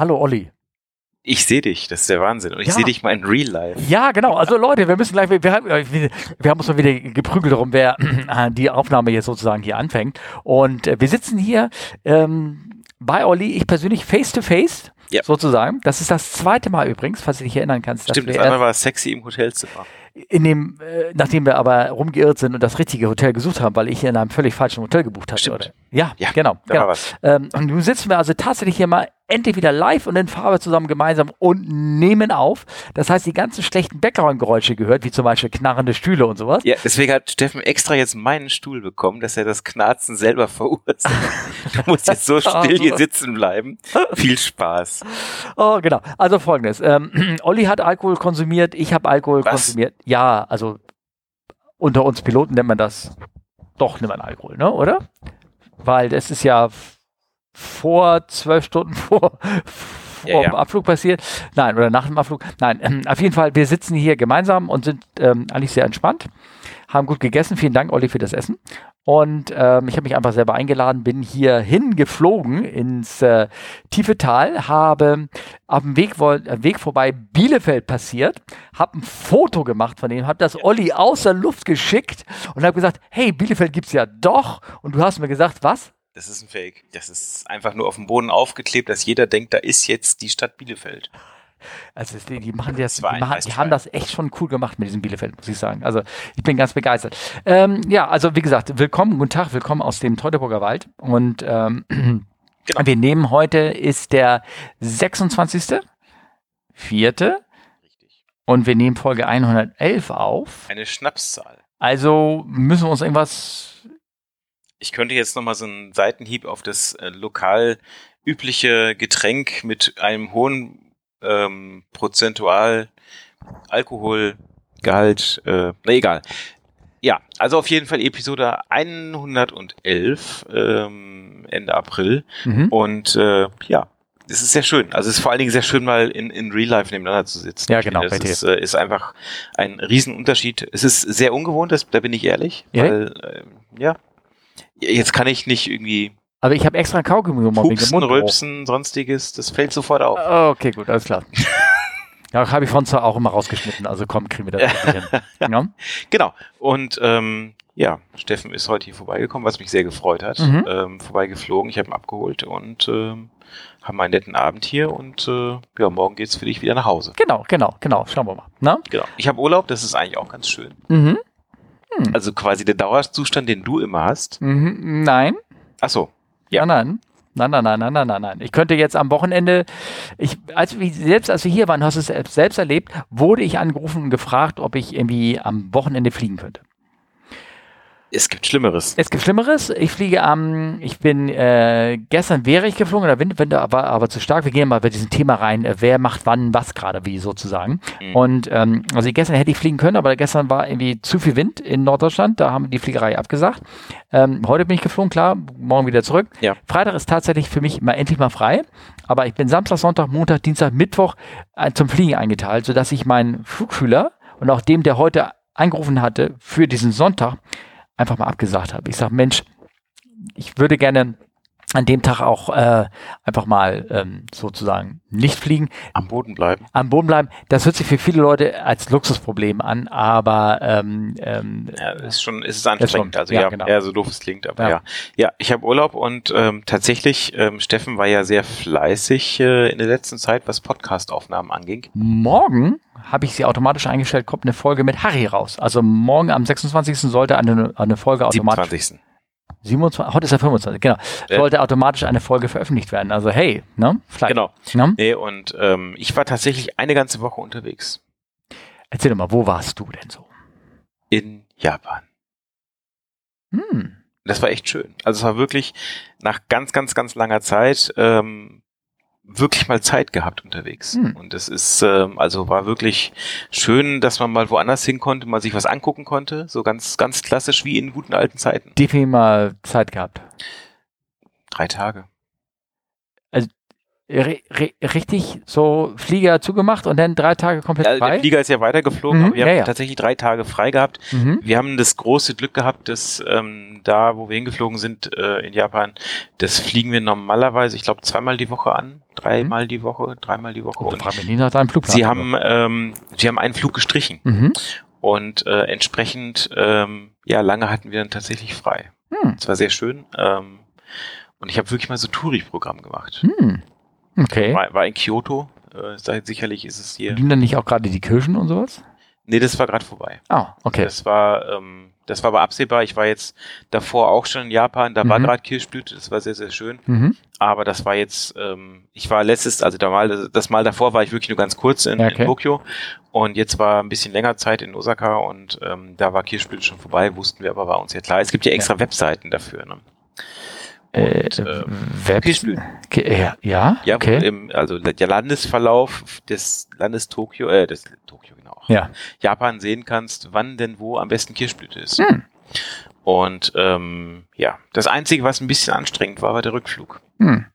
Hallo Olli. Ich sehe dich, das ist der Wahnsinn. Und ich Ja. sehe dich mal in Real Life. Ja, genau. Also Leute, wir müssen gleich, wir, wir, haben- wir, wir haben uns mal wieder geprügelt darum, wer äh, die Aufnahme jetzt sozusagen hier anfängt. Und äh, wir sitzen hier ähm, bei Olli, ich persönlich face to face. Ja. Sozusagen. Das ist das zweite Mal übrigens, falls du dich erinnern kannst. Stimmt, das einmal war sexy im Hotelzimmer. in dem, äh, nachdem wir aber rumgeirrt sind und das richtige Hotel gesucht haben, weil ich in einem völlig falschen Hotel gebucht hatte. Stimmt. Oder? Ja, Ja, genau. genau. Ähm, und nun sitzen wir also tatsächlich hier mal endlich wieder live und in Farbe zusammen gemeinsam und nehmen auf. Das heißt, die ganzen schlechten Background-Geräusche gehört, wie zum Beispiel knarrende Stühle und sowas. Ja, deswegen hat Steffen extra jetzt meinen Stuhl bekommen, dass er das Knarzen selber verursacht. Du musst jetzt so still hier sitzen bleiben. Viel Spaß. Oh, genau. Also folgendes. Ähm, Olli hat Alkohol konsumiert, ich habe Alkohol Was? konsumiert. Ja, also unter uns Piloten nennt man das doch nimmt man Alkohol, ne? Oder? Weil das ist ja vor zwölf Stunden vor, vor Ja, ja. dem Abflug passiert. Nein, oder nach dem Abflug. Nein, ähm, auf jeden Fall, wir sitzen hier gemeinsam und sind ähm, eigentlich sehr entspannt, haben gut gegessen. Vielen Dank, Olli, für das Essen. Und ähm, ich habe mich einfach selber eingeladen, bin hier hingeflogen ins äh, tiefe Tal, habe auf dem Weg, äh, Weg vorbei Bielefeld passiert, habe ein Foto gemacht von dem, habe das Olli aus der Luft geschickt und habe gesagt, hey, Bielefeld gibt's ja doch. Und du hast mir gesagt, was? Das ist ein Fake. Das ist einfach nur auf dem Boden aufgeklebt, dass jeder denkt, da ist jetzt die Stadt Bielefeld. Also die, die machen das, die, machen, die haben das echt schon cool gemacht mit diesem Bielefeld, muss ich sagen. Also ich bin ganz begeistert. Ähm, ja, also wie gesagt, willkommen, guten Tag, willkommen aus dem Teutoburger Wald. Und ähm, Genau. wir nehmen heute ist der 26. Vierte Richtig. und wir nehmen Folge 111 auf. Eine Schnapszahl. Also müssen wir uns irgendwas. Ich könnte jetzt nochmal so einen Seitenhieb auf das äh, lokal übliche Getränk mit einem hohen ähm, Prozentual Alkoholgehalt, äh, na egal. Ja, also auf jeden Fall Episode 111, ähm, Ende April. Mhm. Und äh, ja, es ist sehr schön. Also es ist vor allen Dingen sehr schön, mal in, in Real Life nebeneinander zu sitzen. Ja, genau, Das ist, äh, ist einfach ein Riesenunterschied. Es ist sehr ungewohnt, das, da bin ich ehrlich. Ja? Weil, äh, ja. Jetzt kann ich nicht irgendwie Aber ich habe extra Kaugummi gemacht pupsen, rülpsen, sonstiges. Das fällt sofort auf. Okay, gut, alles klar. Ja, habe ich von zwar auch immer rausgeschnitten, also komm, kriegen wir das hin. Ja? Genau. Und ähm, ja, Steffen ist heute hier vorbeigekommen, was mich sehr gefreut hat. Mhm. Ähm, vorbeigeflogen, ich habe ihn abgeholt und ähm, haben einen netten Abend hier und äh, ja, morgen geht's für dich wieder nach Hause. Genau, genau, genau. Schauen wir mal. Na? Genau. Ich habe Urlaub, das ist eigentlich auch ganz schön. Mhm. Also quasi der Dauerzustand, den du immer hast. Mhm. Nein. Ach so. Ja. Nein, nein. Nein, nein, nein, nein, nein, nein. Ich könnte jetzt am Wochenende, ich, als wir, selbst als wir hier waren, hast du es selbst- selbst erlebt, wurde ich angerufen und gefragt, ob ich irgendwie am Wochenende fliegen könnte. Es gibt Schlimmeres. Es gibt Schlimmeres. Ich fliege am, ich bin, äh, gestern wäre ich geflogen, der Wind, Wind war aber zu stark. Wir gehen mal bei diesem Thema rein, äh, wer macht wann was gerade wie sozusagen. Mhm. Und ähm, also gestern hätte ich fliegen können, aber gestern war irgendwie zu viel Wind in Norddeutschland, da haben die Fliegerei abgesagt. Ähm, heute bin ich geflogen, klar, morgen wieder zurück. Ja. Freitag ist tatsächlich für mich mal endlich mal frei, aber ich bin Samstag, Sonntag, Montag, Dienstag, Mittwoch äh, zum Fliegen eingeteilt, sodass ich meinen Flugschüler und auch dem, der heute angerufen hatte für diesen Sonntag, einfach mal abgesagt habe. Ich sage, Mensch, ich würde gerne an dem Tag auch äh, einfach mal ähm, sozusagen nicht fliegen, Am Boden bleiben. am Boden bleiben. Das hört sich für viele Leute als Luxusproblem an, aber ähm, ähm, Ja, ist schon, ist es anstrengend. Also Ja, ja, genau. eher so doof es klingt, aber Ja. ja. Ja, ich habe Urlaub und ähm, tatsächlich, ähm, Steffen war ja sehr fleißig äh, in der letzten Zeit, was Podcast-Aufnahmen anging. morgen habe ich sie automatisch eingestellt, kommt eine Folge mit Harry raus. Also morgen am 26. sollte eine, eine Folge automatisch 27. 27, heute ist der 25, genau. Ja. Sollte automatisch eine Folge veröffentlicht werden. Also hey, ne? Vielleicht. Genau. Ne? Nee, und ähm, ich war tatsächlich eine ganze Woche unterwegs. Erzähl doch mal, wo warst du denn so? In Japan. Hm. Das war echt schön. Also es war wirklich nach ganz, ganz, ganz langer Zeit ähm, wirklich mal Zeit gehabt unterwegs. Hm. Und es ist, ähm, also war wirklich schön, dass man mal woanders hin konnte, mal sich was angucken konnte. So ganz, ganz klassisch wie in guten alten Zeiten. Definitiv mal Zeit gehabt. Drei Tage. Richtig so Flieger zugemacht und dann drei Tage komplett ja, frei? Der Flieger ist ja weitergeflogen, Mhm, aber wir ja, haben ja. tatsächlich drei Tage frei gehabt. Mhm. Wir haben das große Glück gehabt, dass ähm, da, wo wir hingeflogen sind äh, in Japan, das fliegen wir normalerweise, ich glaube, zweimal die Woche an, dreimal die Woche, dreimal die Woche. Oh, Und nie nach deinem Flugplan. sie haben, ähm, sie haben einen Flug gestrichen Mhm. und äh, entsprechend, ähm, ja, lange hatten wir dann tatsächlich frei. Hm. Es war sehr schön. Ähm, und ich habe wirklich mal so Touri-Programm gemacht. Hm. Okay. War, war in Kyoto. Äh, sicherlich ist es hier. Liegen dann nicht auch gerade die Kirschen und sowas? Nee, das war gerade vorbei. Ah, okay. Das war, ähm, das war aber absehbar. Ich war jetzt davor auch schon in Japan. Da war Mhm. gerade Kirschblüte. Das war sehr, sehr schön. Mhm. Aber das war jetzt, ähm, ich war letztes, also da mal, das Mal davor war ich wirklich nur ganz kurz in, Ja, okay. in Tokio. Und jetzt war ein bisschen länger Zeit in Osaka und ähm, da war Kirschblüte schon vorbei, wussten wir aber, war uns ja klar. Es gibt ja extra Webseiten dafür. Ne? Äh, Und, Web Kirschblüten. okay, ja, ja, Ja, okay. im, also der Landesverlauf des Landes Tokio, äh, des Tokio genau, Ja. Japan sehen kannst, wann denn wo am besten Kirschblüte ist. Hm. Und ähm, ja, das Einzige, was ein bisschen anstrengend war, war der Rückflug. Hm.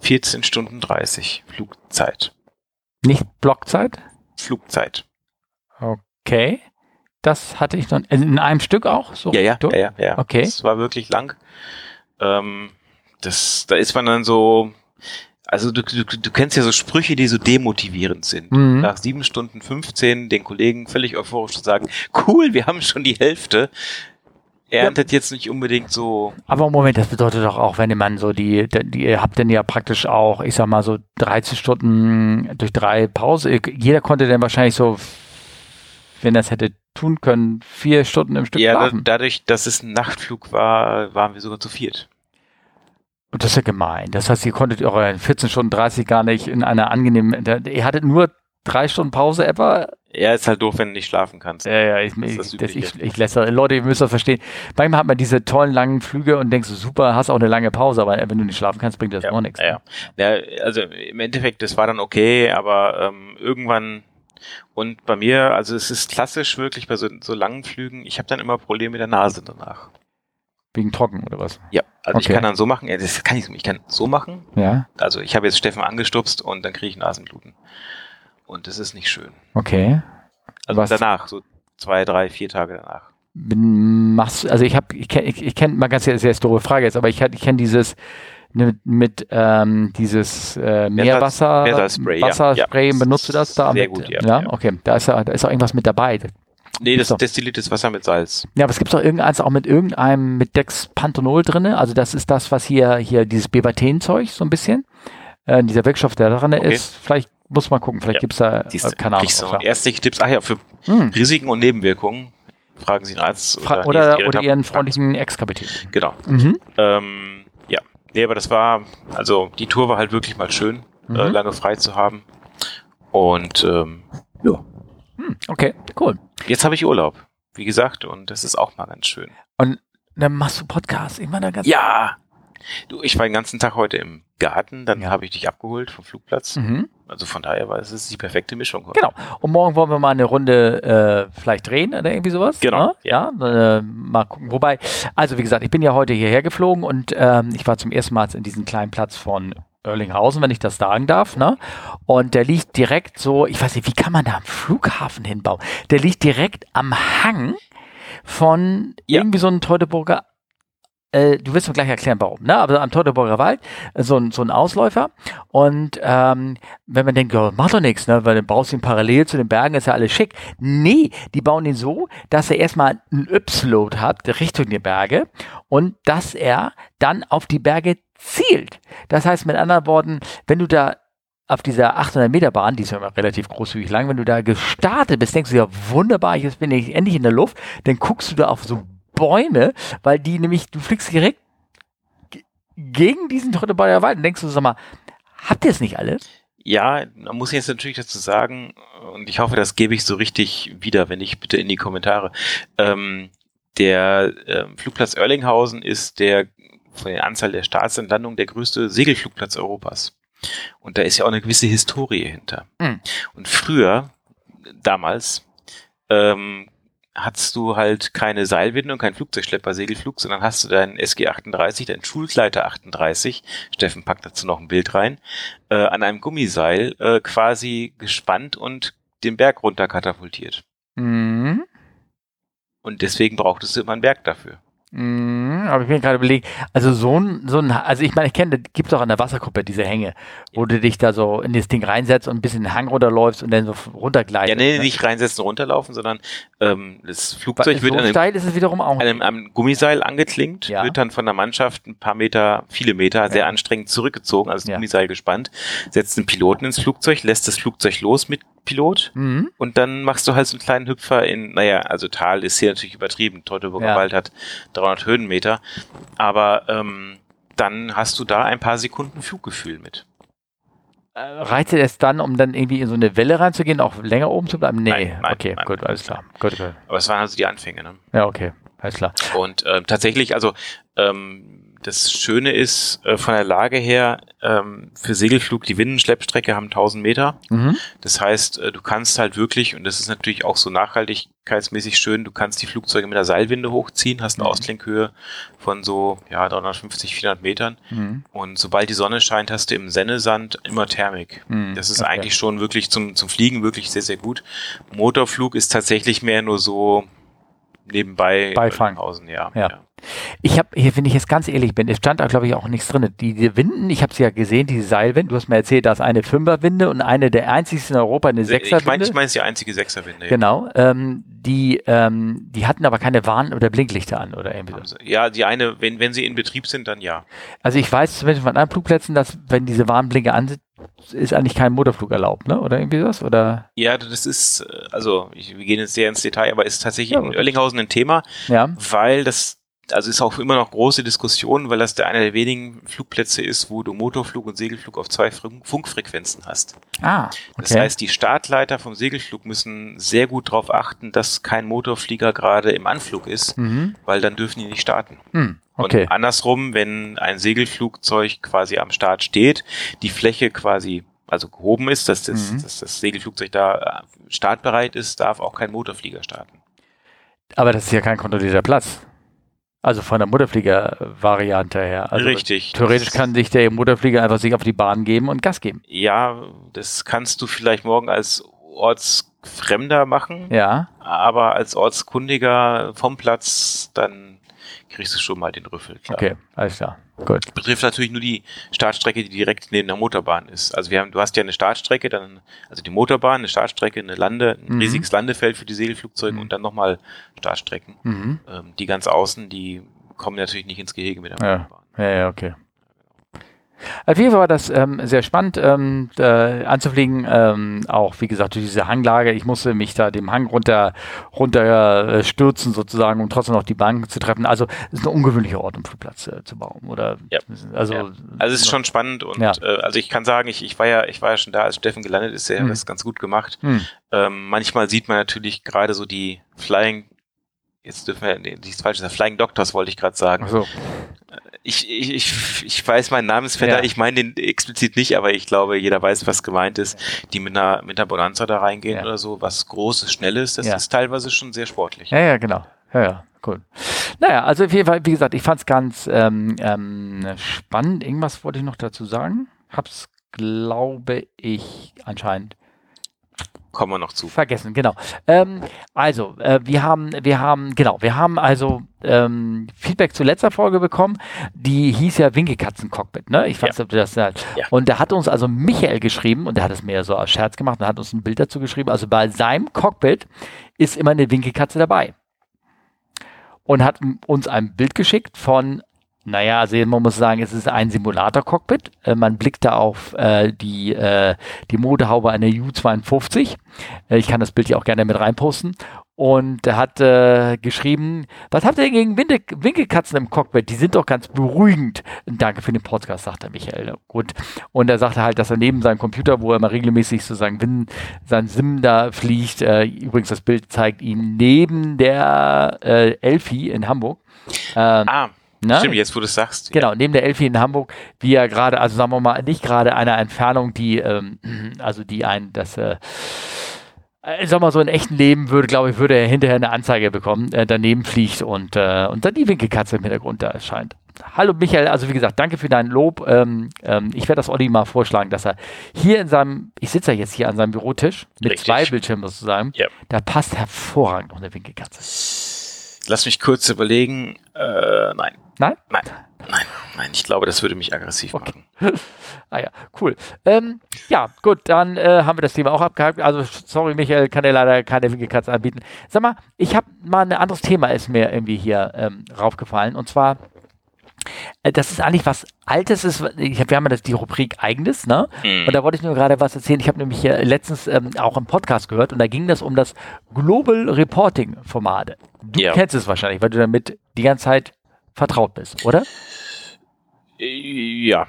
14 Stunden 30 Flugzeit. Nicht Blockzeit? Flugzeit. Okay. Das hatte ich noch in einem Stück auch so. Ja, ja, durch? ja, ja, ja. Okay. Das war wirklich lang. Ähm, das, da ist man dann so, also du, du, du kennst ja so Sprüche, die so demotivierend sind. Mhm. Nach sieben Stunden 15 den Kollegen völlig euphorisch zu sagen, cool, wir haben schon die Hälfte. Erntet jetzt nicht unbedingt so, Aber Moment, das bedeutet doch auch, wenn man so die, die ihr habt dann ja praktisch auch, ich sag mal so 13 Stunden durch drei Pause. Jeder konnte dann wahrscheinlich so, wenn das hätte tun können, vier Stunden im Stück ja, schlafen. dadurch, dass es ein Nachtflug war, waren wir sogar zu viert. Und das ist ja gemein. Das heißt, ihr konntet eure 14 Stunden 30 gar nicht in einer angenehmen, ihr hattet nur drei Stunden Pause etwa. Ja, ist halt doof, wenn du nicht schlafen kannst. Ja, ja, ich, Das ich, das ich, ich lässt das- Leute, ihr müsst das verstehen. Manchmal hat man diese tollen langen Flüge und denkst so, super, hast auch eine lange Pause, aber wenn du nicht schlafen kannst, bringt das auch nichts. Ja, ja. ja, also im Endeffekt, das war dann okay, aber ähm, irgendwann und bei mir, also es ist klassisch wirklich bei so, so langen Flügen, ich habe dann immer Probleme mit der Nase danach. Wegen trocken oder was? Ja, also ich Okay. kann dann so machen, ja, das kann ich, so- ich kann so machen, Ja, also ich habe jetzt Steffen angestupst und dann kriege ich Nasenbluten. Und das ist nicht schön. okay. Also Was- danach, so zwei, drei, vier Tage danach. Machst, also ich habe, ich kenne, ich, ich kenn, mal ganz sehr, sehr doofe Frage jetzt, aber ich, ich kenne dieses mit, mit ähm, dieses äh, Meerwasser, Meersalzspray, ja. Wasserspray, Ja. benutzt du das da? Sehr mit, gut, ja, ja. ja. okay, da ist ja, da ist auch irgendwas mit dabei. Nee, das So. ist destilliertes Wasser mit Salz. Ja, aber es gibt doch irgendeins auch mit irgendeinem mit Dexpanthenol drinne. Also das ist das, was hier hier dieses Bevaten-Zeug so ein bisschen, äh, dieser Wirkstoff, der da drin Okay. ist. Vielleicht muss man gucken, vielleicht Ja. gibt's da, äh, Siehst du, keine Ahnung. ja. ärztliche Tipps. Ach ja, für Hm. Risiken und Nebenwirkungen fragen Sie einen Arzt Fra oder, oder, oder ihren freundlichen Ex-Kapitän. Genau. Mhm. Ähm, ja. Nee, aber das war, also die Tour war halt wirklich mal schön, Mhm. äh, lange frei zu haben. Und ähm, ja, Hm, okay, cool. jetzt habe ich Urlaub, wie gesagt, und das ist auch mal ganz schön. Dann machst du Podcast. Meine, da ganz Ja! Du, ich war den ganzen Tag heute im Garten, dann Ja. habe ich dich abgeholt vom Flugplatz. Mhm. Also von daher war es die perfekte Mischung. heute. Genau. Und morgen wollen wir mal eine Runde äh, vielleicht drehen oder irgendwie sowas. Genau, Ne? Ja, äh, mal gucken. Wobei, also wie gesagt, ich bin ja heute hierher geflogen und ähm, ich war zum ersten Mal in diesem kleinen Platz von Erlinghausen, wenn ich das sagen darf. Ne? Und der liegt direkt so, ich weiß nicht, wie kann man da am Flughafen hinbauen? Der liegt direkt am Hang von Ja. irgendwie so einem Teutoburger äh, du wirst mir gleich erklären, warum, ne? Aber am Teutoburger Wald, äh, so ein, so ein Ausläufer. Und ähm, wenn man denkt, ja, macht doch nichts, ne? Weil du baust ihn parallel zu den Bergen, ist ja alles schick. Nee, die bauen ihn so, dass er erstmal einen Y-Load hat Richtung die Berge und dass er dann auf die Berge zielt. Das heißt mit anderen Worten, wenn du da auf dieser 800 Meter Bahn, die ist ja immer relativ großzügig lang, wenn du da gestartet bist, denkst du ja, wunderbar, jetzt bin ich endlich in der Luft, dann guckst du da auf so Bäume, weil die nämlich, du fliegst direkt ge- gegen diesen Teutoburger Wald und denkst du, sag mal, habt ihr es nicht alle? Ja, man muss jetzt natürlich dazu sagen, und ich hoffe, das gebe ich so richtig wieder, wenn nicht, bitte in die Kommentare. Ähm, der ähm, Flugplatz Erlinghausen ist der von der Anzahl der Startlandungen der größte Segelflugplatz Europas. Und da ist ja auch eine gewisse Historie hinter. Mhm. Und früher, damals, ähm, hast du halt keine Seilwinde und kein Flugzeugschlepper, Segelflug, sondern hast du deinen SG-38, deinen Schulgleiter 38, Steffen packt dazu noch ein Bild rein, äh, an einem Gummiseil äh, quasi gespannt und den Berg runter katapultiert. Mhm. Und deswegen brauchtest du immer einen Berg dafür. Mhm, aber ich bin gerade überlegen, also so ein, so ein, also ich meine, ich kenne, gibt es auch an der Wasserkuppe diese Hänge, wo du dich da so in das Ding reinsetzt und ein bisschen den Hang runterläufst und dann so runtergleitest. Ja, nee, ne? nicht reinsetzen, runterlaufen, sondern ähm, das Flugzeug so wird an einem, steil ist es wiederum auch. einem, einem Gummiseil angeklingt, Ja. wird dann von der Mannschaft ein paar Meter, viele Meter, sehr anstrengend zurückgezogen, also das Ja. Gummiseil gespannt, setzt den Piloten ins Flugzeug, lässt das Flugzeug los mit Pilot Mhm. und dann machst du halt so einen kleinen Hüpfer in, naja, also Tal ist hier natürlich übertrieben, Teutoburger Ja. Wald hat 300 Höhenmeter, aber ähm, dann hast du da ein paar Sekunden Fluggefühl mit. Äh, Reicht es dann, um dann irgendwie in so eine Welle reinzugehen, auch länger oben zu bleiben? Nee, Nein, nein, okay, nein. gut, alles klar. Gut, gut. Aber es waren also die Anfänge, ne? Ja, okay, alles klar. Und ähm, tatsächlich, also ähm, das Schöne ist äh, von der Lage her, ähm, für Segelflug, die Windenschleppstrecke haben 1000 Meter. Mhm. Das heißt, äh, du kannst halt wirklich, und das ist natürlich auch so nachhaltigkeitsmäßig schön, du kannst die Flugzeuge mit der Seilwinde hochziehen, hast eine Mhm. Ausklinkhöhe von so ja 350, 400 Metern. Mhm. Und sobald die Sonne scheint, hast du im Sennesand immer Thermik. Mhm. Das ist Okay. eigentlich schon wirklich zum, zum Fliegen wirklich sehr, sehr gut. Motorflug ist tatsächlich mehr nur so nebenbei. Beifang. Pausen, ja. Ja. Ich habe, hier, wenn ich jetzt ganz ehrlich bin, es stand da glaube ich auch nichts drin. Die, die Winden, ich habe sie ja gesehen, diese Seilwinde. Du hast mir erzählt, da ist eine Fünferwinde und eine der einzigsten in Europa, eine Ich meine, Sechserwinde. ich meine, es ist die einzige Sechserwinde. Genau. Ähm, die, ähm, die hatten aber keine Warn- oder Blinklichter an oder irgendwie so. Ja, die eine, wenn, wenn sie in Betrieb sind, dann ja. Also ich weiß zumindest von anderen Flugplätzen, dass wenn diese Warnblinke an sind, ist eigentlich kein Motorflug erlaubt, ne? Oder irgendwie was? Oder Ja, das ist, äh, also, ich, wir gehen jetzt sehr ins Detail, aber ist tatsächlich Ja, in. Oerlinghausen ein Thema, ja. weil das, also ist auch immer noch große Diskussion, weil das der einer der wenigen Flugplätze ist, wo du Motorflug und Segelflug auf zwei Funk- Funkfrequenzen hast. Ah, okay. Das heißt, die Startleiter vom Segelflug müssen sehr gut darauf achten, dass kein Motorflieger gerade im Anflug ist, mhm. weil dann dürfen die nicht starten. hm, okay. Und andersrum, wenn ein Segelflugzeug quasi am Start steht, die Fläche quasi also gehoben ist, dass das, Mhm. dass das Segelflugzeug da äh, startbereit ist, darf auch kein Motorflieger starten. Aber das ist ja kein kontrollierter Platz. Also von der Mutterflieger-Variante her. Also Richtig. Theoretisch kann sich der Mutterflieger einfach sich auf die Bahn geben und Gas geben. Ja, das kannst du vielleicht morgen als Ortsfremder machen, Ja. aber als Ortskundiger vom Platz, dann kriegst du schon mal den Rüffel. Klar. Okay, alles klar. Gut. Betrifft natürlich nur die Startstrecke, die direkt neben der Motorbahn ist. Also wir haben, du hast ja eine Startstrecke, dann, also die Motorbahn, eine Startstrecke, eine Lande, ein Mhm. riesiges Landefeld für die Segelflugzeuge Mhm. und dann nochmal Startstrecken. Mhm. Ähm, die ganz außen, die kommen natürlich nicht ins Gehege mit der Ja. Motorbahn. Ja, ja, okay. Auf jeden Fall war das ähm, sehr spannend ähm, äh, anzufliegen. Ähm, auch wie gesagt durch diese Hanglage. Ich musste mich da dem Hang runter runter äh, stürzen sozusagen, um trotzdem noch die Bank zu treffen. Also es ist ein ungewöhnlicher Ort, um Flugplatz äh, zu bauen. Oder Ja. also Ja. Also es ist schon spannend und Ja. äh, also ich kann sagen, ich, ich war ja, ich war ja schon da, als Steffen gelandet ist, er hat Mhm. das ganz gut gemacht. Hm. Ähm, manchmal sieht man natürlich gerade so die Flying, jetzt dürfen wir, nee, nichts falsch sagen, Flying Doctors wollte ich gerade sagen. Ach so. Ich, ich, ich, ich weiß meinen Namensvetter, Ja. ich meine den explizit nicht, aber ich glaube, jeder weiß, was gemeint ist, die mit einer, mit einer Bonanza da reingehen Ja. oder so, was Großes, Schnelles, das Ja. ist teilweise schon sehr sportlich. Ja, ja, genau. Ja, ja, cool. Naja, also auf jeden Fall, wie gesagt, ich fand es ganz ähm, ähm, spannend. Irgendwas wollte ich noch dazu sagen. Hab's, glaube ich, anscheinend Kommen wir noch zu. vergessen, genau. Ähm, also, äh, wir haben, wir haben, genau, wir haben also ähm, Feedback zur letzter Folge bekommen, die hieß ja Winkekatzen-Cockpit, ne? Ich weiß, Ja. ob du das halt. Ja. Und da hat uns also Michael geschrieben, und der hat es mir so als Scherz gemacht und hat uns ein Bild dazu geschrieben. Also bei seinem Cockpit ist immer eine Winkelkatze dabei. Und hat uns ein Bild geschickt von naja, also man muss sagen, es ist ein Simulator-Cockpit. Äh, man blickt da auf äh, die, äh, die Modehaube einer U-52. Äh, ich kann das Bild hier auch gerne mit reinposten. Und er hat äh, geschrieben, was habt ihr denn gegen Winde Winkelkatzen im Cockpit? Die sind doch ganz beruhigend. Danke für den Podcast, sagt er Michael. Gut. Und er sagte halt, dass er neben seinem Computer, wo er mal regelmäßig sozusagen Win, sein Sim da fliegt, äh, übrigens das Bild zeigt ihn neben der äh, Elfi in Hamburg. Ähm, Ah, ne? stimmt, jetzt wo du es sagst. Genau, neben der Elfi in Hamburg, wie er gerade, also sagen wir mal, nicht gerade einer Entfernung, die, ähm, also die ein, das, äh, äh, sag mal so, in echten Leben würde, glaube ich, würde er hinterher eine Anzeige bekommen, äh, daneben fliegt und, äh, und dann die Winkelkatze im Hintergrund da erscheint. Hallo Michael, also wie gesagt, danke für dein Lob. Ähm, ähm, ich werde das Olli mal vorschlagen, dass er hier in seinem, ich sitze ja jetzt hier an seinem Bürotisch mit Richtig. zwei Bildschirmen sozusagen, Ja. da passt hervorragend noch eine Winkelkatze. Lass mich kurz überlegen. Äh, nein, Nein? nein, nein, nein. Ich glaube, das würde mich aggressiv Okay. machen. Ah ja, cool. Ähm, ja, gut, dann äh, haben wir das Thema auch abgehakt. Also, sorry, Michael, kann dir leider keine Winkelkatze anbieten. Sag mal, ich habe mal ein anderes Thema, ist mir irgendwie hier ähm, raufgefallen. Und zwar, äh, das ist eigentlich was Altes. Ist, ich hab, wir haben ja das, die Rubrik Eigenes, ne? Hm. Und da wollte ich nur gerade was erzählen. Ich habe nämlich hier letztens ähm, auch im Podcast gehört und da ging das um das Global Reporting Formate. Du Ja. kennst es wahrscheinlich, weil du damit die ganze Zeit vertraut bist, oder? Äh, Ja.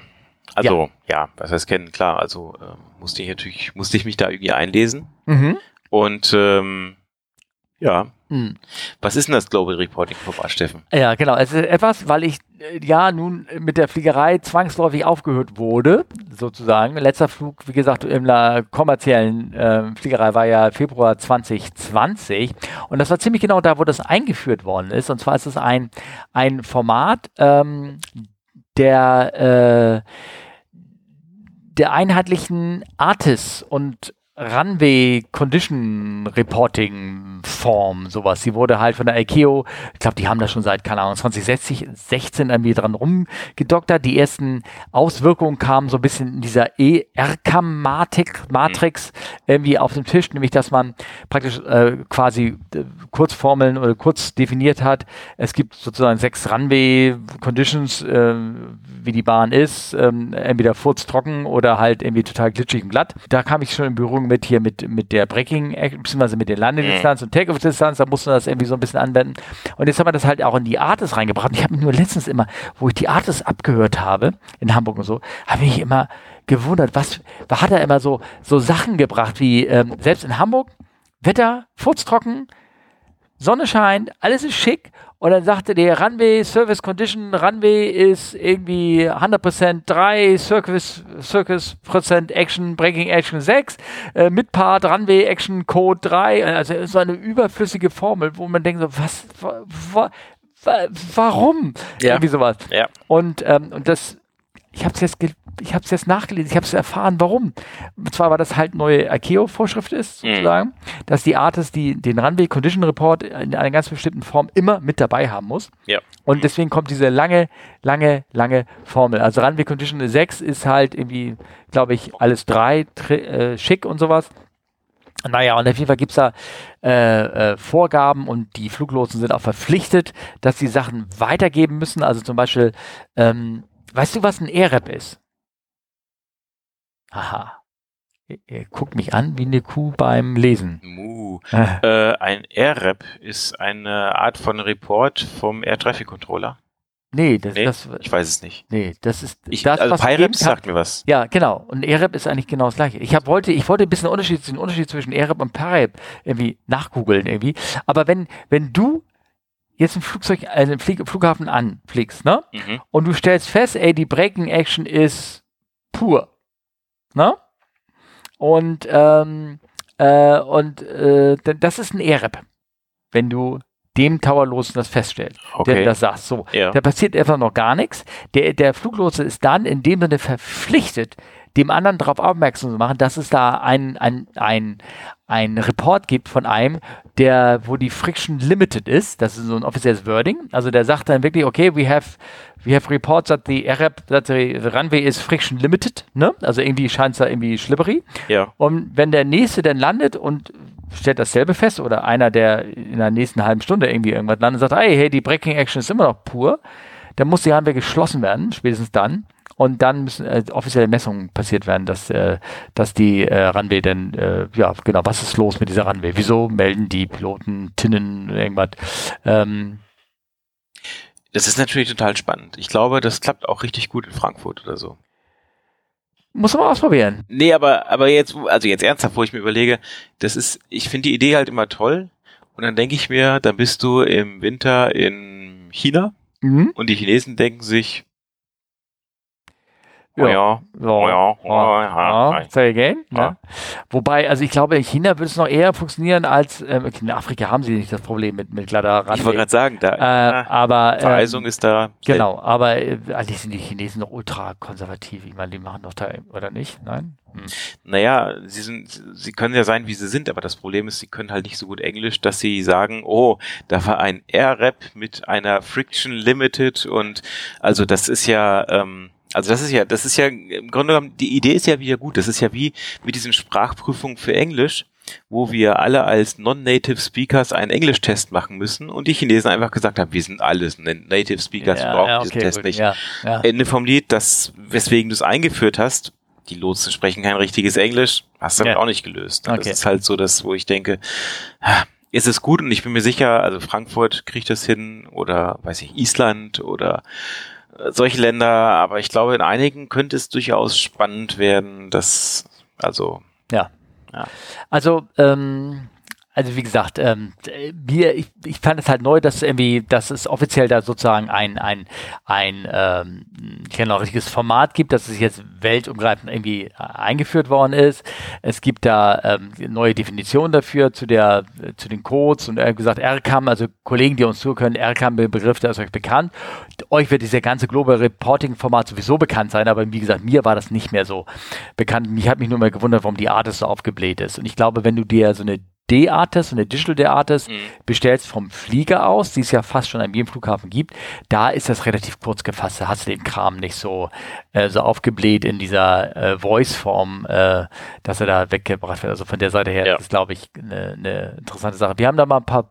Also, ja, was heißt kennen, klar, also ähm, musste ich natürlich, musste ich mich da irgendwie einlesen. Mhm. Und ähm, ja, Mhm. was ist denn das Global Reporting Format, Steffen? Ja, genau. Es ist etwas, weil ich äh, ja nun mit der Fliegerei zwangsläufig aufgehört wurde, sozusagen. Letzter Flug, wie gesagt, in der kommerziellen äh, Fliegerei war ja Februar 2020. Und das war ziemlich genau da, wo das eingeführt worden ist. Und zwar ist es ein, ein Format, ähm, der, äh, der einheitlichen Artis und Runway Condition Reporting Form, sowas. Sie wurde halt von der ICAO, ich glaube, die haben da schon seit, keine Ahnung, 2016 16 irgendwie dran rumgedoktert. Die ersten Auswirkungen kamen so ein bisschen in dieser ERCAM-Matrix Matrix irgendwie auf den Tisch, nämlich, dass man praktisch äh, quasi äh, Kurzformeln oder kurz definiert hat. Es gibt sozusagen sechs Runway Conditions, äh, wie die Bahn ist, ähm, entweder furztrocken oder halt irgendwie total glitschig und glatt. Da kam ich schon in Berührung mit hier mit, mit der Breaking, beziehungsweise mit der Landedistanz und Takeoff-Distanz, da mussten wir das irgendwie so ein bisschen anwenden. Und jetzt haben wir das halt auch in die Artis reingebracht. Und ich habe mich nur letztens immer, wo ich die Artis abgehört habe, in Hamburg und so, habe ich immer gewundert, was, was hat er immer so, so Sachen gebracht, wie ähm, selbst in Hamburg, Wetter, furztrocken, Sonne scheint, alles ist schick. Und dann sagte der Runway Service Condition, Runway ist irgendwie 100% 3, Circus, Circus Prozent Action, Breaking Action 6, äh, mit Part Runway Action Code 3. Also so eine überflüssige Formel, wo man denkt so, was, wa, wa, wa, warum? Ja. Irgendwie sowas. Ja. Und, ähm, und das, ich habe es jetzt, ich habe es jetzt nachgelesen, ich habe es erfahren, warum. Und zwar, weil das halt neue ICAO-Vorschrift ist, Mhm. sozusagen, dass die Artist die, den Runway Condition Report in einer ganz bestimmten Form immer mit dabei haben muss. Ja. Und deswegen kommt diese lange, lange, lange Formel. Also Runway Condition 6 ist halt irgendwie, glaube ich, alles drei, äh, schick und sowas. Naja, und auf jeden Fall gibt's da äh, äh, Vorgaben und die Fluglotsen sind auch verpflichtet, dass sie Sachen weitergeben müssen. Also zum Beispiel, ähm, weißt du, was ein AirRap ist? Aha. Ihr guckt mich an wie eine Kuh beim Lesen. Mu. Äh, Äh, ein AirRap ist eine Art von Report vom Air Traffic Controller. nee, das, Nee, das, ich weiß es nicht. nee, das ist Ich, das, also was kann- sagt mir was. Ja, genau. Und AirRap ist eigentlich genau das gleiche. Ich hab, wollte, ich wollte ein bisschen Unterschied, den Unterschied zwischen AirRap und PyRap irgendwie nachgoogeln irgendwie. Aber wenn, wenn du jetzt ein Flugzeug, äh, einen Flieg, Flughafen anfliegst, ne? Mhm. Und du stellst fest, ey, die Braking Action ist pur, ne? Und, ähm, äh, und, äh, das ist ein AirRap. Wenn du dem Towerlosen das feststellst, der Okay. das sagt, so. Ja. Da passiert einfach noch gar nichts. Der, der Fluglotse ist dann in dem Sinne verpflichtet, dem anderen darauf aufmerksam zu machen, dass es da ein, ein, ein, ein Report gibt von einem, der, wo die Friction limited ist. Das ist so ein offizielles Wording. Also der sagt dann wirklich, okay, we have, we have reports that the AirRap, that the runway is friction limited, ne? Also irgendwie scheint es da irgendwie schlippery. Ja. Und wenn der nächste dann landet und stellt dasselbe fest oder einer, der in der nächsten halben Stunde irgendwie irgendwas landet, sagt, hey, hey, die Breaking Action ist immer noch pur, dann muss die Runway geschlossen werden, spätestens dann. Und dann müssen äh, offizielle Messungen passiert werden, dass, äh, dass die äh, Runway denn, äh, ja, genau, was ist los mit dieser Runway? Wieso melden die Piloten Tinnen irgendwas? Ähm, Das ist natürlich total spannend. Ich glaube, das klappt auch richtig gut in Frankfurt oder so. muss man mal ausprobieren. Nee, aber, aber jetzt, also jetzt ernsthaft, wo ich mir überlege, das ist, ich finde die Idee halt immer toll. Und dann denke ich mir, dann bist du im Winter in China Mhm. und die Chinesen denken sich, Ja. Ja. Ja. Ja. Ja. Ja. Say again. Ja. Ne? Wobei, also ich glaube, in China würde es noch eher funktionieren als ähm, in Afrika haben sie nicht das Problem mit, mit glatter Rand. Ich wollte gerade sagen, da äh, aber ähm, Vereisung ist da. Genau, aber äh, eigentlich sind die Chinesen noch ultra konservativ. Ich meine, die machen doch da, oder nicht? Nein? Hm. Naja, sie sind, sie können ja sein, wie sie sind, aber das Problem ist, sie können halt nicht so gut Englisch, dass sie sagen, oh, da war ein R-Rap mit einer Friction Limited und also das ist ja, ähm, also das ist ja, das ist ja im Grunde genommen, die Idee ist ja wieder gut. Das ist ja wie mit diesen Sprachprüfungen für Englisch, wo wir alle als Non-Native Speakers einen Englisch-Test machen müssen und die Chinesen einfach gesagt haben, wir sind alles Native Speakers, wir brauchen diesen Test gut, nicht. Ja, ja. Ende vom Lied, das, weswegen du es eingeführt hast, die Lotsen sprechen kein richtiges Englisch, hast du damit Ja. auch nicht gelöst. Ne? Okay. Das ist halt so das, wo ich denke, ah, ist es gut und ich bin mir sicher, also Frankfurt kriegt das hin oder weiß ich, Island oder äh, solche Länder, aber ich glaube, in einigen könnte es durchaus spannend werden, dass, also, Ja. Ja. Also, ähm, also wie gesagt, ähm, wir, ich, ich fand es halt neu, dass irgendwie, dass es offiziell da sozusagen ein, ein, ein ähm, genau, richtiges Format gibt, dass es jetzt weltumgreifend irgendwie äh, eingeführt worden ist. Es gibt da ähm, neue Definitionen dafür zu der, zu den Codes und hat gesagt, RCAM, also Kollegen, die uns zuhören, RCAM-Begriff, der ist euch bekannt. Euch wird dieser ganze Global Reporting-Format sowieso bekannt sein, aber wie gesagt, mir war das nicht mehr so bekannt. Mich hat mich nur mal gewundert, warum die Artist so aufgebläht ist. Und ich glaube, wenn du dir so eine D-Artist, eine Digital D-Artist Mhm. bestellst vom Flieger aus, die es ja fast schon an jedem Flughafen gibt, da ist das relativ kurz gefasst. Da hast du den Kram nicht so, äh, so aufgebläht in dieser äh, Voice-Form, äh, dass er da weggebracht wird. Also von der Seite her Ja. ist, glaube ich, eine eine interessante Sache. Wir haben da mal ein paar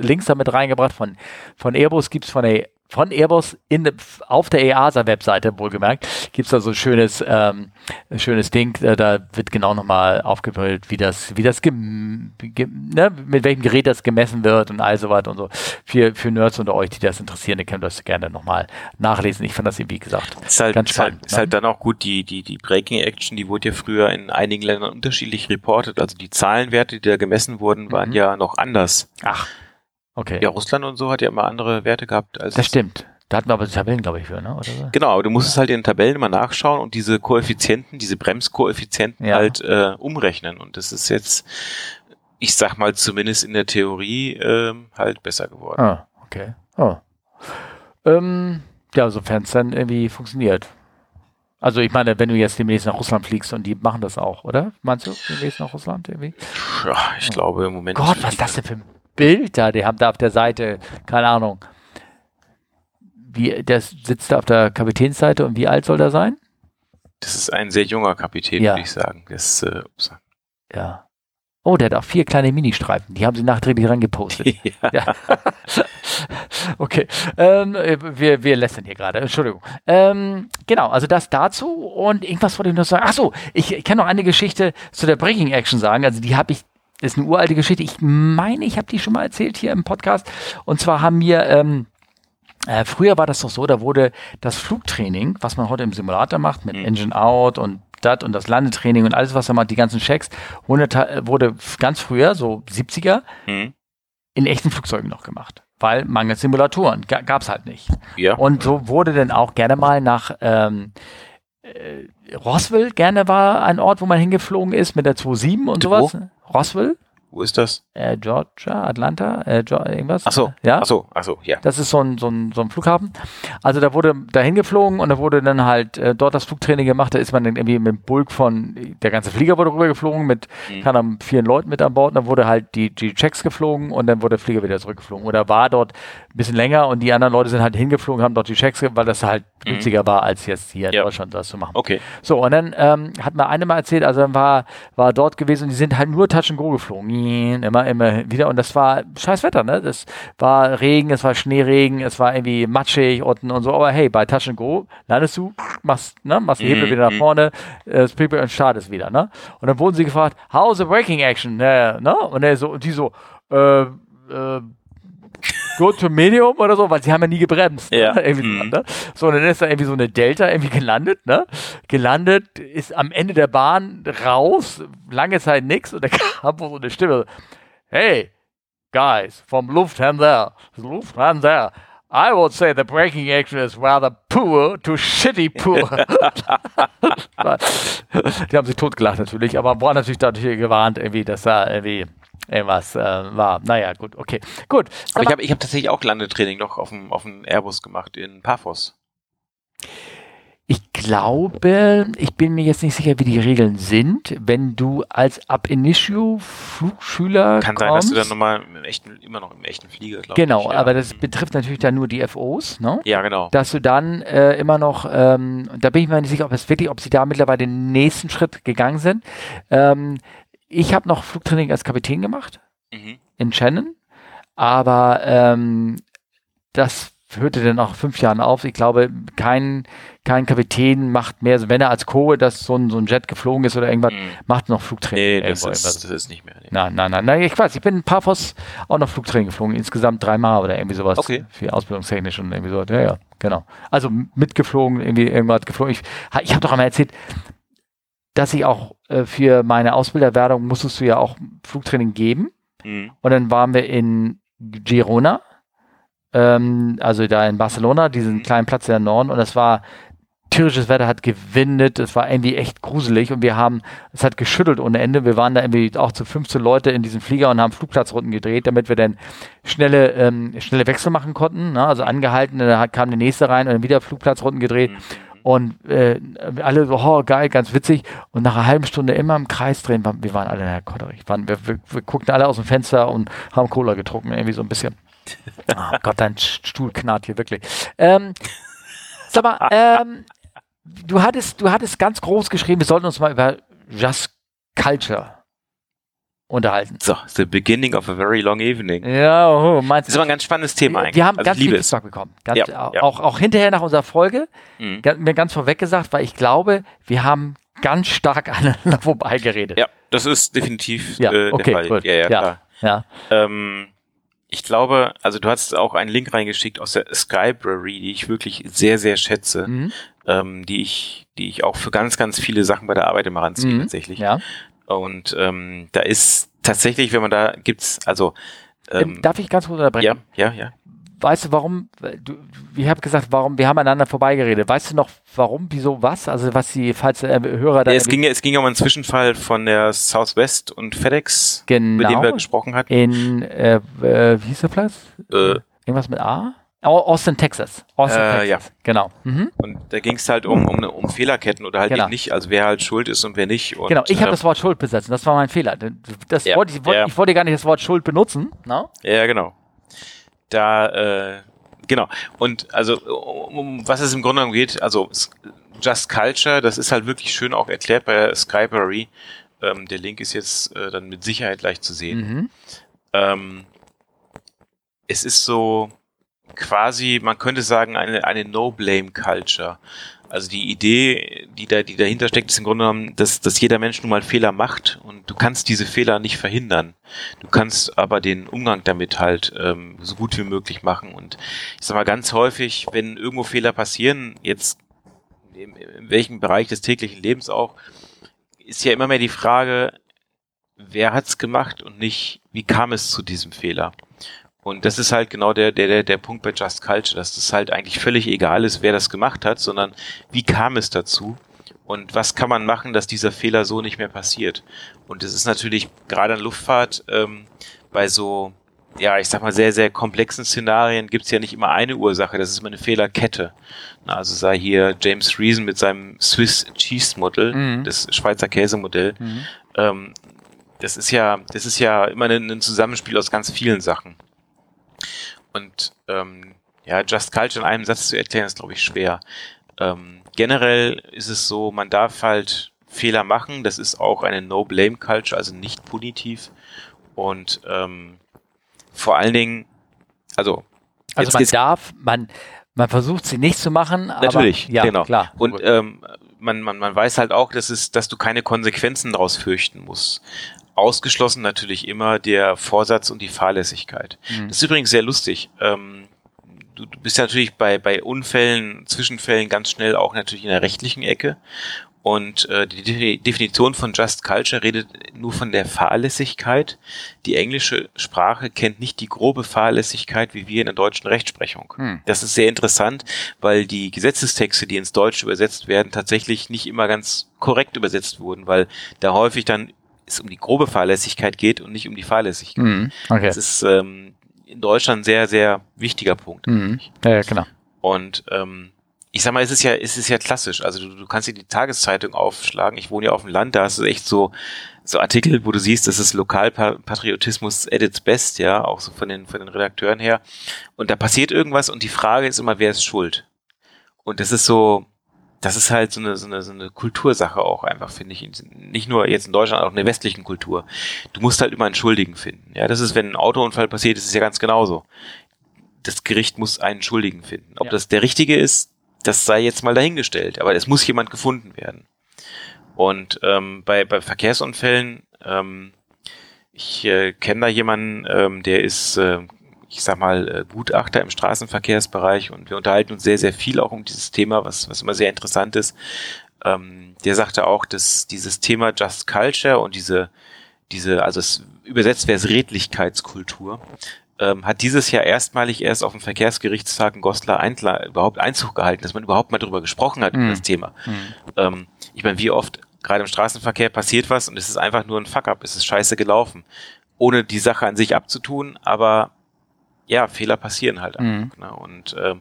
Links damit reingebracht. Von, von Airbus gibt es von der von Airbus in, auf der EASA-Webseite, wohlgemerkt, gibt es da so ein schönes, ähm, schönes Ding, äh, da wird genau nochmal aufgebildet, wie das, wie das gem, gem, ne, mit welchem Gerät das gemessen wird und all so weiter und so. Für, für Nerds unter euch, die das interessieren, die können das gerne nochmal nachlesen. Ich fand das eben, wie gesagt, Ist halt, ganz ist halt, spannend. ist halt dann auch gut, die, die, die Breaking Action, die wurde ja früher in einigen Ländern unterschiedlich reportet. Also die Zahlenwerte, die da gemessen wurden, waren Mhm. ja noch anders. Ach, okay. Ja, Russland und so hat ja immer andere Werte gehabt als. das stimmt. Da hatten wir aber die Tabellen, glaube ich, für, ne? Oder so? Genau, aber du musst es halt in den Tabellen immer nachschauen und diese Koeffizienten, diese Bremskoeffizienten Ja. halt äh, umrechnen. Und das ist jetzt, ich sag mal, zumindest in der Theorie ähm, halt besser geworden. Ah, okay. Oh. Ähm, ja, sofern es dann irgendwie funktioniert. Also ich meine, wenn du jetzt demnächst nach Russland fliegst und die machen das auch, oder? Meinst du demnächst nach Russland irgendwie? Ja, ich glaube im Moment. Gott, was ist das denn für ein Bild da? Die haben da auf der Seite, keine Ahnung. Wie, der sitzt da auf der Kapitänsseite und wie alt soll der sein? Das ist ein sehr junger Kapitän, Ja. würde ich sagen. Das, äh. Ja. Oh, der hat auch vier kleine Ministreifen. Die haben sie nachträglich rangepostet. ja. Ja. okay. Ähm, äh, wir, wir lästern hier gerade. Entschuldigung. Ähm, genau, also das dazu. Und irgendwas wollte ich noch sagen. Achso, ich, ich kann noch eine Geschichte zu der Breaking Action sagen. Also die habe ich, ist eine uralte Geschichte. Ich meine, ich habe die schon mal erzählt hier im Podcast. Und zwar haben wir, ähm, äh, früher war das doch so, da wurde das Flugtraining, was man heute im Simulator macht, mit Mhm. Engine Out und das und das Landetraining und alles, was man macht, die ganzen Checks, wurde, wurde ganz früher, so 70er, Hm. in echten Flugzeugen noch gemacht. Weil mangels Simulatoren ga, gab's halt nicht. ja. Und so wurde dann auch gerne mal nach ähm, äh, Roswell, gerne war ein Ort, wo man hingeflogen ist mit der 27 und Wo? sowas. Roswell, Wo ist das? äh, Georgia, Atlanta, äh, irgendwas. Ach so. Ja. Ach so, ach so, ja. Das ist so ein, so, ein, so ein Flughafen. Also da wurde dahin geflogen und da wurde dann halt äh, dort das Flugtraining gemacht. Da ist man dann irgendwie mit Bulk von, der ganze Flieger wurde rüber geflogen mit, Mhm. keine Ahnung, vielen Leuten mit an Bord. Und dann wurde halt die, die Checks geflogen und dann wurde der Flieger wieder zurückgeflogen. Oder war dort ein bisschen länger und die anderen Leute sind halt hingeflogen, haben dort die Checks, weil das halt Mhm. günstiger war, als jetzt hier in Ja. Deutschland das zu machen. Okay. So, und dann ähm, hat mir eine mal erzählt, also dann war, war dort gewesen und die sind halt nur Touch and Go geflogen. Immer, immer wieder. Und das war scheiß Wetter, ne? Das war Regen, es war Schneeregen, es war irgendwie matschig unten und so. Aber hey, bei Touch and Go landest du, machst, ne, machst die Hebel Mhm, wieder nach mhm. vorne, äh, Speedbreak und startest wieder, ne? Und dann wurden sie gefragt, how's the braking action? Ne, ne? Und er so, und die so, äh, äh, Go to Medium oder so, weil sie haben ja nie gebremst. Ja. Ne? Irgendwie Mhm. so, ne? so, und dann ist da irgendwie so eine Delta irgendwie gelandet, ne? Gelandet, ist am Ende der Bahn raus, lange Zeit nix und da kam wohl so eine Stimme, hey, guys, vom Lufthansa, Lufthansa, I would say the breaking action is rather poor to shitty poor. die haben sich totgelacht natürlich, aber waren natürlich dadurch gewarnt, irgendwie, dass da irgendwie irgendwas äh, war. Naja, gut, okay. Gut. Aber ich habe ich hab tatsächlich auch Landetraining noch auf dem, auf dem Airbus gemacht in Paphos. Ich glaube, ich bin mir jetzt nicht sicher, wie die Regeln sind. Wenn du als Ab Initio Flugschüler Kann sein, dass du dann nochmal im echten, immer noch im echten Flieger, glaube Genau, ich. ja. aber das betrifft natürlich dann nur die FOs, ne? Ja, genau. Dass du dann äh, immer noch, ähm, da bin ich mir nicht sicher, ob es wirklich, ob sie da mittlerweile den nächsten Schritt gegangen sind. Ähm, ich habe noch Flugtraining als Kapitän gemacht Mhm. in Shannon, aber ähm, das hörte dann nach fünf Jahren auf. Ich glaube, kein, kein Kapitän macht mehr, wenn er als Co. das so ein, so ein Jet geflogen ist oder irgendwas, Mhm. macht noch Flugtraining. Nee, das ist, das ist nicht mehr. Nee. Nein, nein, nein, nein, ich weiß, ich bin in Paphos auch noch Flugtraining geflogen, insgesamt dreimal oder irgendwie sowas. Okay. Für ausbildungstechnisch und irgendwie so. Ja, ja, genau. Also mitgeflogen, irgendwie irgendwas geflogen. Ich, ich habe doch einmal erzählt, dass ich auch äh, für meine Ausbilderwerdung musstest du ja auch Flugtraining geben. Mhm. Und dann waren wir in Girona, ähm, also da in Barcelona, diesen Mhm. kleinen Platz in der Norden. Und es war tierisches Wetter, hat gewindet, es war irgendwie echt gruselig. Und wir haben, es hat geschüttelt ohne Ende. Wir waren da irgendwie auch zu 15 Leute in diesem Flieger und haben Flugplatzrunden gedreht, damit wir dann schnelle, ähm, schnelle Wechsel machen konnten. Ne? Also angehalten, dann kam der nächste rein und dann wieder Flugplatzrunden gedreht. Mhm. Und äh, alle so, oh, geil, ganz witzig. Und nach einer halben Stunde immer im Kreis drehen, wir waren alle in der Kotterich. Waren, wir, wir, wir guckten alle aus dem Fenster und haben Cola getrunken, irgendwie so ein bisschen. Oh Gott, dein Stuhl knarrt hier wirklich. Ähm, sag mal, ähm, du hattest, du hattest ganz groß geschrieben, wir sollten uns mal über Just Culture unterhalten. So, the beginning of a very long evening. Ja, oh, meinst Das ist aber ein ganz spannendes Thema eigentlich. wir haben also ganz viel. Feedback bekommen. Ganz, Ja, ja. Auch, auch hinterher nach unserer Folge, Mhm. mir ganz vorweg gesagt, weil ich glaube, wir haben ganz stark aneinander vorbeigeredet. Ja, das ist definitiv Ja, äh, okay, der Fall. gut. Ja, ja, Ja. klar. Ja. Ähm, ich glaube, also du hast auch einen Link reingeschickt aus der Skybrary, die ich wirklich sehr, sehr schätze, Mhm. ähm, die ich, die ich auch für ganz, ganz viele Sachen bei der Arbeit immer ranziehe Mhm. tatsächlich. ja. Und ähm, da ist tatsächlich, wenn man da gibt's, also ähm, Ähm, Darf ich ganz kurz unterbrechen? ja, ja, ja. Weißt du, warum, du, ich habe gesagt, warum, wir haben aneinander vorbeigeredet. Weißt du noch, warum, wieso, was? Also, was die, falls der Hörer da ja es, ging, es ging ja um einen Zwischenfall von der Southwest und FedEx, mit dem wir genau gesprochen hatten. in, äh, äh, wie hieß der Platz? Äh, Irgendwas mit A? Au- Austin, Texas. Austin, Äh, Texas. Genau. Mhm. Und da ging es halt um, um, um Fehlerketten oder halt Genau. eben nicht, also wer halt schuld ist und wer nicht. Und, Genau, ich habe äh, das Wort Schuld besetzt. Das war mein Fehler. Das Ja, wollte, ich, wollte, ja. ich wollte gar nicht das Wort Schuld benutzen. No? Ja, genau. Da, äh, genau. Und also, um, um was es im Grunde genommen geht, also Just Culture, das ist halt wirklich schön auch erklärt bei Skybrary. Ähm, der Link ist jetzt äh, dann mit Sicherheit leicht zu sehen. Mhm. Ähm, es ist so quasi, man könnte sagen, eine, eine No-Blame-Culture. Also die Idee, die da, die dahinter steckt, ist im Grunde genommen, dass, dass jeder Mensch nun mal Fehler macht und du kannst diese Fehler nicht verhindern. Du kannst aber den Umgang damit halt ähm, so gut wie möglich machen. Und ich sag mal ganz häufig, wenn irgendwo Fehler passieren, jetzt in, in welchem Bereich des täglichen Lebens auch, ist ja immer mehr die Frage, wer hat's gemacht und nicht, wie kam es zu diesem Fehler? Und das ist halt genau der, der, der, der Punkt bei Just Culture, dass das halt eigentlich völlig egal ist, wer das gemacht hat, sondern wie kam es dazu? Und was kann man machen, dass dieser Fehler so nicht mehr passiert? Und es ist natürlich gerade in Luftfahrt ähm, bei so, ja, ich sag mal, sehr, sehr komplexen Szenarien gibt's ja nicht immer eine Ursache, das ist immer eine Fehlerkette. Na, also sei hier James Reason mit seinem Swiss Cheese Model, Mhm. das Schweizer Käsemodell, Mhm. ähm, das ist ja, das ist ja immer ein Zusammenspiel aus ganz vielen Sachen. Und ähm, ja, Just Culture in einem Satz zu erklären, ist, glaube ich, schwer. Ähm, generell ist es so, man darf halt Fehler machen. Das ist auch eine No-Blame-Culture, also nicht punitiv. Und ähm, vor allen Dingen, also, Also man darf, man, man versucht sie nicht zu machen, Natürlich, aber ja, genau. klar. Und ähm, man, man, man weiß halt auch, dass, es, dass du keine Konsequenzen daraus fürchten musst. Ausgeschlossen natürlich immer der Vorsatz und die Fahrlässigkeit. Mhm. Das ist übrigens sehr lustig. Ähm, du, du bist ja natürlich bei, bei Unfällen, Zwischenfällen ganz schnell auch natürlich in der rechtlichen Ecke. Und äh, die Definition von Just Culture redet nur von der Fahrlässigkeit. Die englische Sprache kennt nicht die grobe Fahrlässigkeit wie wir in der deutschen Rechtsprechung. Hm. Das ist sehr interessant, weil die Gesetzestexte, die ins Deutsche übersetzt werden, tatsächlich nicht immer ganz korrekt übersetzt wurden, weil da häufig dann es um die grobe Fahrlässigkeit geht und nicht um die Fahrlässigkeit. Hm. Okay. Das ist ähm, in Deutschland ein sehr, sehr wichtiger Punkt. Hm. Ja, ja, genau. Und ähm, ich sag mal, es ist ja, es ist ja klassisch. Also du, du kannst dir die Tageszeitung aufschlagen. Ich wohne ja auf dem Land, da hast du echt so, so Artikel, wo du siehst, das ist Lokalpatriotismus at its best, ja, auch so von den, von den Redakteuren her. Und da passiert irgendwas und die Frage ist immer, wer ist schuld? Und das ist so, das ist halt so eine, so eine, so eine Kultursache auch einfach, finde ich. Nicht nur jetzt in Deutschland, auch in der westlichen Kultur. Du musst halt immer einen Schuldigen finden. Ja, das ist, wenn ein Autounfall passiert, ist es ja ganz genauso. Das Gericht muss einen Schuldigen finden. Ob ja. das der Richtige ist, das sei jetzt mal dahingestellt, aber es muss jemand gefunden werden. Und ähm, bei, bei Verkehrsunfällen, ähm, ich äh, kenne da jemanden, ähm, der ist, äh, ich sag mal, äh, Gutachter im Straßenverkehrsbereich und wir unterhalten uns sehr, sehr viel auch um dieses Thema, was, was immer sehr interessant ist. Ähm, der sagte auch, dass dieses Thema Just Culture und diese, diese, also es übersetzt wäre es Redlichkeitskultur, ähm, hat dieses Jahr erstmalig erst auf dem Verkehrsgerichtstag in Goslar Eintler überhaupt Einzug gehalten, dass man überhaupt mal darüber gesprochen hat, mhm. über das Thema. Mhm. Ähm, ich meine, wie oft gerade im Straßenverkehr passiert was und es ist einfach nur ein Fuck-up, es ist scheiße gelaufen, ohne die Sache an sich abzutun, aber ja, Fehler passieren halt einfach. Mhm. Ne? Und äh,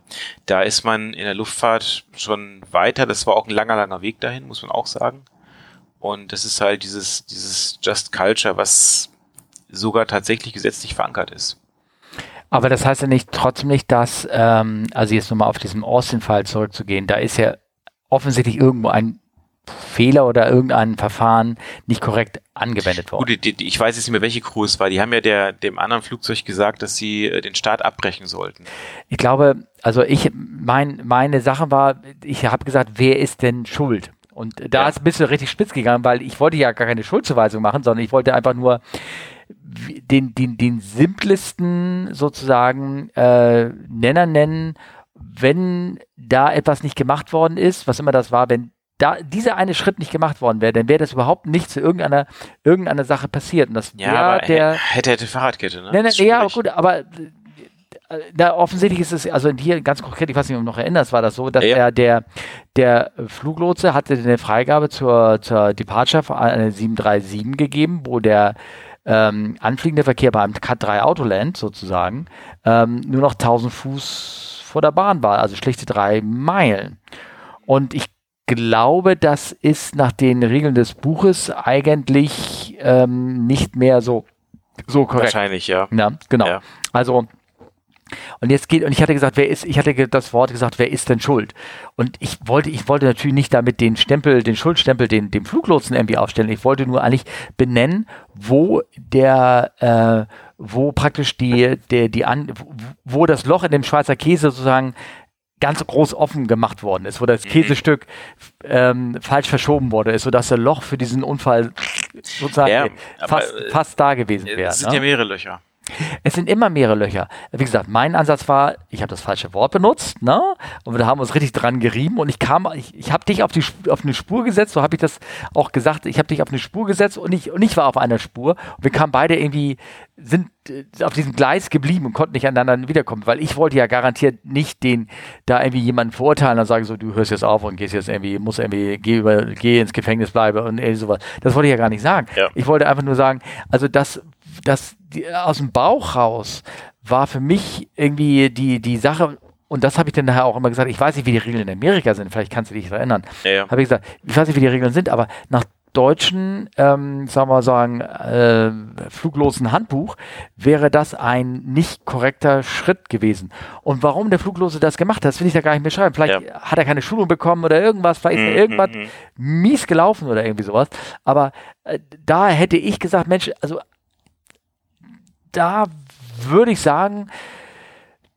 da ist man in der Luftfahrt schon weiter. Das war auch ein langer, langer Weg dahin, muss man auch sagen. Und das ist halt dieses, dieses Just Culture, was sogar tatsächlich gesetzlich verankert ist. Aber das heißt ja nicht, trotzdem nicht, dass, ähm, also jetzt nochmal auf diesen Austin-Fall zurückzugehen, da ist ja offensichtlich irgendwo ein Fehler oder irgendein Verfahren nicht korrekt angewendet worden. Gut, die, die, ich weiß jetzt nicht mehr, welche Crew es war. Die haben ja der, dem anderen Flugzeug gesagt, dass sie äh, den Start abbrechen sollten. Ich glaube, also ich, mein, meine Sache war, ich habe gesagt, wer ist denn schuld? Und da ja. ist ein bisschen richtig spitz gegangen, weil ich wollte ja gar keine Schuldzuweisung machen, sondern ich wollte einfach nur den, den, den simplesten sozusagen äh, Nenner nennen, wenn da etwas nicht gemacht worden ist, was immer das war, wenn da dieser eine Schritt nicht gemacht worden wäre, dann wäre das überhaupt nicht zu irgendeiner, irgendeiner Sache passiert. Und das ja, aber der. Hätte, hätte Fahrradkette, ne? ne, ne ja, gut, aber da offensichtlich ist es, also hier ganz konkret, ich weiß nicht, ob du noch erinnerst, war das so, dass ja. der, der, Fluglotse hatte eine Freigabe zur, zur Departure von einer 737 gegeben, wo der ähm, anfliegende Verkehr beim Cut 3 Autoland sozusagen ähm, nur noch 1000 Fuß vor der Bahn war, also schlichte drei Meilen. Und ich glaube, das ist nach den Regeln des Buches eigentlich ähm, nicht mehr so, so korrekt. Wahrscheinlich, ja. Ja, genau. Ja. Also und jetzt geht, und ich hatte gesagt, wer ist, ich hatte das Wort gesagt, wer ist denn schuld? Und ich wollte, ich wollte natürlich nicht damit den Stempel, den Schuldstempel, den, dem Fluglotsen irgendwie aufstellen. Ich wollte nur eigentlich benennen, wo der, äh, wo praktisch die, der, die an, wo das Loch in dem Schweizer Käse sozusagen ganz groß offen gemacht worden ist, wo das mhm. Käsestück ähm, falsch verschoben wurde ist, sodass das Loch für diesen Unfall sozusagen ja, fast, aber, fast da gewesen wäre. Es sind ne? ja mehrere Löcher. Es sind immer mehrere Löcher. Wie gesagt, mein Ansatz war, ich habe das falsche Wort benutzt, ne? Und wir haben uns richtig dran gerieben und ich kam, ich, ich habe dich auf die auf eine Spur gesetzt, so habe ich das auch gesagt. Ich habe dich auf eine Spur gesetzt und ich und ich war auf einer Spur. Und wir kamen beide irgendwie sind äh, auf diesem Gleis geblieben und konnten nicht aneinander wiederkommen, weil ich wollte ja garantiert nicht den da irgendwie jemanden verurteilen und sagen so, du hörst jetzt auf und gehst jetzt irgendwie, muss irgendwie, geh über, geh ins Gefängnis bleiben und irgendwie sowas. Das wollte ich ja gar nicht sagen. Ja. Ich wollte einfach nur sagen, also das, das die, aus dem Bauch raus war für mich irgendwie die, die Sache, und das habe ich dann nachher auch immer gesagt, ich weiß nicht, wie die Regeln in Amerika sind, vielleicht kannst du dich erinnern. Ja, ja. Habe ich gesagt, ich weiß nicht, wie die Regeln sind, aber nach deutschen, ähm, sagen wir sagen, äh, fluglosen Handbuch wäre das ein nicht korrekter Schritt gewesen. Und warum der Fluglose das gemacht hat, das will ich da gar nicht mehr schreiben. Vielleicht ja. hat er keine Schulung bekommen oder irgendwas, vielleicht ist mm, irgendwas mm, mies gelaufen oder irgendwie sowas. Aber äh, da hätte ich gesagt, Mensch, also da würde ich sagen,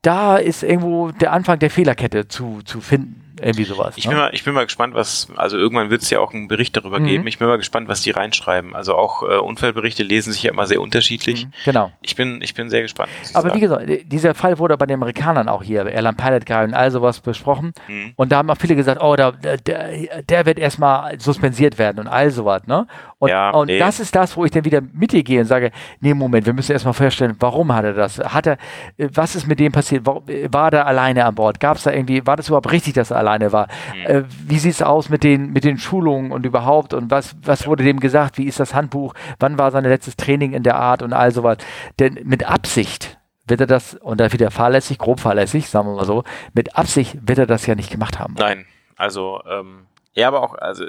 da ist irgendwo der Anfang der Fehlerkette zu, zu finden. Irgendwie sowas. Ich, ne? bin mal, ich bin mal gespannt, was, also irgendwann wird es ja auch einen Bericht darüber mhm. geben. Ich bin mal gespannt, was die reinschreiben. Also auch äh, Unfallberichte lesen sich ja immer sehr unterschiedlich. Mhm. Genau. Ich bin, ich bin sehr gespannt. Aber sagen. wie gesagt, dieser Fall wurde bei den Amerikanern auch hier, Airline Pilot Guy und all sowas besprochen. Mhm. Und da haben auch viele gesagt, oh, da, der, der wird erstmal suspensiert werden und all sowas. Ne? Und, ja, und nee. das ist das, wo ich dann wieder mit dir gehe und sage, nee, Moment, wir müssen erstmal feststellen, warum hat er das? Hat er, äh, was ist mit dem passiert? War der alleine an Bord? Gab es da irgendwie, war das überhaupt richtig, dass er alleine war? Mhm. Wie sieht es aus mit den, mit den Schulungen und überhaupt? Und was, was wurde dem gesagt? Wie ist das Handbuch? Wann war sein letztes Training in der Art und all sowas? Denn mit Absicht wird er das, und da wieder fahrlässig, grob fahrlässig, sagen wir mal so, mit Absicht wird er das ja nicht gemacht haben. Nein, also ähm, ja, aber auch, also,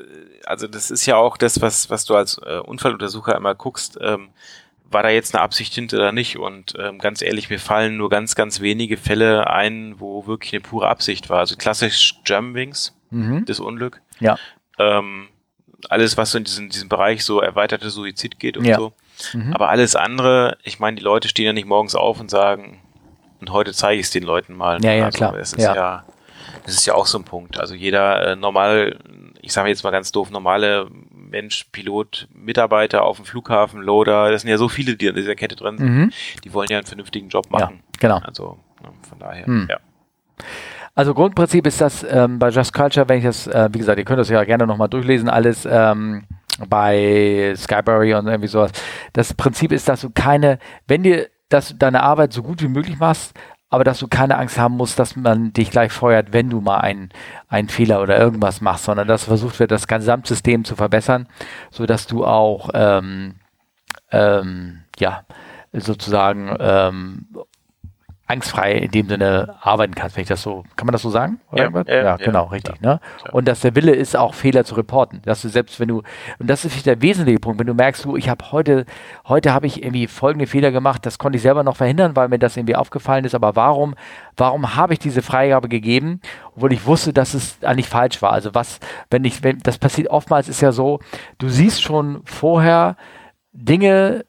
also das ist ja auch das, was, was du als äh, Unfalluntersucher immer guckst, ähm, war da jetzt eine Absicht hinter oder nicht? Und ähm, ganz ehrlich, mir fallen nur ganz, ganz wenige Fälle ein, wo wirklich eine pure Absicht war. Also klassisch Germanwings, mhm. das Unglück. Ja. Ähm, alles, was so in diesem, diesem Bereich so erweiterte Suizid geht und ja. so. Mhm. Aber alles andere, ich meine, die Leute stehen ja nicht morgens auf und sagen, und heute zeige ich es den Leuten mal. Ja, ja, also, klar. Es ist ja. ja das ist ja auch so ein Punkt. Also jeder äh, normal, ich sage jetzt mal ganz doof, normale Mensch, Pilot, Mitarbeiter auf dem Flughafen, Loader, das sind ja so viele, die in dieser Kette drin sind, mhm. die wollen ja einen vernünftigen Job machen. Ja, genau. Also ne, von daher, mhm. ja. Also Grundprinzip ist das ähm, bei Just Culture, wenn ich das, äh, wie gesagt, ihr könnt das ja gerne nochmal durchlesen, alles ähm, bei Skyberry und irgendwie sowas. Das Prinzip ist, dass du keine, wenn dir dass du deine Arbeit so gut wie möglich machst, aber dass du keine Angst haben musst, dass man dich gleich feuert, wenn du mal einen, einen Fehler oder irgendwas machst, sondern dass versucht wird, das Gesamtsystem zu verbessern, so dass du auch ähm, ähm, ja sozusagen ähm, angstfrei in dem Sinne arbeiten kannst, wenn ich das so, kann man das so sagen? Ja, ja, ja, genau, richtig. Ja, ne? Und dass der Wille ist, auch Fehler zu reporten. Dass du selbst, wenn du, und das ist der wesentliche Punkt, wenn du merkst, du, ich habe heute, heute habe ich irgendwie folgende Fehler gemacht, das konnte ich selber noch verhindern, weil mir das irgendwie aufgefallen ist, aber warum, warum habe ich diese Freigabe gegeben, obwohl ich wusste, dass es eigentlich falsch war? Also was, wenn ich, wenn, das passiert oftmals ist ja so, du siehst schon vorher Dinge,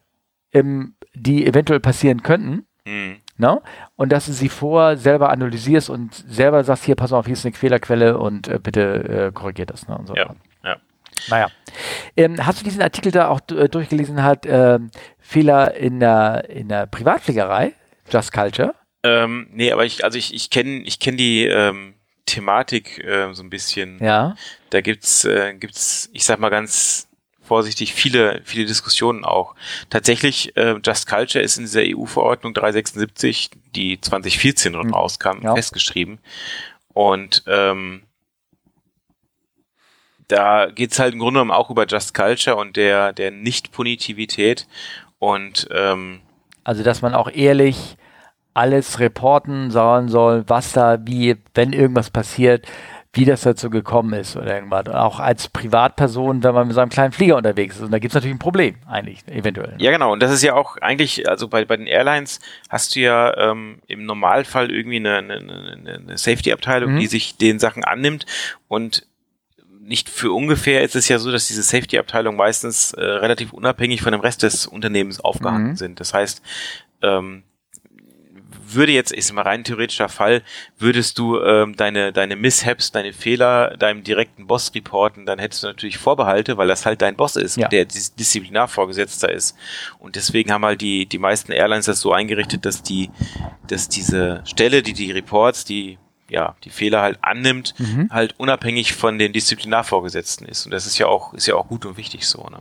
im, die eventuell passieren könnten. Mhm Ne? Und dass du sie vorher selber analysierst und selber sagst, hier, pass auf, hier ist eine Fehlerquelle und äh, bitte äh, korrigiert das. Ne? Und so. Ja, ja. Naja. Ähm, hast du diesen Artikel da auch äh, durchgelesen, hat äh, Fehler in der, in der Privatfliegerei, Just Culture? Ähm, nee, aber ich, also ich, ich kenne ich kenn die ähm, Thematik äh, so ein bisschen. Ja. Da gibt's, äh, gibt's, ich sag mal ganz vorsichtig viele, viele Diskussionen auch. Tatsächlich, äh, Just Culture ist in dieser EU-Verordnung 376, die 2014 mhm. rauskam, ja. festgeschrieben. Und ähm, da geht's halt im Grunde genommen auch über Just Culture und der, der Nicht-Punitivität. Und ähm, also, dass man auch ehrlich alles reporten sollen soll, was da, wie, wenn irgendwas passiert, wie das dazu gekommen ist oder irgendwas. Auch als Privatperson, wenn man mit so einem kleinen Flieger unterwegs ist. Und da gibt es natürlich ein Problem, eigentlich, eventuell. Ja, genau. Und das ist ja auch eigentlich, also bei, bei den Airlines hast du ja ähm, im Normalfall irgendwie eine, eine, eine Safety-Abteilung, mhm. die sich den Sachen annimmt. Und nicht für ungefähr ist es ja so, dass diese Safety-Abteilungen meistens äh, relativ unabhängig von dem Rest des Unternehmens aufgehangen mhm. sind. Das heißt, ähm, würde jetzt, ist mal rein theoretischer Fall, würdest du ähm, deine, deine Mishaps, deine Fehler deinem direkten Boss reporten, dann hättest du natürlich Vorbehalte, weil das halt dein Boss ist, ja. der Dis Disziplinarvorgesetzter ist. Und deswegen haben halt die, die meisten Airlines das so eingerichtet, dass die, dass diese Stelle, die die Reports, die ja, die Fehler halt annimmt, mhm. halt unabhängig von den Disziplinarvorgesetzten ist. Und das ist ja auch, ist ja auch gut und wichtig so. Ne?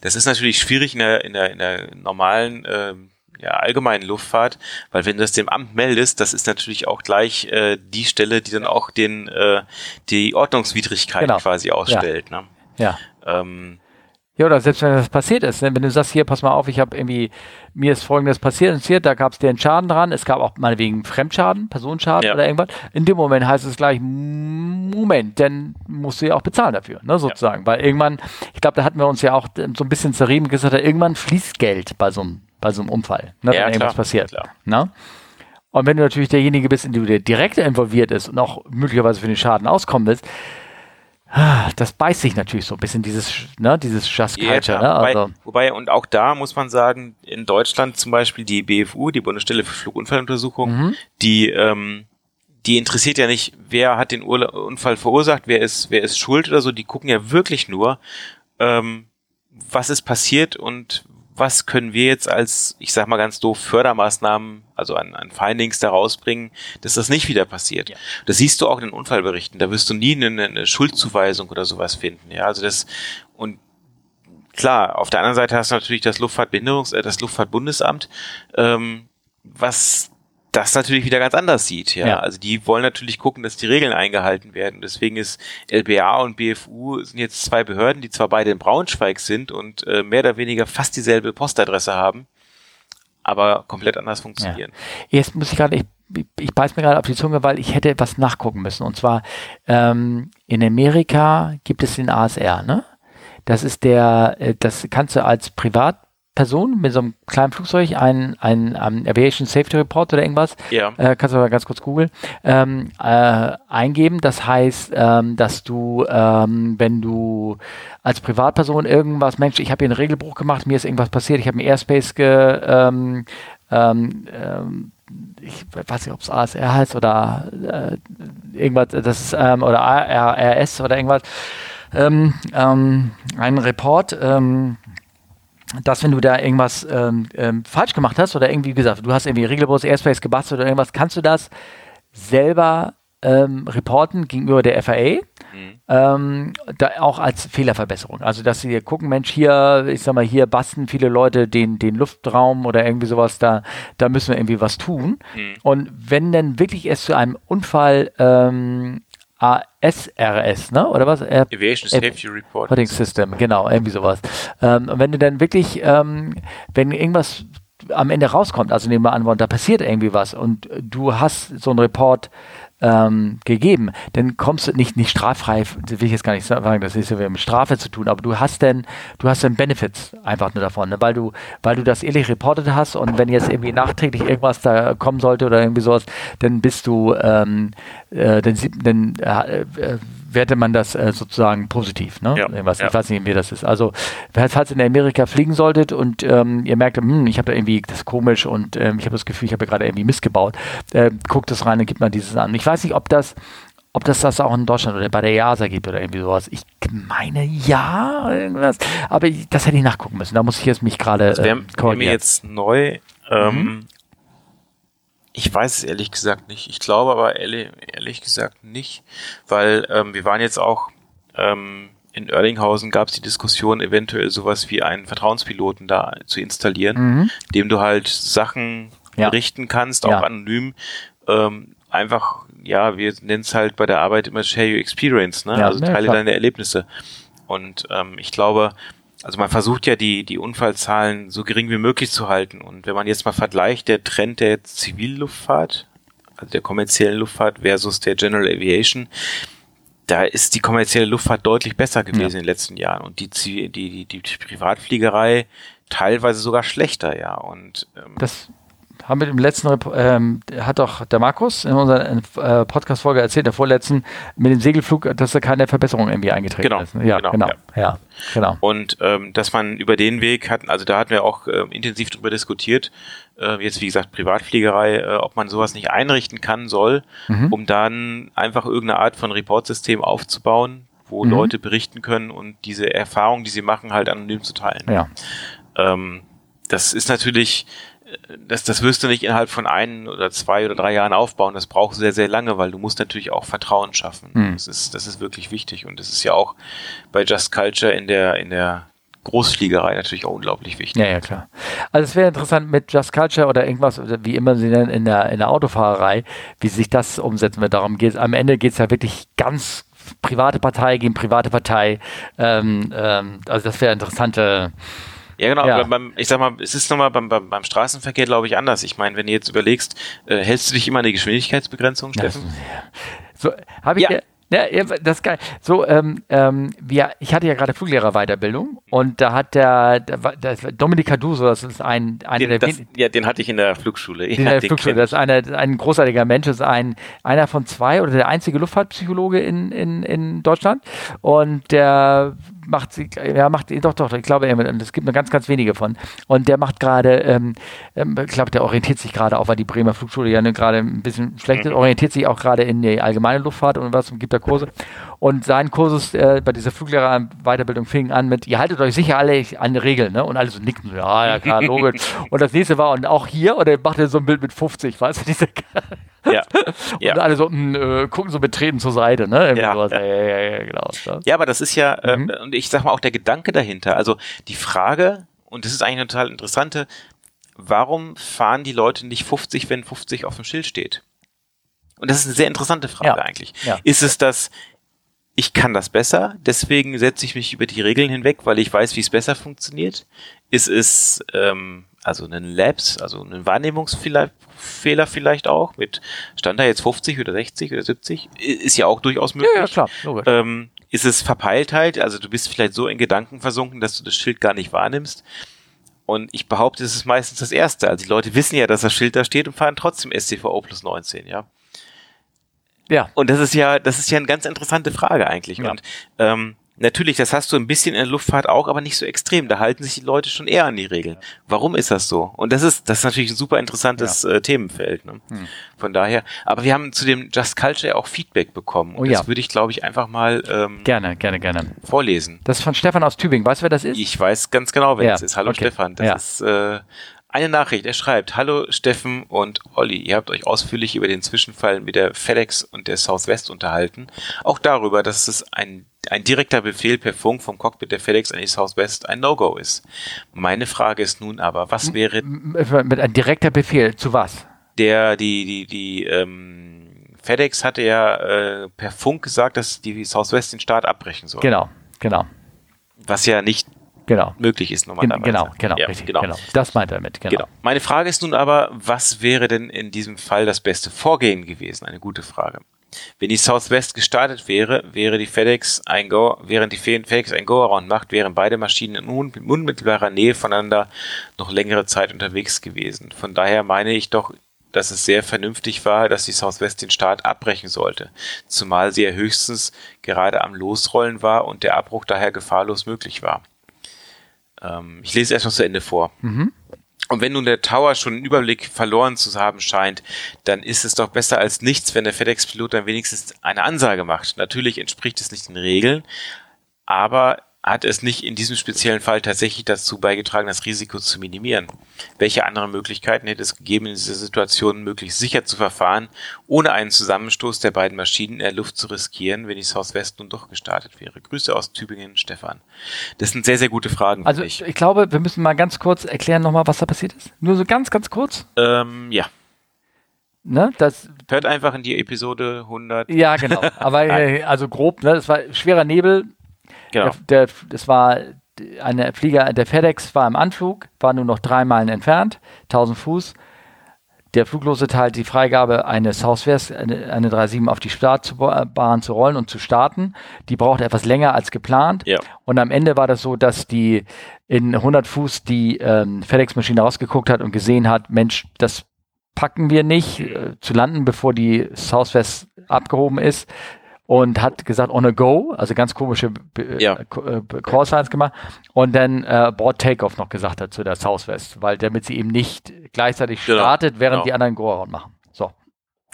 Das ist natürlich schwierig in der, in der, in der normalen ähm, ja, allgemeinen Luftfahrt, weil wenn du das dem Amt meldest, das ist natürlich auch gleich äh, die Stelle, die dann auch den äh, die Ordnungswidrigkeit genau. quasi ausstellt. Ja. Ne? Ja. Ähm, ja, oder selbst wenn das passiert ist, ne? wenn du sagst, hier, pass mal auf, ich habe irgendwie, mir ist folgendes passiert, da gab es den Schaden dran, es gab auch meinetwegen Fremdschaden, Personenschaden ja. oder irgendwas. In dem Moment heißt es gleich, Moment, dann musst du ja auch bezahlen dafür, ne, sozusagen. Ja. Weil irgendwann, ich glaube, da hatten wir uns ja auch so ein bisschen zerrieben gesagt, irgendwann fließt Geld bei so einem bei so einem Unfall, ne, ja, wenn irgendwas passiert. Klar. Ne? Und wenn du natürlich derjenige bist, in dem du direkt involviert ist und auch möglicherweise für den Schaden auskommen willst, ah, das beißt sich natürlich so ein bisschen dieses, ne, dieses Just Culture. Ja, ne? wobei, also. wobei, und auch da muss man sagen, in Deutschland zum Beispiel die BFU, die Bundesstelle für Flugunfalluntersuchung, mhm. die, ähm, die interessiert ja nicht, wer hat den Urla Unfall verursacht, wer ist, wer ist schuld oder so. Die gucken ja wirklich nur, ähm, was ist passiert und was können wir jetzt als, ich sag mal ganz doof, Fördermaßnahmen, also an, an Findings da rausbringen, dass das nicht wieder passiert. Ja. Das siehst du auch in den Unfallberichten. Da wirst du nie eine, eine Schuldzuweisung oder sowas finden. Ja, also das, und klar, auf der anderen Seite hast du natürlich das Luftfahrtbehinderungs-, äh, das Luftfahrtbundesamt, ähm, was das natürlich wieder ganz anders sieht. Ja? ja? also die wollen natürlich gucken, dass die Regeln eingehalten werden. Deswegen ist LBA und BFU sind jetzt zwei Behörden, die zwar beide in Braunschweig sind und äh, mehr oder weniger fast dieselbe Postadresse haben, aber komplett anders funktionieren. Ja. Jetzt muss ich gerade, ich, ich beiß mir gerade auf die Zunge, weil ich hätte etwas nachgucken müssen. Und zwar ähm, in Amerika gibt es den ASR, ne? Das ist der, äh, das kannst du als Privat Person mit so einem kleinen Flugzeug ein, ein, ein um, Aviation Safety Report oder irgendwas, ja. äh, kannst du mal ganz kurz googeln, ähm, äh, eingeben. Das heißt, ähm, dass du, ähm, wenn du als Privatperson irgendwas, Mensch, ich habe hier einen Regelbruch gemacht, mir ist irgendwas passiert, ich habe einen Airspace ge, ähm, ähm, ähm, ich weiß nicht, ob es ASR heißt oder äh, irgendwas, das ist, ähm, oder ARS oder irgendwas, ähm, ähm, ein Report, ähm, dass wenn du da irgendwas ähm, ähm, falsch gemacht hast oder irgendwie gesagt, du hast irgendwie regelbus Airspace gebastelt oder irgendwas, kannst du das selber ähm, reporten gegenüber der FAA, mhm. ähm, da auch als Fehlerverbesserung. Also dass sie gucken, Mensch, hier, ich sag mal, hier basten viele Leute den, den Luftraum oder irgendwie sowas, da, da müssen wir irgendwie was tun. Mhm. Und wenn dann wirklich es zu einem Unfall ähm, ASRS, ne? Oder was? Air Aviation Safety Reporting System, genau, irgendwie sowas. Ähm, wenn du dann wirklich, ähm, wenn irgendwas am Ende rauskommt, also nehmen wir an, da passiert irgendwie was und du hast so einen Report ähm, gegeben, dann kommst du nicht, nicht straffrei, will ich jetzt gar nicht sagen, das ist ja mit Strafe zu tun, aber du hast denn, du hast dann Benefits einfach nur davon, ne? weil du, weil du das ehrlich reportet hast und wenn jetzt irgendwie nachträglich irgendwas da kommen sollte oder irgendwie sowas, dann bist du, ähm, äh, dann, dann äh, äh, werte man das äh, sozusagen positiv. Ne? Ja, ja. Ich weiß nicht, wie das ist. Also, falls ihr in Amerika fliegen solltet und ähm, ihr merkt, hm, ich habe da irgendwie, das ist komisch und ähm, ich habe das Gefühl, ich habe gerade irgendwie missgebaut, äh, guckt das rein und gibt mal dieses an. Ich weiß nicht, ob das ob das das auch in Deutschland oder bei der JASA gibt oder irgendwie sowas. Ich meine ja, irgendwas. Aber ich, das hätte ich nachgucken müssen. Da muss ich jetzt mich gerade. Also wir, äh, wir haben jetzt neu ähm, mhm. Ich weiß es ehrlich gesagt nicht. Ich glaube aber ehrlich, ehrlich gesagt nicht, weil ähm, wir waren jetzt auch ähm, in Erlinghausen gab es die Diskussion, eventuell sowas wie einen Vertrauenspiloten da zu installieren, mhm. dem du halt Sachen ja. berichten kannst, auch ja. anonym. Ähm, einfach, ja, wir nennen es halt bei der Arbeit immer Share Your Experience, ne? Ja, also teile deine Erlebnisse. Und ähm, ich glaube, also man versucht ja die, die Unfallzahlen so gering wie möglich zu halten. Und wenn man jetzt mal vergleicht, der Trend der Zivilluftfahrt, also der kommerziellen Luftfahrt versus der General Aviation, da ist die kommerzielle Luftfahrt deutlich besser gewesen ja. in den letzten Jahren und die, die, die, die Privatfliegerei teilweise sogar schlechter, ja. Und ähm, das haben wir im letzten, ähm, hat doch der Markus in unserer äh, Podcast-Folge erzählt, der vorletzten, mit dem Segelflug, dass da keine Verbesserung irgendwie eingetreten genau, ist. Ja, genau. genau ja. ja. genau. Und ähm, dass man über den Weg hatten, also da hatten wir auch äh, intensiv drüber diskutiert, äh, jetzt wie gesagt Privatfliegerei, äh, ob man sowas nicht einrichten kann, soll, mhm. um dann einfach irgendeine Art von Reportsystem aufzubauen, wo mhm. Leute berichten können und diese Erfahrung, die sie machen, halt anonym zu teilen. Ja. Ähm, das ist natürlich das, das wirst du nicht innerhalb von ein oder zwei oder drei Jahren aufbauen. Das braucht sehr, sehr lange, weil du musst natürlich auch Vertrauen schaffen. Mhm. Das ist, das ist wirklich wichtig. Und das ist ja auch bei Just Culture in der, in der Großfliegerei natürlich auch unglaublich wichtig. Ja, ja, klar. Also es wäre interessant mit Just Culture oder irgendwas, wie immer sie nennen, in der, in der Autofahrerei, wie sich das umsetzen wird. Darum geht Am Ende geht es ja wirklich ganz private Partei gegen private Partei. Ähm, ähm, also das wäre interessante ja, genau. Ja. Beim, ich sag mal, es ist nochmal beim, beim, beim Straßenverkehr, glaube ich, anders. Ich meine, wenn du jetzt überlegst, äh, hältst du dich immer an die Geschwindigkeitsbegrenzung, Steffen? So, habe ich ja. Ja, das ist geil. So, ähm, ähm, wir, ich hatte ja gerade Fluglehrerweiterbildung und da hat der, der, Dominik Caduso, das ist ein, einer den, der das, Ja, den hatte ich in der Flugschule. In der Flugschule, das ist eine, ein großartiger Mensch, das ist ein, einer von zwei oder der einzige Luftfahrtpsychologe in, in, in Deutschland und der macht sie, ja, macht, doch, doch, ich glaube, es gibt nur ganz, ganz wenige von. Und der macht gerade, ähm, ähm, ich glaube, der orientiert sich gerade auch, weil die Bremer Flugschule ja ne, gerade ein bisschen schlecht ist, mhm. orientiert sich auch gerade in die allgemeine Luftfahrt und was, gibt da Kurse. Und sein Kurs äh, bei dieser Fluglehrerweiterbildung fing an mit, ihr haltet euch sicher alle an die Regeln, ne? Und alle so nicken, ja, ja, klar, logisch. und das nächste war, und auch hier, und er macht er so ein Bild mit 50, weißt du, diese ja. und ja. alle so mh, hm, äh, gucken so betreten zur Seite, ne? Ja, ja. Ja, ja, genau. ja, aber das ist ja, ähm, mhm. äh, und ich sag mal auch der Gedanke dahinter. Also die Frage, und das ist eigentlich eine total interessante, warum fahren die Leute nicht 50, wenn 50 auf dem Schild steht? Und das ist eine sehr interessante Frage eigentlich. Ist es das, ich kann das besser, deswegen setze ich mich über die Regeln hinweg, weil ich weiß, wie es besser funktioniert? Ist es ähm, also einen Labs, also einen Wahrnehmungsfehler vielleicht auch mit stand da jetzt 50 oder 60 oder 70 ist ja auch durchaus möglich. Ja, ja klar. Logisch. Ähm, ist es Verpeiltheit, also du bist vielleicht so in Gedanken versunken, dass du das Schild gar nicht wahrnimmst. Und ich behaupte, es ist meistens das Erste. Also die Leute wissen ja, dass das Schild da steht und fahren trotzdem SCVO plus 19, ja. Ja. Und das ist ja, das ist ja eine ganz interessante Frage eigentlich. Ja. Und ähm, Natürlich, das hast du ein bisschen in der Luftfahrt auch, aber nicht so extrem. Da halten sich die Leute schon eher an die Regeln. Warum ist das so? Und das ist, das ist natürlich ein super interessantes ja. äh, Themenfeld. Ne? Hm. Von daher, aber wir haben zu dem Just Culture auch Feedback bekommen. Und oh, das ja. würde ich, glaube ich, einfach mal ähm, gerne, gerne, gerne vorlesen. Das ist von Stefan aus Tübingen. Weißt du, wer das ist? Ich weiß ganz genau, wer ja. das ist. Hallo okay. Stefan. Das ist äh, eine Nachricht. Er schreibt, Hallo Steffen und Olli, ihr habt euch ausführlich über den Zwischenfall mit der FedEx und der Southwest unterhalten. Auch darüber, dass es ein, ein direkter Befehl per Funk vom Cockpit der FedEx an die Southwest ein No-Go ist. Meine Frage ist nun aber, was wäre... Mit ein direkter Befehl zu was? Der, die, die, die, ähm, FedEx hatte ja äh, per Funk gesagt, dass die Southwest den Start abbrechen soll. Genau, genau. Was ja nicht genau. möglich ist normalerweise. Genau, genau, ja, richtig, genau. genau. Das meint er mit, genau. genau. Meine Frage ist nun aber, was wäre denn in diesem Fall das beste Vorgehen gewesen? Eine gute Frage. Wenn die Southwest gestartet wäre, wäre die FedEx ein Go, während die FedEx ein Go-Around macht, wären beide Maschinen in unmittelbarer Nähe voneinander noch längere Zeit unterwegs gewesen. Von daher meine ich doch, dass es sehr vernünftig war, dass die Southwest den Start abbrechen sollte, zumal sie ja höchstens gerade am Losrollen war und der Abbruch daher gefahrlos möglich war. Ähm, ich lese erstmal zu Ende vor. Mhm. Und wenn nun der Tower schon einen Überblick verloren zu haben scheint, dann ist es doch besser als nichts, wenn der FedEx-Pilot dann wenigstens eine Ansage macht. Natürlich entspricht es nicht den Regeln, aber hat es nicht in diesem speziellen Fall tatsächlich dazu beigetragen, das Risiko zu minimieren? Welche anderen Möglichkeiten hätte es gegeben, in dieser Situation möglichst sicher zu verfahren, ohne einen Zusammenstoß der beiden Maschinen in der Luft zu riskieren, wenn die Southwest nun doch gestartet wäre? Grüße aus Tübingen, Stefan. Das sind sehr, sehr gute Fragen. Also ich, ich glaube, wir müssen mal ganz kurz erklären nochmal, was da passiert ist. Nur so ganz, ganz kurz. Ähm, ja. Ne, das Hört einfach in die Episode 100. Ja, genau. Aber äh, also grob, ne, das war schwerer Nebel, Genau. Der, der, das war eine Flieger, der FedEx war im Anflug, war nur noch drei Meilen entfernt, 1000 Fuß. Der Fluglose teilt die Freigabe, eine Southwest, eine, eine 37 auf die Startbahn zu rollen und zu starten. Die braucht etwas länger als geplant. Ja. Und am Ende war das so, dass die in 100 Fuß die ähm, FedEx-Maschine rausgeguckt hat und gesehen hat, Mensch, das packen wir nicht äh, zu landen, bevor die Southwest abgehoben ist und hat gesagt on a go, also ganz komische ja. äh, Call Signs gemacht und dann äh, Board Takeoff noch gesagt hat zu der Southwest, weil damit sie eben nicht gleichzeitig genau. startet, während genau. die anderen Go-Around machen. So.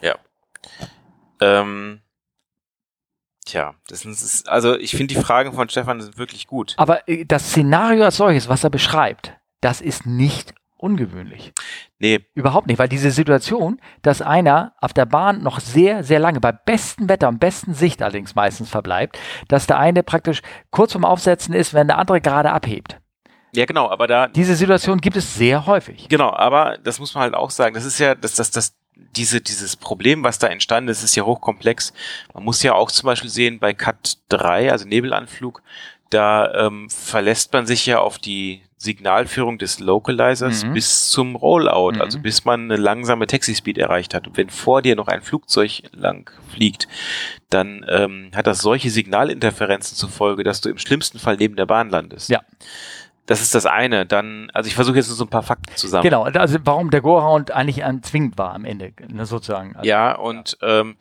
Ja. Ähm, Tja, das ist, also ich finde die Fragen von Stefan sind wirklich gut. Aber äh, das Szenario als solches, was er beschreibt, das ist nicht ungewöhnlich. Nee. Überhaupt nicht, weil diese Situation, dass einer auf der Bahn noch sehr, sehr lange, bei bestem Wetter und besten Sicht allerdings meistens verbleibt, dass der eine praktisch kurz vorm Aufsetzen ist, wenn der andere gerade abhebt. Ja, genau, aber da. Diese Situation gibt es sehr häufig. Genau, aber das muss man halt auch sagen. Das ist ja, das, das, das, diese, dieses Problem, was da entstanden ist, ist ja hochkomplex. Man muss ja auch zum Beispiel sehen, bei Cut 3, also Nebelanflug, da ähm, verlässt man sich ja auf die Signalführung des Localizers mhm. bis zum Rollout, mhm. also bis man eine langsame Taxi-Speed erreicht hat. Und wenn vor dir noch ein Flugzeug lang fliegt, dann ähm, hat das solche Signalinterferenzen zur Folge, dass du im schlimmsten Fall neben der Bahn landest. Ja. Das ist das eine. Dann, also ich versuche jetzt so ein paar Fakten zusammen. Genau, also warum der Go-Round eigentlich zwingend war am Ende, ne, sozusagen. Also, ja, und ja. Ähm,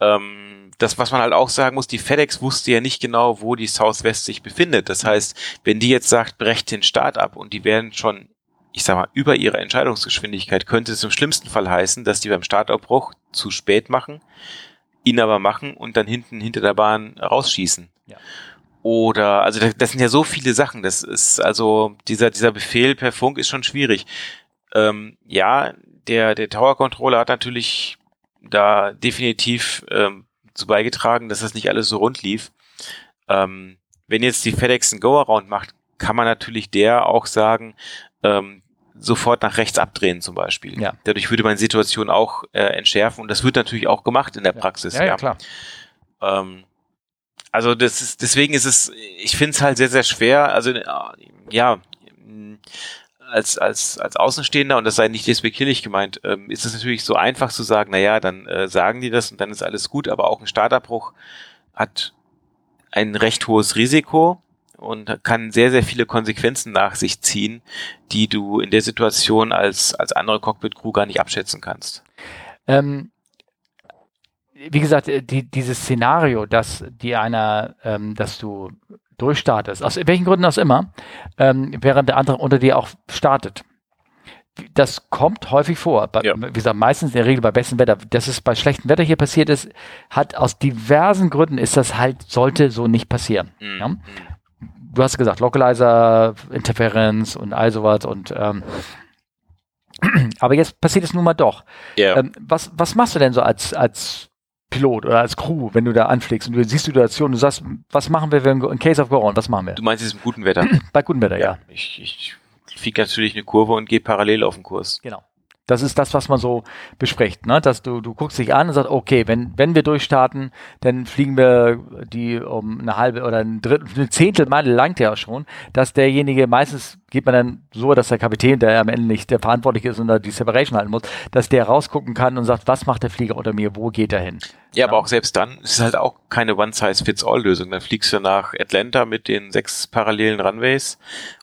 Ähm, das, was man halt auch sagen muss, die FedEx wusste ja nicht genau, wo die Southwest sich befindet. Das heißt, wenn die jetzt sagt, brecht den Start ab und die werden schon, ich sag mal, über ihre Entscheidungsgeschwindigkeit, könnte es im schlimmsten Fall heißen, dass die beim Startabbruch zu spät machen, ihn aber machen und dann hinten hinter der Bahn rausschießen. Ja. Oder, also das, das sind ja so viele Sachen. Das ist also dieser dieser Befehl per Funk ist schon schwierig. Ähm, ja, der der Tower Controller hat natürlich da definitiv ähm, zu beigetragen, dass das nicht alles so rund lief. Ähm, wenn jetzt die FedEx ein Go-Around macht, kann man natürlich der auch sagen, ähm, sofort nach rechts abdrehen zum Beispiel. Ja. Dadurch würde man die Situation auch äh, entschärfen und das wird natürlich auch gemacht in der Praxis. Ja, ja, ja. klar. Ähm, also das ist, deswegen ist es, ich finde es halt sehr, sehr schwer. Also ja, als, als, als Außenstehender, und das sei nicht despektierlich gemeint, ähm, ist es natürlich so einfach zu sagen, naja, dann äh, sagen die das und dann ist alles gut, aber auch ein Startabbruch hat ein recht hohes Risiko und kann sehr, sehr viele Konsequenzen nach sich ziehen, die du in der Situation als, als andere Cockpit-Crew gar nicht abschätzen kannst. Ähm, wie gesagt, äh, die, dieses Szenario, dass die einer, ähm, dass du durchstartest, aus welchen Gründen auch immer, ähm, während der andere unter dir auch startet. Das kommt häufig vor. Bei, ja. Wie gesagt, meistens in der Regel bei bestem Wetter. Dass es bei schlechtem Wetter hier passiert ist, hat aus diversen Gründen ist das halt, sollte so nicht passieren. Mhm. Ja? Du hast gesagt, Localizer, Interferenz und all sowas und ähm, aber jetzt passiert es nun mal doch. Yeah. Ähm, was, was machst du denn so als, als Pilot oder als Crew, wenn du da anfliegst und du siehst die Situation, du sagst, was machen wir, wenn in Case of Go on, was machen wir? Du meinst es im guten Wetter? Bei gutem Wetter, ja. ja. Ich, ich fliege natürlich eine Kurve und gehe parallel auf den Kurs. Genau. Das ist das, was man so bespricht, ne? Dass du, du guckst dich an und sagst, okay, wenn, wenn wir durchstarten, dann fliegen wir die um eine halbe oder ein Drittel, eine Zehntelmeile langt ja schon, dass derjenige, meistens geht man dann so, dass der Kapitän, der am Ende nicht der verantwortlich ist und da die Separation halten muss, dass der rausgucken kann und sagt, was macht der Flieger unter mir, wo geht er hin? Ja, aber auch selbst dann ist es halt auch keine One-Size-Fits-All-Lösung. Dann fliegst du nach Atlanta mit den sechs parallelen Runways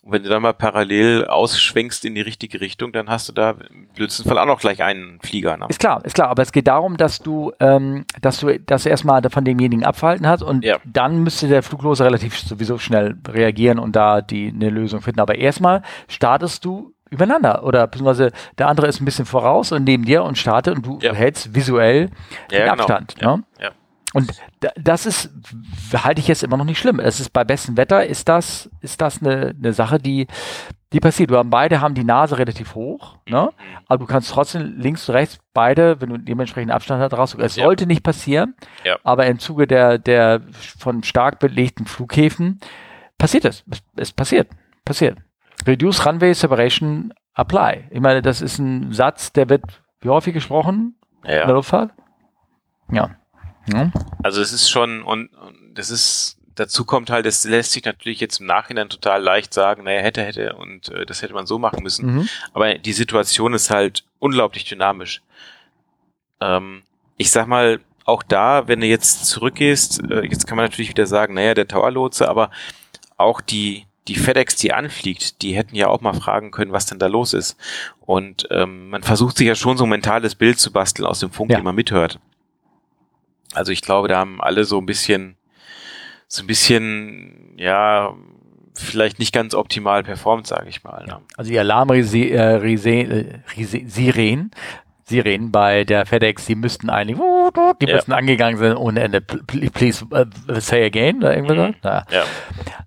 und wenn du dann mal parallel ausschwenkst in die richtige Richtung, dann hast du da im blödsten Fall auch noch gleich einen Flieger. Ne? Ist klar, ist klar. Aber es geht darum, dass du, ähm, dass du das erstmal von demjenigen abverhalten hast und ja. dann müsste der Fluglose relativ sowieso schnell reagieren und da die eine Lösung finden. Aber erstmal startest du übereinander oder beziehungsweise der andere ist ein bisschen voraus und neben dir und startet und du ja. hältst visuell ja, den genau. Abstand. Ne? Ja. Und das ist, halte ich jetzt immer noch nicht schlimm. Es ist bei bestem Wetter ist das, ist das eine, eine Sache, die, die passiert. Wir haben beide haben die Nase relativ hoch, ne? Mhm. Aber du kannst trotzdem links und rechts beide, wenn du dementsprechend Abstand hast, raus. Es ja. sollte nicht passieren, ja. aber im Zuge der, der von stark belegten Flughäfen passiert es. Es, es passiert. Passiert. Reduce Runway Separation Apply. Ich meine, das ist ein Satz, der wird wie häufig gesprochen ja. in der Luftfahrt? Ja. ja. Also es ist schon, und, und das ist, dazu kommt halt, es lässt sich natürlich jetzt im Nachhinein total leicht sagen, naja, hätte, hätte und äh, das hätte man so machen müssen. Mhm. Aber die Situation ist halt unglaublich dynamisch. Ähm, ich sag mal, auch da, wenn du jetzt zurückgehst, äh, jetzt kann man natürlich wieder sagen, naja, der Towerlotse, aber auch die, die FedEx, die anfliegt, die hätten ja auch mal fragen können, was denn da los ist. Und ähm, man versucht sich ja schon so ein mentales Bild zu basteln aus dem Funk, ja. den man mithört. Also ich glaube, da haben alle so ein bisschen, so ein bisschen, ja, vielleicht nicht ganz optimal performt, sage ich mal. Ne? Also die Alarmsirenen Sirenen bei der FedEx, die müssten eigentlich, die ja. müssten angegangen sein ohne Ende. Please uh, say again oder irgendwas. Mhm. Ja. ja.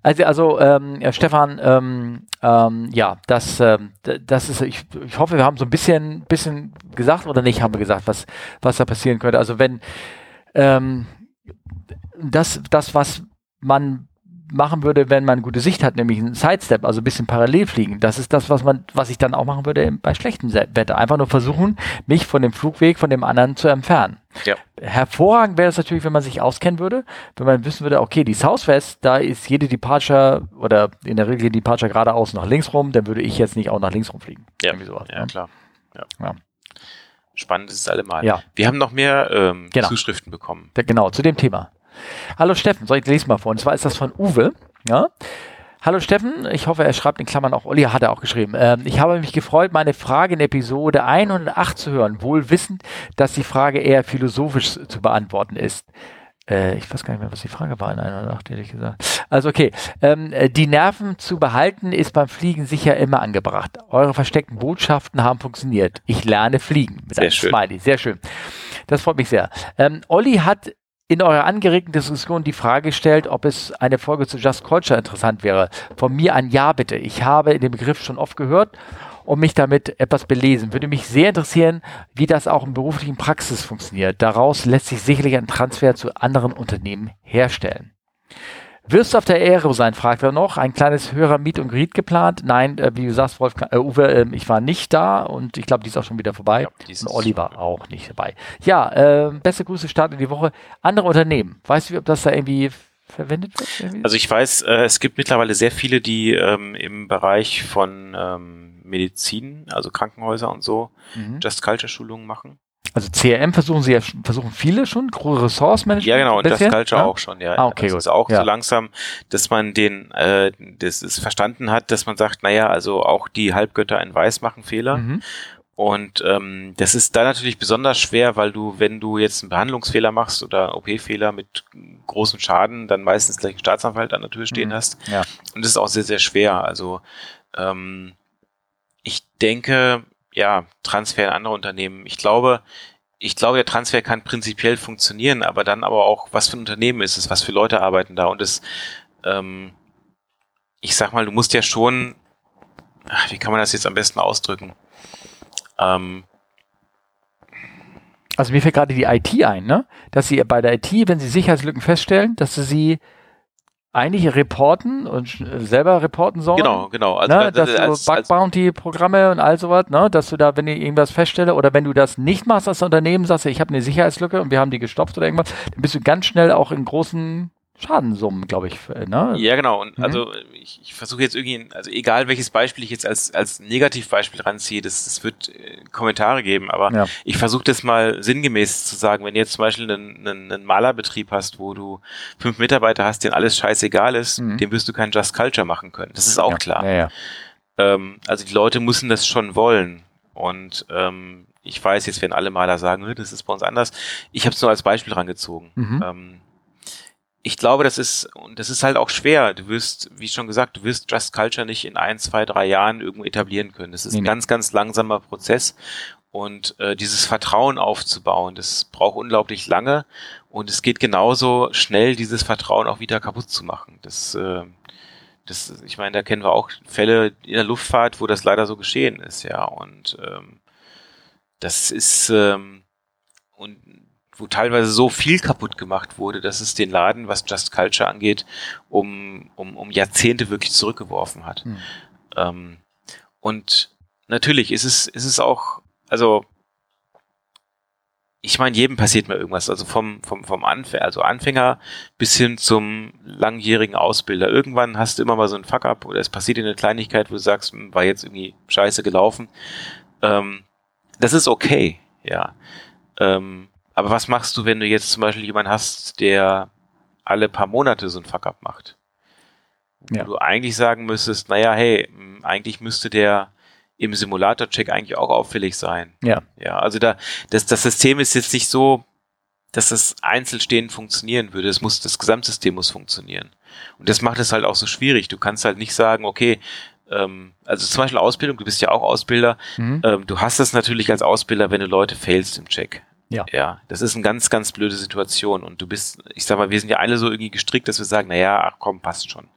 Also, also ähm, Stefan, ähm, ähm, ja, das, ähm, das ist, ich, ich hoffe, wir haben so ein bisschen, bisschen gesagt oder nicht, haben wir gesagt, was, was da passieren könnte. Also wenn ähm, das, das, was man machen würde, wenn man gute Sicht hat, nämlich ein Sidestep, also ein bisschen parallel fliegen. Das ist das, was man, was ich dann auch machen würde bei schlechtem Wetter. Einfach nur versuchen, mich von dem Flugweg von dem anderen zu entfernen. Ja. Hervorragend wäre es natürlich, wenn man sich auskennen würde, wenn man wissen würde, okay, die Southwest, da ist jede Departure oder in der Regel die Departure geradeaus nach links rum, dann würde ich jetzt nicht auch nach links rumfliegen. Ja, sowas, ja, ja, klar. Ja. ja. Spannend ist es allemal. Ja. Wir haben noch mehr ähm, genau. Zuschriften bekommen. genau, zu dem Thema. Hallo Steffen, soll ich lese mal vor? Und zwar ist das von Uwe. Ja? Hallo Steffen, ich hoffe, er schreibt in Klammern auch, Olli hat er auch geschrieben. Ähm, ich habe mich gefreut, meine Frage in Episode 108 zu hören, wohl wissend, dass die Frage eher philosophisch zu beantworten ist. Äh, ich weiß gar nicht mehr, was die Frage war in 108, ehrlich gesagt. Also okay, ähm, die Nerven zu behalten ist beim Fliegen sicher immer angebracht. Eure versteckten Botschaften haben funktioniert. Ich lerne fliegen. Mit sehr einem schön. Smiley. Sehr schön. Das freut mich sehr. Ähm, Olli hat in eurer angeregten Diskussion die Frage gestellt, ob es eine Folge zu Just Culture interessant wäre. Von mir ein Ja bitte. Ich habe den Begriff schon oft gehört und mich damit etwas belesen. Würde mich sehr interessieren, wie das auch in beruflichen Praxis funktioniert. Daraus lässt sich sicherlich ein Transfer zu anderen Unternehmen herstellen. Wirst du auf der Aero sein, fragt er noch. Ein kleines höherer Meet und Greet geplant. Nein, äh, wie du sagst, Wolf, äh, Uwe, äh, ich war nicht da und ich glaube, die ist auch schon wieder vorbei. Ja, und Oliver auch nicht dabei. Ja, äh, beste Grüße, Start in die Woche. Andere Unternehmen. Weißt du, ob das da irgendwie verwendet wird? Irgendwie? Also ich weiß, äh, es gibt mittlerweile sehr viele, die ähm, im Bereich von ähm, Medizin, also Krankenhäuser und so, mhm. Just Culture Schulungen machen. Also CRM versuchen sie ja versuchen viele schon, Ressource Management. Ja, genau, und das Culture ja? auch schon, ja. Ah, okay, das gut. ist auch ja. so langsam, dass man den, äh, das ist verstanden hat, dass man sagt, naja, also auch die Halbgötter in Weiß machen Fehler. Mhm. Und ähm, das ist da natürlich besonders schwer, weil du, wenn du jetzt einen Behandlungsfehler machst oder OP-Fehler mit großem Schaden, dann meistens gleich einen Staatsanwalt an der Tür stehen mhm. hast. Ja. Und das ist auch sehr, sehr schwer. Also ähm, ich denke, ja, Transfer in andere Unternehmen. Ich glaube, ich glaube, der Transfer kann prinzipiell funktionieren, aber dann aber auch, was für ein Unternehmen ist es, was für Leute arbeiten da und es, ähm, ich sag mal, du musst ja schon, wie kann man das jetzt am besten ausdrücken? Ähm, also mir fällt gerade die IT ein, ne? Dass sie bei der IT, wenn sie Sicherheitslücken feststellen, dass sie sie eigentlich reporten und selber reporten sollen. Genau, genau. Also, ne, dass als, du Bug Bounty Programme und all sowas, ne, dass du da, wenn ich irgendwas feststelle oder wenn du das nicht machst als Unternehmen, sagst du, ich habe eine Sicherheitslücke und wir haben die gestopft oder irgendwas, dann bist du ganz schnell auch in großen Schadensummen, glaube ich. Ne? Ja, genau. Und mhm. also ich, ich versuche jetzt irgendwie, also egal welches Beispiel ich jetzt als, als Negativbeispiel ranziehe, das, das wird äh, Kommentare geben, aber ja. ich versuche das mal sinngemäß zu sagen, wenn du jetzt zum Beispiel einen, einen, einen Malerbetrieb hast, wo du fünf Mitarbeiter hast, denen alles scheißegal ist, mhm. dem wirst du kein Just Culture machen können. Das ist auch ja. klar. Ja. Ähm, also die Leute müssen das schon wollen. Und ähm, ich weiß, jetzt werden alle Maler sagen, das ist bei uns anders. Ich habe es nur als Beispiel rangezogen. Mhm. Ähm, ich glaube, das ist, und das ist halt auch schwer. Du wirst, wie schon gesagt, du wirst Just Culture nicht in ein, zwei, drei Jahren irgendwo etablieren können. Das ist nee, ein ganz, ganz langsamer Prozess. Und äh, dieses Vertrauen aufzubauen, das braucht unglaublich lange. Und es geht genauso schnell, dieses Vertrauen auch wieder kaputt zu machen. Das, äh, das, ich meine, da kennen wir auch Fälle in der Luftfahrt, wo das leider so geschehen ist, ja. Und ähm, das ist ähm, und wo teilweise so viel kaputt gemacht wurde, dass es den Laden, was Just Culture angeht, um, um, um Jahrzehnte wirklich zurückgeworfen hat. Mhm. Ähm, und natürlich ist es, ist es auch, also ich meine, jedem passiert mal irgendwas, also vom, vom, vom Anfänger, also Anfänger bis hin zum langjährigen Ausbilder. Irgendwann hast du immer mal so ein Fuck-up oder es passiert dir eine Kleinigkeit, wo du sagst, hm, war jetzt irgendwie scheiße gelaufen. Ähm, das ist okay, ja. Ähm, aber was machst du, wenn du jetzt zum Beispiel jemanden hast, der alle paar Monate so ein Fuck-up macht? Ja. Wo du eigentlich sagen müsstest, naja, hey, eigentlich müsste der im Simulator-Check eigentlich auch auffällig sein. Ja. Ja, also da, das, das System ist jetzt nicht so, dass es einzelstehend funktionieren würde. Es muss, das Gesamtsystem muss funktionieren. Und das macht es halt auch so schwierig. Du kannst halt nicht sagen, okay, ähm, also zum Beispiel Ausbildung, du bist ja auch Ausbilder, mhm. ähm, du hast das natürlich als Ausbilder, wenn du Leute failst im Check. Ja. Ja, das ist eine ganz, ganz blöde Situation. Und du bist, ich sag mal, wir sind ja alle so irgendwie gestrickt, dass wir sagen, na ja, ach komm, passt schon.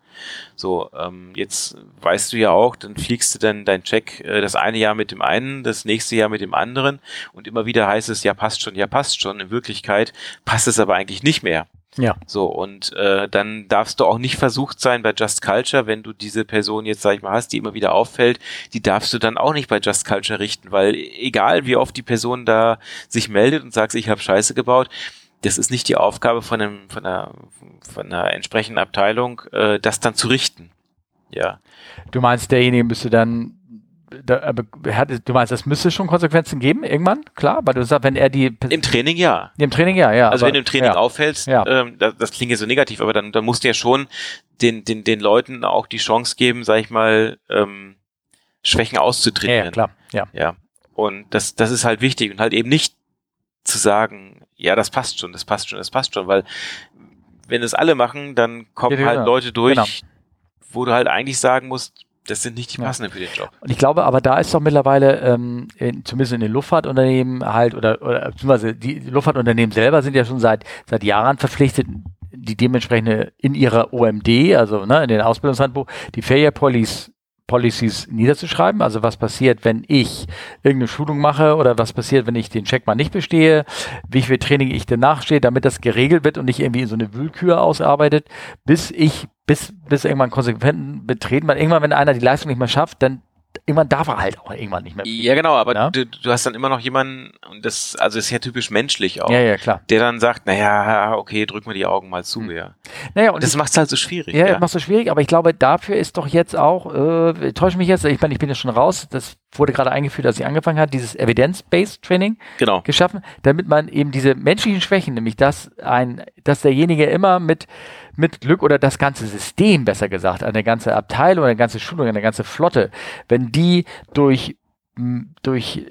So, ähm, jetzt weißt du ja auch, dann fliegst du dann dein Check äh, das eine Jahr mit dem einen, das nächste Jahr mit dem anderen und immer wieder heißt es, ja passt schon, ja passt schon. In Wirklichkeit passt es aber eigentlich nicht mehr. Ja. So, und äh, dann darfst du auch nicht versucht sein bei Just Culture, wenn du diese Person jetzt, sag ich mal, hast, die immer wieder auffällt, die darfst du dann auch nicht bei Just Culture richten, weil egal wie oft die Person da sich meldet und sagt, ich habe Scheiße gebaut, das ist nicht die Aufgabe von einem, von einer, von einer entsprechenden Abteilung, äh, das dann zu richten. Ja. Du meinst, derjenige müsste dann da, du meinst, es müsste schon Konsequenzen geben, irgendwann, klar, weil du sagst, wenn er die. Im Training ja. Im Training ja, ja. Also aber, wenn du im Training ja. auffällst, ja. Ähm, das, das, klingt ja so negativ, aber dann, dann musst du ja schon den, den, den Leuten auch die Chance geben, sag ich mal, ähm, Schwächen auszutrainieren. Ja, klar, ja. Ja. Und das, das ist halt wichtig und halt eben nicht zu sagen, ja, das passt schon, das passt schon, das passt schon, weil wenn es alle machen, dann kommen ja, halt genau. Leute durch, genau. wo du halt eigentlich sagen musst, das sind nicht die passenden ja. für den Job. Und ich glaube, aber da ist doch mittlerweile, ähm, in, zumindest in den Luftfahrtunternehmen halt, oder, oder beziehungsweise die Luftfahrtunternehmen selber sind ja schon seit, seit Jahren verpflichtet, die dementsprechende in ihrer OMD, also ne, in den Ausbildungshandbuch, die Failure Police Policies niederzuschreiben. Also was passiert, wenn ich irgendeine Schulung mache oder was passiert, wenn ich den Check mal nicht bestehe, wie viel Training ich danach stehe, damit das geregelt wird und nicht irgendwie in so eine Wühlkür ausarbeitet, bis ich, bis, bis irgendwann konsequenten betreten, weil irgendwann, wenn einer die Leistung nicht mehr schafft, dann irgendwann darf er halt auch irgendwann nicht mehr. Ja, genau, aber ja? Du, du, hast dann immer noch jemanden, und das, also ist ja typisch menschlich auch, ja, ja, klar. der dann sagt, naja, okay, drück mir die Augen mal zu, hm. ja. Naja, und das macht es halt so schwierig. Ja, ja. macht es so schwierig, aber ich glaube, dafür ist doch jetzt auch, äh, täusche mich jetzt, ich meine, ich bin ja schon raus, das wurde gerade eingeführt, als sie angefangen hat, dieses Evidence-Based Training genau. geschaffen, damit man eben diese menschlichen Schwächen, nämlich dass ein, dass derjenige immer mit mit Glück oder das ganze System, besser gesagt, eine ganze Abteilung, eine ganze Schulung, eine ganze Flotte, wenn die durch, durch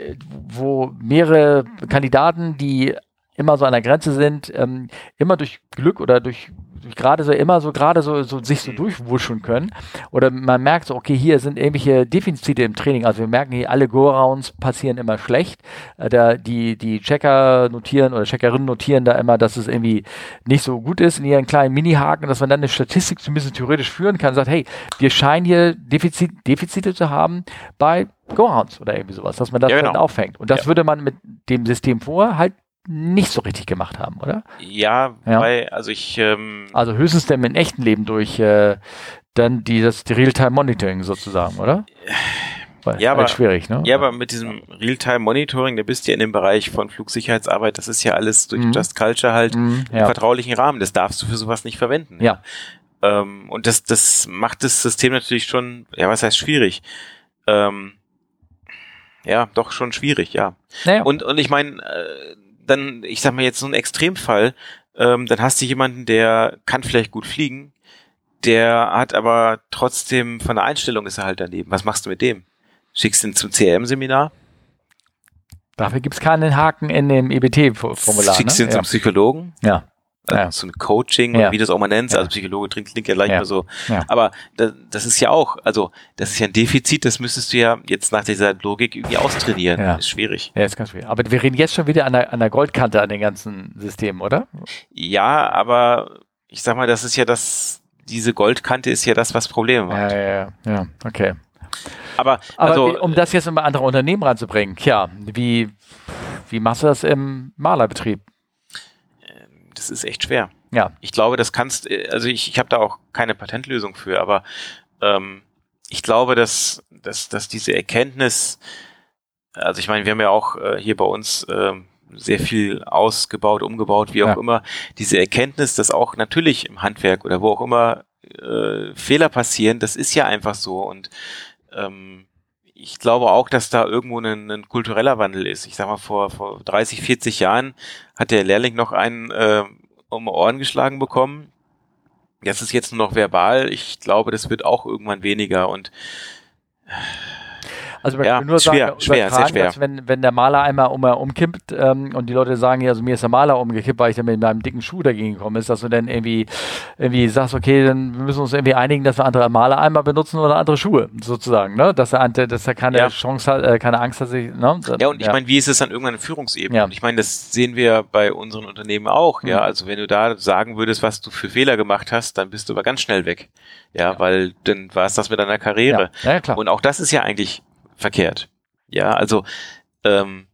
wo mehrere Kandidaten, die immer so an der Grenze sind, ähm, immer durch Glück oder durch gerade so immer so gerade so, so sich so mhm. durchwuschen können. Oder man merkt so, okay, hier sind irgendwelche Defizite im Training. Also wir merken hier, alle Go-Rounds passieren immer schlecht. Äh, da die, die Checker notieren oder Checkerinnen notieren da immer, dass es irgendwie nicht so gut ist in ihren kleinen Mini-Haken, dass man dann eine Statistik zumindest theoretisch führen kann, sagt, hey, wir scheinen hier Defizit, Defizite zu haben bei Go-Rounds oder irgendwie sowas, dass man das ja, genau. dann auffängt. Und das ja. würde man mit dem System vorher halt nicht so richtig gemacht haben, oder? Ja, ja. weil, also ich. Ähm, also höchstens denn im echten Leben durch äh, dann die, das die Realtime-Monitoring sozusagen, oder? Weil, ja, aber, schwierig, ne? Ja, aber mit diesem Realtime-Monitoring, da bist du ja in dem Bereich von Flugsicherheitsarbeit, das ist ja alles durch mhm. Just Culture halt mhm, ja. im vertraulichen Rahmen. Das darfst du für sowas nicht verwenden. Ja. Ähm, und das, das macht das System natürlich schon, ja, was heißt schwierig? Ähm, ja, doch schon schwierig, ja. Naja. Und, und ich meine, äh, dann, ich sag mal jetzt so ein Extremfall, ähm, dann hast du jemanden, der kann vielleicht gut fliegen, der hat aber trotzdem von der Einstellung ist er halt daneben. Was machst du mit dem? Schickst du ihn zum CRM-Seminar? Dafür gibt es keinen Haken in dem EBT-Formular. Schickst du ne? ihn ja. zum Psychologen? Ja ja. so ein Coaching ja. wie du das auch mal nennst, also Psychologe klingt, klingt ja leicht ja. so. Aber das, das ist ja auch, also das ist ja ein Defizit, das müsstest du ja jetzt nach dieser Logik irgendwie austrainieren. Ja. Ist schwierig. Ja, ist ganz schwierig. Aber wir reden jetzt schon wieder an der, an der Goldkante an den ganzen Systemen, oder? Ja, aber ich sag mal, das ist ja das, diese Goldkante ist ja das, was Probleme macht. Ja, ja, ja, ja. okay. Aber, aber also, um das jetzt in andere Unternehmen ranzubringen, tja, wie, wie machst du das im Malerbetrieb? Das ist echt schwer. Ja. Ich glaube, das kannst, also ich, ich habe da auch keine Patentlösung für, aber ähm, ich glaube, dass, dass, dass diese Erkenntnis, also ich meine, wir haben ja auch äh, hier bei uns äh, sehr viel ausgebaut, umgebaut, wie auch ja. immer, diese Erkenntnis, dass auch natürlich im Handwerk oder wo auch immer äh, Fehler passieren, das ist ja einfach so und ähm, ich glaube auch, dass da irgendwo ein, ein, kultureller Wandel ist. Ich sag mal, vor, vor 30, 40 Jahren hat der Lehrling noch einen äh, um Ohren geschlagen bekommen. Das ist jetzt nur noch verbal. Ich glaube, das wird auch irgendwann weniger und also man ja, kann nur schwer, sagen, schwer, sehr schwer. Dass wenn, wenn der Maler einmal um, umkippt ähm, und die Leute sagen, ja, also mir ist der Maler umgekippt, weil ich dann mit meinem dicken Schuh dagegen gekommen ist, dass du dann irgendwie, irgendwie sagst, okay, dann müssen wir uns irgendwie einigen, dass wir andere Maler einmal benutzen oder andere Schuhe, sozusagen, ne? Dass er, dass er keine ja. Chance hat, äh, keine Angst hat, sich, ne? Ja, und ich ja. meine, wie ist es dann irgendwann eine Führungsebene? Ja. Und ich meine, das sehen wir bei unseren Unternehmen auch, mhm. ja. Also wenn du da sagen würdest, was du für Fehler gemacht hast, dann bist du aber ganz schnell weg. Ja, ja. weil dann war es das mit deiner Karriere. Ja. Ja, klar. Und auch das ist ja eigentlich verkehrt. Ja, also, ähm,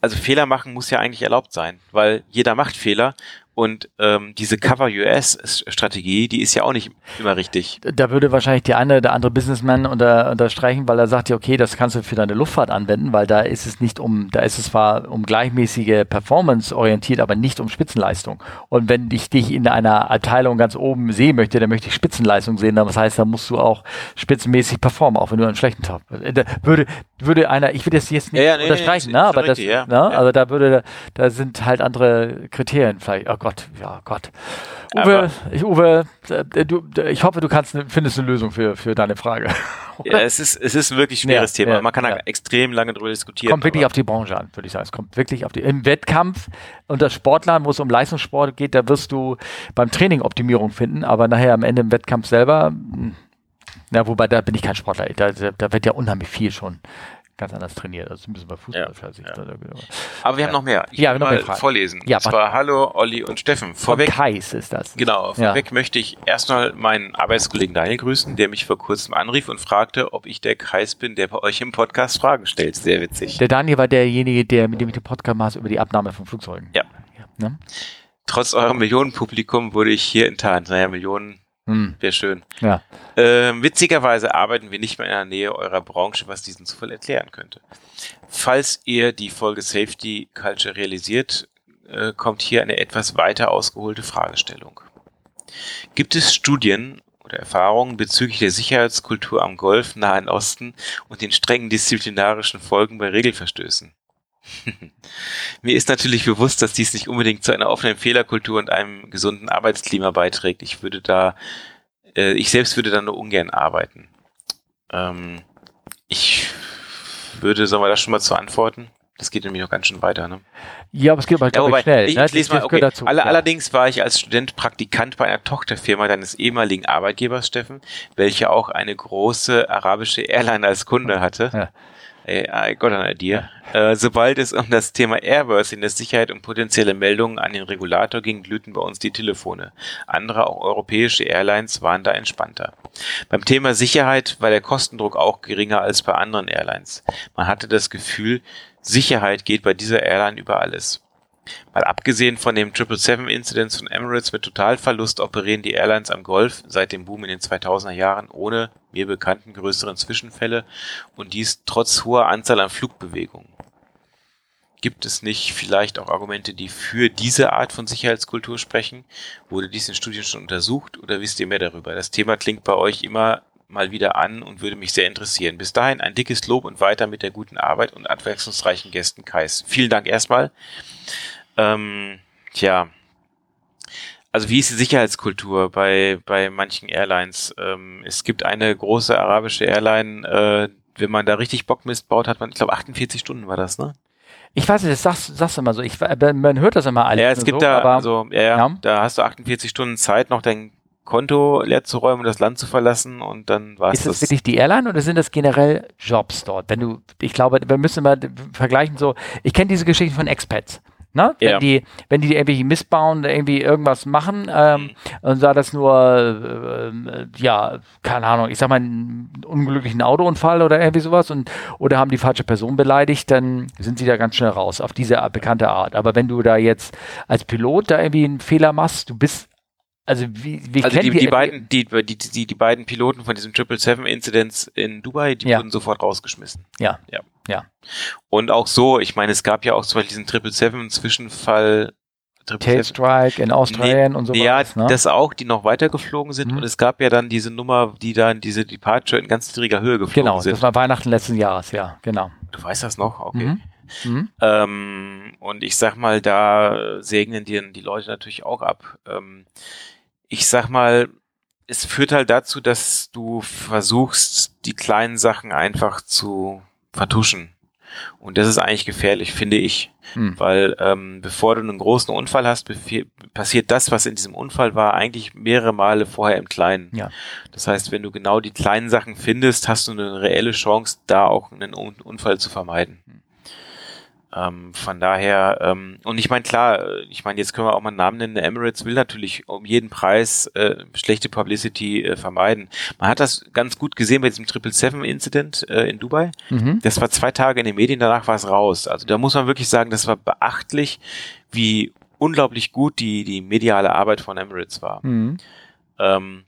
also Fehler machen muss ja eigentlich erlaubt sein, weil jeder macht Fehler Und ähm, diese Cover-US-Strategie, die ist ja auch nicht immer richtig. Da würde wahrscheinlich die eine oder andere Businessman unter, unterstreichen, weil er sagt ja, okay, das kannst du für deine Luftfahrt anwenden, weil da ist es nicht um, da ist es zwar um gleichmäßige Performance orientiert, aber nicht um Spitzenleistung. Und wenn ich dich in einer Abteilung ganz oben sehen möchte, dann möchte ich Spitzenleistung sehen. Das heißt, da musst du auch spitzenmäßig performen, auch wenn du einen schlechten Tag hast. Da würde, würde einer, ich will das jetzt nicht ja, ja, nee, unterstreichen, nee, ne? aber richtig, das, ja, ne? also da würde, da sind halt andere Kriterien vielleicht. Oh Gott, ja Gott. Uwe, ich, Uwe, äh, du, ich hoffe, du kannst, findest eine Lösung für, für deine Frage. ja, es ist, es ist ein wirklich schweres ja, Thema. Ja, Man kann da extrem lange drüber diskutieren. Kommt wirklich auf die Branche an, würde ich sagen. Es kommt wirklich auf die, im Wettkampf unter Sportlern, wo es um Leistungssport geht, da wirst du beim Training Optimierung finden, aber nachher am Ende im Wettkampf selber, na, hm, wobei da bin ich kein Sportler. Da, da wird ja unheimlich viel schon ganz anders trainiert. Also müssen wir Fußball ja, ja. Da, Aber wir haben noch mehr. Ich ja, noch mehr vorlesen. Ja, und zwar Hallo Olli und Steffen. Vorweg Kais ist das. Genau. Vorweg ja. möchte ich erstmal meinen Arbeitskollegen Daniel grüßen, der mich vor kurzem anrief und fragte, ob ich der Kais bin, der bei euch im Podcast Fragen stellt. Sehr witzig. Der Daniel war derjenige, der mit dem ich den Podcast mache über die Abnahme von Flugzeugen. Ja. ja. Ne? Trotz eurem Millionenpublikum wurde ich hier enttarnt. Naja, Millionen hm. Wäre schön. Ja. Ähm, witzigerweise arbeiten wir nicht mehr in der Nähe eurer Branche, was diesen Zufall erklären könnte. Falls ihr die Folge Safety Culture realisiert, äh, kommt hier eine etwas weiter ausgeholte Fragestellung. Gibt es Studien oder Erfahrungen bezüglich der Sicherheitskultur am Golf, Nahen Osten und den strengen disziplinarischen Folgen bei Regelverstößen? Mir ist natürlich bewusst, dass dies nicht unbedingt zu einer offenen Fehlerkultur und einem gesunden Arbeitsklima beiträgt. Ich würde da, äh, ich selbst würde da nur ungern arbeiten. Ähm, ich würde, sollen wir das schon mal zu antworten? Das geht nämlich noch ganz schön weiter, ne? Ja, aber es geht aber ja, wobei, schnell. Ich, ne? ich lese mal, okay. dazu, Aller, ja. Allerdings war ich als Student Praktikant bei einer Tochterfirma deines ehemaligen Arbeitgebers, Steffen, welche auch eine große arabische Airline als Kunde hatte. Ja. I got an idea. Äh, sobald es um das Thema Airworthiness, der Sicherheit und potenzielle Meldungen an den Regulator ging, glühten bei uns die Telefone. Andere, auch europäische Airlines, waren da entspannter. Beim Thema Sicherheit war der Kostendruck auch geringer als bei anderen Airlines. Man hatte das Gefühl, Sicherheit geht bei dieser Airline über alles. Mal abgesehen von dem 777-Inzidenz von Emirates mit Totalverlust operieren die Airlines am Golf seit dem Boom in den 2000er Jahren ohne mir bekannten größeren Zwischenfälle und dies trotz hoher Anzahl an Flugbewegungen. Gibt es nicht vielleicht auch Argumente, die für diese Art von Sicherheitskultur sprechen? Wurde dies in Studien schon untersucht oder wisst ihr mehr darüber? Das Thema klingt bei euch immer mal wieder an und würde mich sehr interessieren. Bis dahin ein dickes Lob und weiter mit der guten Arbeit und abwechslungsreichen Gästen Kais. Vielen Dank erstmal. Ähm, tja, also wie ist die Sicherheitskultur bei, bei manchen Airlines? Ähm, es gibt eine große arabische Airline, äh, wenn man da richtig Bockmist baut, hat man, ich glaube, 48 Stunden war das, ne? Ich weiß nicht, das sagst, sagst du immer so. Ich, man hört das immer alles. Ja, es gibt so, da, aber, also, ja, ja, da hast du 48 Stunden Zeit, noch dein Konto leer zu räumen und das Land zu verlassen und dann war es Ist das, das wirklich die Airline oder sind das generell Jobs dort? Wenn du, ich glaube, wir müssen mal vergleichen so, ich kenne diese Geschichten von Expats. Ne? Wenn, ja. die, wenn die irgendwie missbauen, irgendwie irgendwas machen ähm, mhm. und da das nur, äh, ja, keine Ahnung, ich sag mal, einen unglücklichen Autounfall oder irgendwie sowas und oder haben die falsche Person beleidigt, dann sind sie da ganz schnell raus auf diese bekannte Art. Aber wenn du da jetzt als Pilot da irgendwie einen Fehler machst, du bist also wie, wie also die, die, beiden die, die, die, die beiden Piloten von diesem Triple Seven Inzidenz in Dubai, die ja. wurden sofort rausgeschmissen. Ja. Ja. Ja. Und auch so, ich meine, es gab ja auch zum Beispiel diesen Triple Seven Zwischenfall Tail Strike in Australien nee, und so weiter. Ja, ne? das auch, die noch weitergeflogen sind. Mhm. Und es gab ja dann diese Nummer, die dann diese Departure in ganz niedriger Höhe geflogen genau, sind. Genau, das war Weihnachten letzten Jahres, ja, genau. Du weißt das noch? Okay. Mhm. Mhm. Ähm, und ich sag mal, da segnen dir die Leute natürlich auch ab. Ähm, ich sag mal, es führt halt dazu, dass du versuchst, die kleinen Sachen einfach zu vertuschen. Und das ist eigentlich gefährlich, finde ich. Hm. Weil ähm, bevor du einen großen Unfall hast, passiert das, was in diesem Unfall war, eigentlich mehrere Male vorher im Kleinen. Ja. Das heißt, wenn du genau die kleinen Sachen findest, hast du eine reelle Chance, da auch einen Unfall zu vermeiden. Hm. Ähm, von daher, ähm, und ich meine, klar, äh, ich meine, jetzt können wir auch mal einen Namen nennen, Emirates will natürlich um jeden Preis äh, schlechte Publicity äh, vermeiden. Man hat das ganz gut gesehen bei diesem Triple Seven Incident äh, in Dubai. Mhm. Das war zwei Tage in den Medien, danach war es raus. Also da muss man wirklich sagen, das war beachtlich, wie unglaublich gut die, die mediale Arbeit von Emirates war. Mhm. Ähm,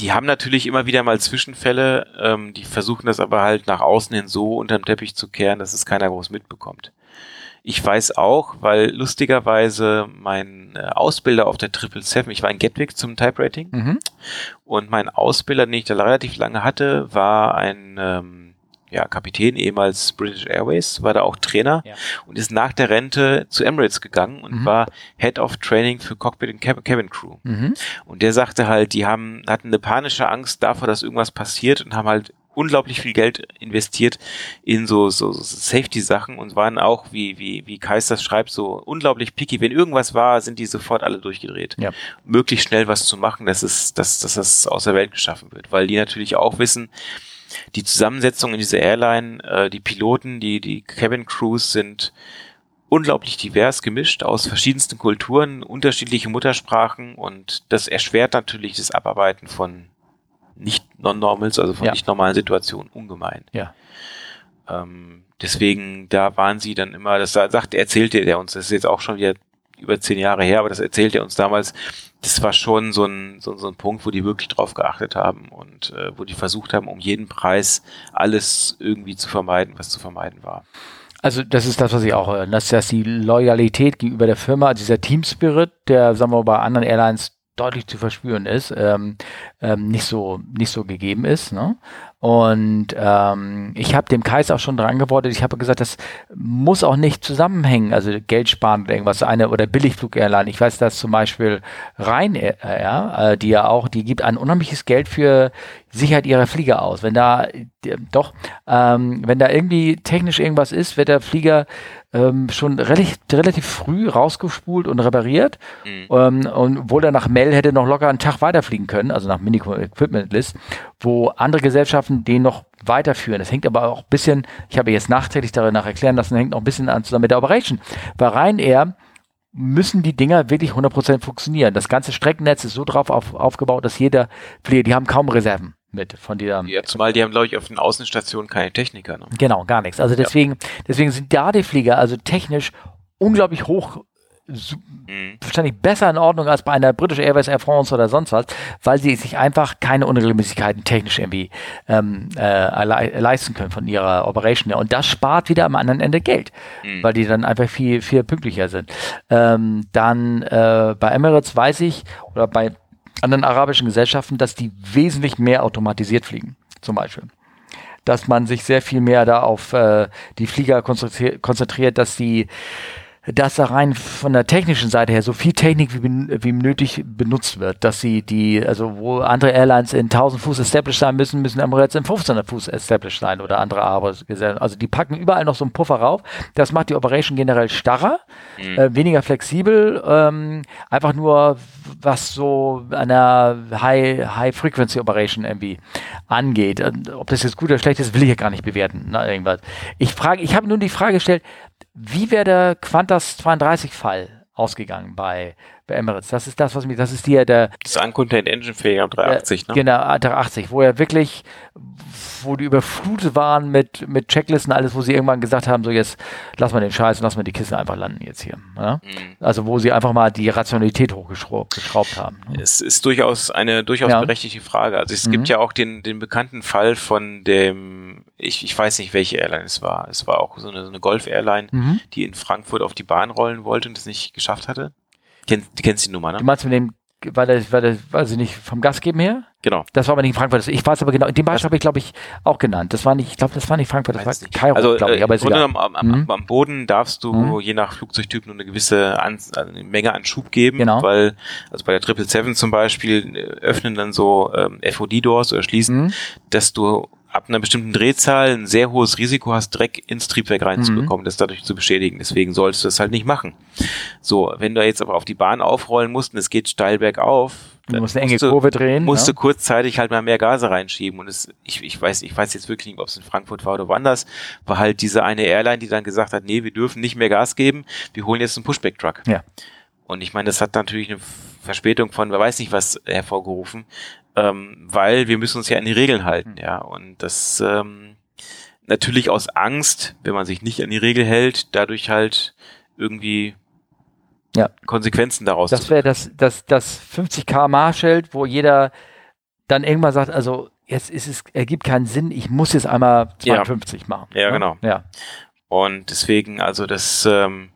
die haben natürlich immer wieder mal Zwischenfälle, ähm, die versuchen das aber halt nach außen hin so unterm Teppich zu kehren, dass es keiner groß mitbekommt. Ich weiß auch, weil lustigerweise mein äh, Ausbilder auf der 777, ich war in Gatwick zum Type Rating Mhm. und mein Ausbilder, den ich da relativ lange hatte, war ein ähm, ja, Kapitän, ehemals British Airways, war da auch Trainer Ja. und ist nach der Rente zu Emirates gegangen und Mhm. war Head of Training für Cockpit und Cab- Cabin Crew. Mhm. Und der sagte halt, die haben, hatten eine panische Angst davor, dass irgendwas passiert und haben halt unglaublich viel Geld investiert in so, so, so Safety-Sachen und waren auch, wie, wie, wie Kais das schreibt, so unglaublich picky. Wenn irgendwas war, sind die sofort alle durchgedreht. Ja. Möglichst schnell was zu machen, dass es, dass, dass das aus der Welt geschaffen wird. Weil die natürlich auch wissen, die Zusammensetzung in dieser Airline, äh, die Piloten, die, die Cabin Crews sind unglaublich divers gemischt aus verschiedensten Kulturen, unterschiedliche Muttersprachen und das erschwert natürlich das Abarbeiten von nicht Non-Normals, also von Ja. nicht normalen Situationen ungemein. Ja. Ähm, deswegen, da waren sie dann immer, das sa- sagt, erzählte der uns, das ist jetzt auch schon wieder über zehn Jahre her, aber das erzählte er uns damals, das war schon so ein, so, so ein Punkt, wo die wirklich drauf geachtet haben und äh, wo die versucht haben, um jeden Preis alles irgendwie zu vermeiden, was zu vermeiden war. Also das ist das, was ich auch höre, dass, dass die Loyalität gegenüber der Firma, also dieser Team-Spirit, der, sagen wir mal, bei anderen Airlines deutlich zu verspüren ist, ähm, ähm, nicht so nicht so gegeben ist. Ne? Und ähm, ich habe dem Kaiser auch schon dran gewordet. Ich habe gesagt, das muss auch nicht zusammenhängen. Also Geld sparen oder irgendwas. Eine oder Billigflug-Airline. Ich weiß, dass zum Beispiel Ryanair, äh, die ja auch, die gibt ein unheimliches Geld für Sicherheit ihrer Flieger aus. Wenn da äh, doch, ähm, wenn da irgendwie technisch irgendwas ist, wird der Flieger ähm, schon relativ, relativ früh rausgespult und repariert. Mhm. Ähm, und wohl er nach Mel hätte noch locker einen Tag weiterfliegen können, also nach Mini Equipment List, wo andere Gesellschaften den noch weiterführen. Das hängt aber auch ein bisschen, ich habe jetzt nachträglich danach erklären lassen, hängt noch ein bisschen an zusammen mit der Operation. Bei Ryanair müssen die Dinger wirklich 100% funktionieren. Das ganze Streckennetz ist so drauf auf, aufgebaut, dass jeder Flieger, die haben kaum Reserven mit von dieser Ja, zumal die haben, glaube ich, auf den Außenstationen keine Techniker. Ne? Genau, gar nichts. Also deswegen, deswegen sind da die Flieger also technisch unglaublich hoch, Mhm. wahrscheinlich besser in Ordnung als bei einer British Airways, Air France oder sonst was, weil sie sich einfach keine Unregelmäßigkeiten technisch irgendwie ähm, äh, lei- leisten können von ihrer Operation. Und das spart wieder am anderen Ende Geld, Mhm. weil die dann einfach viel, viel pünktlicher sind. Ähm, dann äh, bei Emirates weiß ich, oder bei anderen arabischen Gesellschaften, dass die wesentlich mehr automatisiert fliegen, zum Beispiel. Dass man sich sehr viel mehr da auf äh, die Flieger konzentriert, konzentriert, dass die dass da rein von der technischen Seite her so viel Technik wie, wie nötig benutzt wird, dass sie die, also wo andere Airlines in 1000 Fuß established sein müssen, müssen Emirates in 1500 Fuß established sein oder andere Arbeitsgesellschaften. Also die packen überall noch so einen Puffer rauf. Das macht die Operation generell starrer, äh, weniger flexibel, ähm, einfach nur was so einer High, High Frequency Operation irgendwie angeht. Ob das jetzt gut oder schlecht ist, will ich ja gar nicht bewerten. Na, irgendwas. Ich frage, ich habe nun die Frage gestellt, wie wäre der Qantas 32 Fall ausgegangen bei, bei Emirates? Das ist das, was mich, das ist die, der, Das Uncontained Engine Failure am 380, ne? Genau, 380, wo er wirklich, wo die überflutet waren mit, mit Checklisten, alles, wo sie irgendwann gesagt haben, so jetzt lass mal den Scheiß und lass mal die Kiste einfach landen jetzt hier. Ja? Mhm. Also wo sie einfach mal die Rationalität hochgeschraubt geschraubt haben. ne? Es ist durchaus eine durchaus Ja. berechtigte Frage. Also es Mhm. gibt ja auch den, den bekannten Fall von dem, ich, ich weiß nicht, welche Airline es war. Es war auch so eine, so eine Golf-Airline, Mhm. die in Frankfurt auf die Bahn rollen wollte und es nicht geschafft hatte. Kenn, du kennst die Nummer, Du ne? meinst mit dem, war das, war das, weiß ich nicht, vom Gas geben her? Genau. Das war aber nicht in Frankfurt. Ich weiß aber genau, den Beispiel habe ich, glaube ich, auch genannt. Das war nicht, ich glaube, das war nicht Frankfurt, das Weiß war nicht. Kairo, also glaube ich, äh, aber ist egal. am, am, Mhm. am Boden darfst du Mhm. je nach Flugzeugtyp nur eine gewisse an, eine Menge an Schub geben, Genau. weil also bei der 777 zum Beispiel äh, öffnen dann so ähm, FOD-Doors oder schließen, Mhm. dass du ab einer bestimmten Drehzahl ein sehr hohes Risiko hast, Dreck ins Triebwerk reinzubekommen, das dadurch zu beschädigen. Deswegen solltest du das halt nicht machen. So, wenn du jetzt aber auf die Bahn aufrollen musst und es geht steil bergauf, Du dann musst eine enge musst du- Kurve drehen. musst du ja? kurzzeitig halt mal mehr Gase reinschieben und es, ich, ich weiß, ich weiß jetzt wirklich nicht, ob es in Frankfurt war oder woanders, war halt diese eine Airline, die dann gesagt hat, nee, wir dürfen nicht mehr Gas geben, wir holen jetzt einen Pushback-Truck. Ja. Und ich meine, das hat natürlich eine Verspätung von, wer weiß nicht was hervorgerufen, ähm, weil wir müssen uns ja an die Regeln halten, ja. Und das ähm, natürlich aus Angst, wenn man sich nicht an die Regel hält, dadurch halt irgendwie ja. Konsequenzen daraus Das wäre das, das, das 50 km Schild, wo jeder dann irgendwann sagt, also jetzt ist es, ergibt keinen Sinn, ich muss jetzt einmal 52 ja. machen. Ja, ne? genau. Ja. Und deswegen, also das, ähm,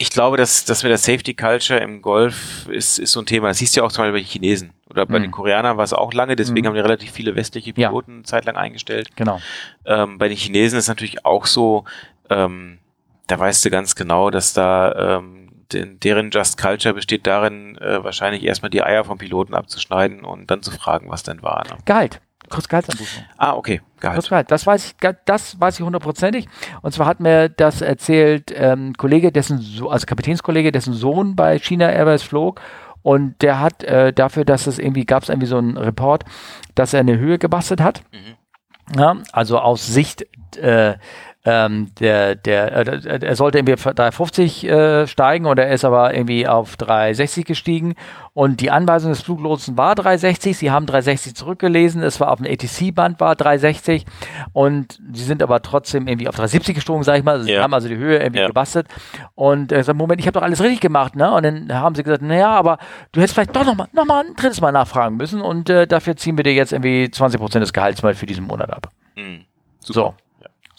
ich glaube, dass, dass mit der Safety Culture im Golf ist, ist so ein Thema. Das siehst du ja auch zum Beispiel bei den Chinesen. Oder bei mhm. den Koreanern war es auch lange, deswegen mhm. haben die relativ viele westliche Piloten ja. zeitlang eingestellt. Genau. Ähm, bei den Chinesen ist natürlich auch so, ähm, da weißt du ganz genau, dass da ähm, den, deren Just Culture besteht darin, äh, wahrscheinlich erstmal die Eier vom Piloten abzuschneiden und dann zu fragen, was denn war. Ne? Gehalt. Kurz Gehaltsanbuchung. Ah, okay. Gehalt. Das weiß ich, das weiß ich hundertprozentig. Und zwar hat mir das erzählt ähm, Kollege, dessen so also Kapitänskollege, dessen Sohn bei China Airways flog. Und der hat äh, dafür, dass es irgendwie gab es irgendwie so einen Report, dass er eine Höhe gebastelt hat. Mhm. Ja, also aus Sicht äh, ähm, der, der, äh, er sollte irgendwie 350 äh, steigen und er ist aber irgendwie auf 360 gestiegen und die Anweisung des Fluglotsen war 360, sie haben 360 zurückgelesen, es war auf dem ATC-Band war 360 und sie sind aber trotzdem irgendwie auf 370 gesprungen, sag ich mal, sie ja. haben also die Höhe irgendwie ja. gebastelt und er sagt, Moment, ich habe doch alles richtig gemacht, ne? Und dann haben sie gesagt, naja, aber du hättest vielleicht doch nochmal noch mal ein drittes Mal nachfragen müssen und äh, dafür ziehen wir dir jetzt irgendwie 20% des Gehalts mal für diesen Monat ab. Mhm. So.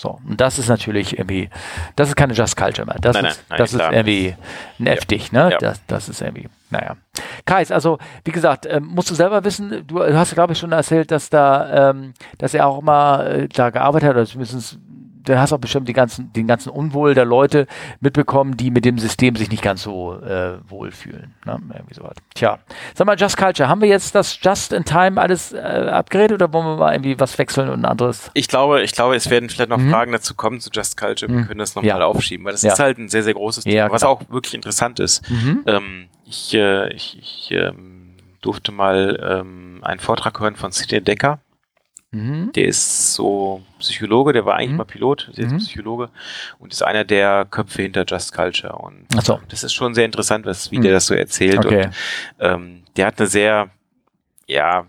So, und das ist natürlich irgendwie, das ist keine Just Culture mehr. Das, nein, ist, nein, das ist irgendwie nervig, ne? Ja. Das, das ist irgendwie, naja. Kais, also wie gesagt, ähm, musst du selber wissen, du, du hast glaube ich schon erzählt, dass da, ähm, dass er auch mal äh, da gearbeitet hat, oder zumindest dann hast du auch bestimmt die ganzen, den ganzen Unwohl der Leute mitbekommen, die mit dem System sich nicht ganz so äh, wohlfühlen. Ne? Irgendwie so Tja, sag mal, Just Culture, haben wir jetzt das Just in Time alles äh, abgeredet oder wollen wir mal irgendwie was wechseln und ein anderes? Ich glaube, ich glaube, es werden vielleicht noch mhm. Fragen dazu kommen zu Just Culture. Wir mhm. können das nochmal ja. aufschieben, weil das ja. ist halt ein sehr, sehr großes Thema, ja, was auch wirklich interessant ist. Mhm. Ähm, ich äh, ich, ich ähm, durfte mal ähm, einen Vortrag hören von Sidney Decker Mhm. Der ist so Psychologe, der war eigentlich mhm. mal Pilot, der ist mhm. Psychologe und ist einer der Köpfe hinter Just Culture. Und so. das ist schon sehr interessant, was, wie der das so erzählt. Okay. Und ähm, der hat eine sehr, ja,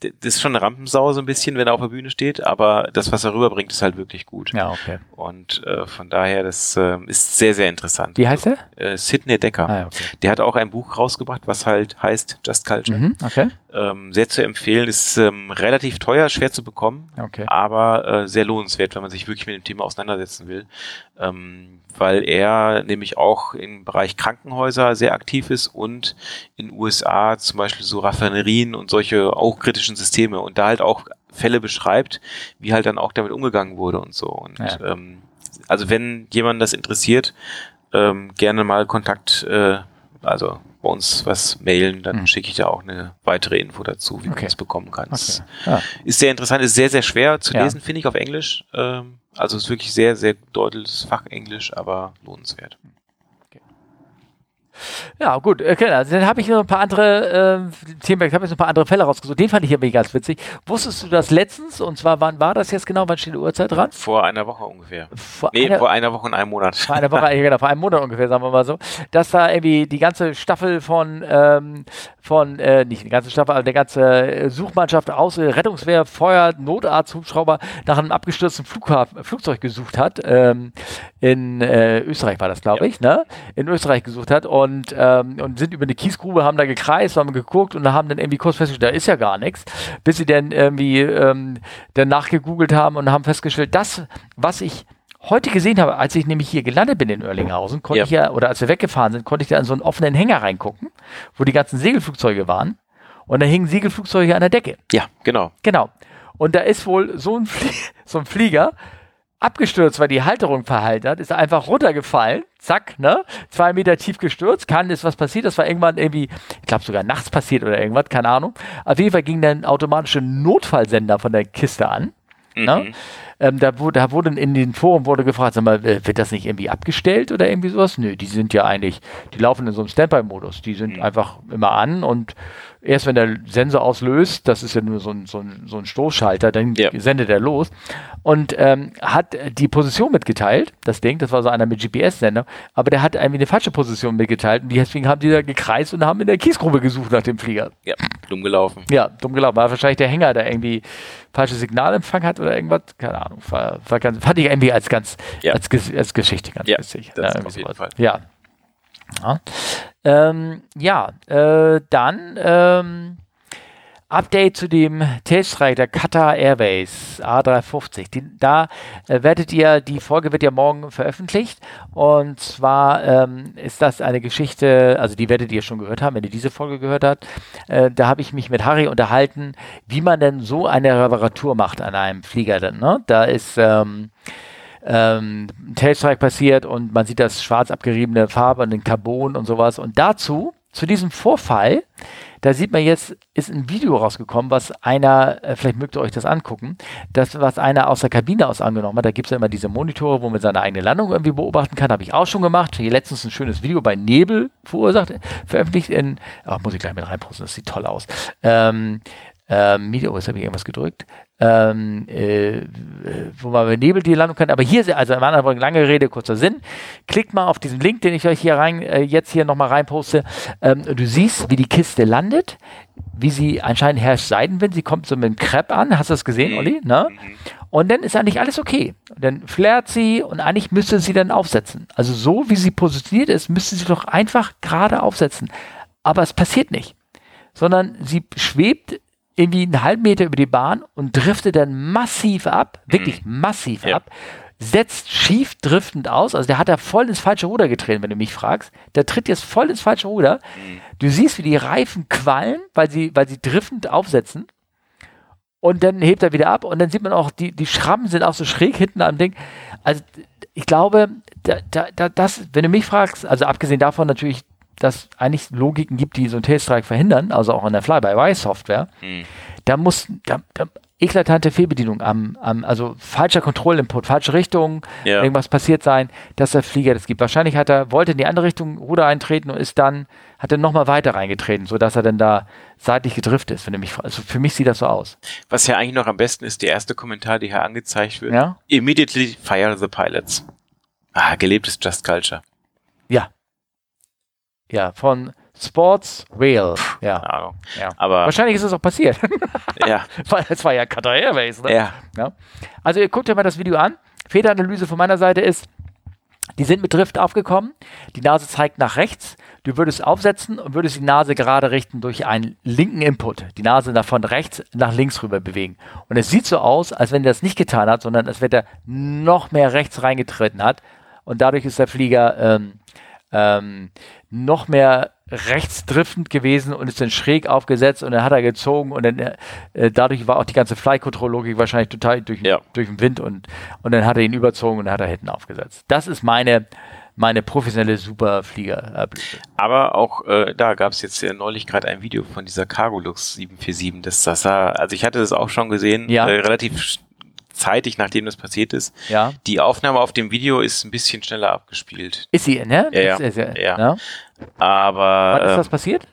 das ist schon eine Rampensau so ein bisschen, wenn er auf der Bühne steht, aber das, was er rüberbringt, ist halt wirklich gut. Ja, okay. Und äh, von daher, das äh, ist sehr, sehr interessant. Wie heißt er? Äh, Sidney Decker. Ah, okay. Der hat auch ein Buch rausgebracht, was halt heißt Just Culture. Mhm, okay. Ähm, sehr zu empfehlen, ist ähm, relativ teuer, schwer zu bekommen, okay. aber äh, sehr lohnenswert, wenn man sich wirklich mit dem Thema auseinandersetzen will. Ähm, weil er nämlich auch im Bereich Krankenhäuser sehr aktiv ist und in USA zum Beispiel so Raffinerien und solche auch kritischen Systeme und da halt auch Fälle beschreibt, wie halt dann auch damit umgegangen wurde und so. Und ja. ähm, also wenn jemand das interessiert, ähm, gerne mal Kontakt, äh, also bei uns was mailen, dann mhm. schicke ich da auch eine weitere Info dazu, wie okay. du das bekommen kannst. Okay. Ja. Ist sehr interessant, ist sehr, sehr schwer zu lesen, finde ich, auf Englisch. Ähm, also ist wirklich sehr, sehr deutliches Fachenglisch, aber lohnenswert. Ja, gut, okay, also dann habe ich noch ein paar andere äh, Themen, ich habe jetzt noch ein paar andere Fälle rausgesucht. Den fand ich irgendwie ganz witzig. Wusstest du das letztens? Und zwar, wann war das jetzt genau? Wann steht die Uhrzeit dran? Vor einer Woche ungefähr. Vor nee, einer, vor einer Woche und einem Monat. Vor einer Woche, genau, vor einem Monat ungefähr, sagen wir mal so. Dass da irgendwie die ganze Staffel von, ähm, von äh, nicht die ganze Staffel, aber der ganze Suchmannschaft aus, Rettungswehr, Feuer, Notarzt, Hubschrauber nach einem abgestürzten Flughafen, Flugzeug gesucht hat. Ähm, in äh, Österreich war das, glaube ja. ich, ne? In Österreich gesucht hat und ähm, und sind über eine Kiesgrube, haben da gekreist, haben geguckt und haben dann irgendwie kurz festgestellt, da ist ja gar nichts, bis sie dann irgendwie ähm, dann nachgegoogelt haben und haben festgestellt, das, was ich heute gesehen habe, als ich nämlich hier gelandet bin in Oerlinghausen, konnte ja. ich ja, oder als wir weggefahren sind, konnte ich da in so einen offenen Hänger reingucken, wo die ganzen Segelflugzeuge waren. Und da hingen Segelflugzeuge an der Decke. Ja, genau. Genau. Und da ist wohl so ein, Flie so ein Flieger abgestürzt, weil die Halterung verhalten hat, ist einfach runtergefallen, zack, ne? Zwei Meter tief gestürzt, kann ist was passiert, das war irgendwann irgendwie, ich glaube sogar nachts passiert oder irgendwas, keine Ahnung. Auf jeden Fall ging dann automatische Notfallsender von der Kiste an. Ne? Mhm. Ne? Ähm, da, wurde, da wurde in den Foren wurde gefragt, sag mal, wird das nicht irgendwie abgestellt oder irgendwie sowas? Nö, die sind ja eigentlich, die laufen in so einem Standby-Modus. Die sind mhm. einfach immer an und erst wenn der Sensor auslöst, das ist ja nur so ein, so ein, so ein Stoßschalter, dann Ja. sendet er los und ähm, hat die Position mitgeteilt, das Ding, das war so einer mit GPS-Sender, aber der hat irgendwie eine falsche Position mitgeteilt und deswegen haben die da gekreist und haben in der Kiesgrube gesucht nach dem Flieger. Ja, dumm gelaufen. Ja, dumm gelaufen. War wahrscheinlich der Hänger, der irgendwie falsches Signalempfang hat oder irgendwas. Keine Ahnung. War, war ganz, fand ich irgendwie als ganz, Ja. als, als Geschichte ganz Ja, witzig. das irgendwie auf jeden. Fall. Ja. Ja, ähm, ja äh, dann ähm, Update zu dem der Qatar Airways A350. Die, da äh, werdet ihr, die Folge wird ja morgen veröffentlicht und zwar ähm, ist das eine Geschichte, also die werdet ihr schon gehört haben, wenn ihr diese Folge gehört habt. Äh, da habe ich mich mit Harry unterhalten, wie man denn so eine Reparatur macht an einem Flieger. Dann, ne? Da ist ähm, ähm, ein Tailstrike passiert und man sieht das schwarz abgeriebene Farbe und den Carbon und sowas. Und dazu, zu diesem Vorfall, da sieht man jetzt, ist ein Video rausgekommen, was einer, äh, vielleicht mögt ihr euch das angucken, das, was einer aus der Kabine aus angenommen hat. Da gibt es ja immer diese Monitore, wo man seine eigene Landung irgendwie beobachten kann. Habe ich auch schon gemacht. Hier letztens ein schönes Video bei Nebel verursacht, veröffentlicht in, ach, muss ich gleich mit reinposten, das sieht toll aus. Ähm, ähm, Media, oh, jetzt habe ich irgendwas gedrückt, ähm, äh, wo man mit Nebel die Landung kann. Aber hier, also im anderen lange Rede, kurzer Sinn. Klickt mal auf diesen Link, den ich euch hier rein, äh, jetzt hier nochmal reinposte. Ähm, du siehst, wie die Kiste landet, wie sie anscheinend herrscht Seidenwind. Sie kommt so mit dem Crepe an. Hast du das gesehen, Mhm. Olli? Ne? Und dann ist eigentlich alles okay. Und dann flärt sie und eigentlich müsste sie dann aufsetzen. Also so wie sie positioniert ist, müsste sie doch einfach gerade aufsetzen. Aber es passiert nicht. Sondern sie schwebt irgendwie einen halben Meter über die Bahn und driftet dann massiv ab, wirklich massiv Ja. ab, setzt schief driftend aus. Also der hat da voll ins falsche Ruder getreten, wenn du mich fragst. Der tritt jetzt voll ins falsche Ruder. Du siehst, wie die Reifen quallen, weil sie, weil sie driftend aufsetzen. Und dann hebt er wieder ab und dann sieht man auch, die, die Schrammen sind auch so schräg hinten am Ding. Also ich glaube, da, da, das, wenn du mich fragst, also abgesehen davon natürlich, dass eigentlich Logiken gibt, die so einen Tailstrike verhindern, also auch in der Fly-by-Wire-Software, Mhm. da muss da, da, eklatante Fehlbedienung am, am, also falscher Kontrollinput, falsche Richtung, Ja. irgendwas passiert sein, dass der Flieger das gibt. Wahrscheinlich hat er, wollte in die andere Richtung Ruder eintreten und ist dann, hat er nochmal weiter reingetreten, sodass er dann da seitlich gedriftet ist, wenn mich, also für mich sieht das so aus. Was ja eigentlich noch am besten ist, der erste Kommentar, der hier angezeigt wird. Ja? Immediately fire the pilots. Ah, gelebtes Just Culture. Ja. Ja, von Sports Rail. Ja. Keine Ahnung. ja. Aber Wahrscheinlich ist es auch passiert. ja, Weil es war ja Qatar Airways. Ne? ja, Ja. Also ihr guckt euch mal das Video an. Fehleranalyse von meiner Seite ist, die sind mit Drift aufgekommen. Die Nase zeigt nach rechts. Du würdest aufsetzen und würdest die Nase gerade richten durch einen linken Input. Die Nase von rechts nach links rüber bewegen. Und es sieht so aus, als wenn er das nicht getan hat, sondern als wenn er noch mehr rechts reingetreten hat. Und dadurch ist der Flieger ähm, ähm, noch mehr rechtsdriftend gewesen und ist dann schräg aufgesetzt und dann hat er gezogen und dann äh, dadurch war auch die ganze Fly-Control-Logik wahrscheinlich total durch, Ja. durch den Wind und, und dann hat er ihn überzogen und dann hat er hinten aufgesetzt. Das ist meine, meine professionelle Superflieger-Blüte. aber auch äh, da gab es jetzt ja neulich gerade ein Video von dieser Cargolux 747. Das, das sah, also ich hatte das auch schon gesehen, Ja. äh, relativ zeitig, nachdem das passiert ist. Ja. Die Aufnahme auf dem Video ist ein bisschen schneller abgespielt. Ist sie, ne? Ja, ja. Ist, ist, ist, Ja. ne? Aber Wann ist das ähm, passiert?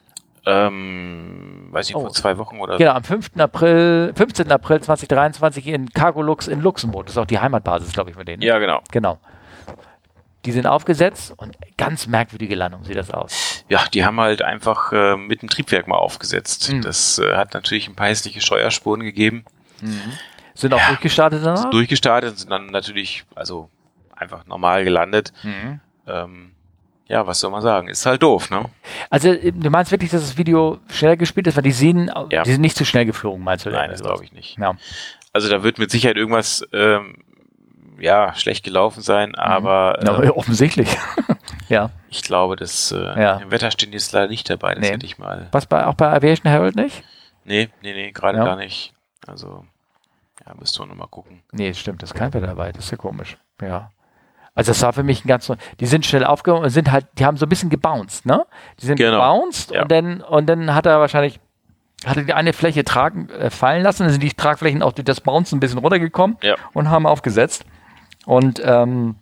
ähm, weiß ich, Oh. vor zwei Wochen oder Genau, am 5. April, 15. April 2023 in Cargolux in Luxemburg. Das ist auch die Heimatbasis, glaube ich, von denen. ne? Ja, genau. Genau. Die sind aufgesetzt und ganz merkwürdige Landung sieht das aus. Ja, die haben halt einfach äh, mit dem Triebwerk mal aufgesetzt. Mhm. Das äh, hat natürlich ein paar hässliche Steuerspuren gegeben. Sind auch Ja. durchgestartet danach? Sind durchgestartet und sind dann natürlich, also einfach normal gelandet. Mhm. Ähm, ja, was soll man sagen? Ist halt doof, ne? Also äh, du meinst wirklich, dass das Video schneller gespielt ist, weil die sehen, Ja. die sind nicht zu schnell geflogen, meinst du? Nein, das glaube ich nicht. Ja. Also da wird mit Sicherheit irgendwas ähm, ja schlecht gelaufen sein, aber Ja, äh, offensichtlich. ja. ich glaube, dass äh, Ja. im Wetter stehen die jetzt leider nicht dabei. Das Nee. hätte ich mal. Was bei, auch bei Aviation Herald nicht? Nee, nee, nee, gerade Ja. gar nicht. Also ja, müsst ihr noch mal gucken. Nee, stimmt, das ist kein Wetter dabei. Das ist ja komisch. Ja. Also das war für mich ein ganz, die sind schnell aufgehoben und sind halt, die haben so ein bisschen gebounced, ne? Die sind Genau. gebounced Ja. und dann, und dann hat er wahrscheinlich, hat er die eine Fläche tragen, äh, fallen lassen, dann sind die Tragflächen auch durch das Bouncen ein bisschen runtergekommen Ja. und haben aufgesetzt. Und ähm,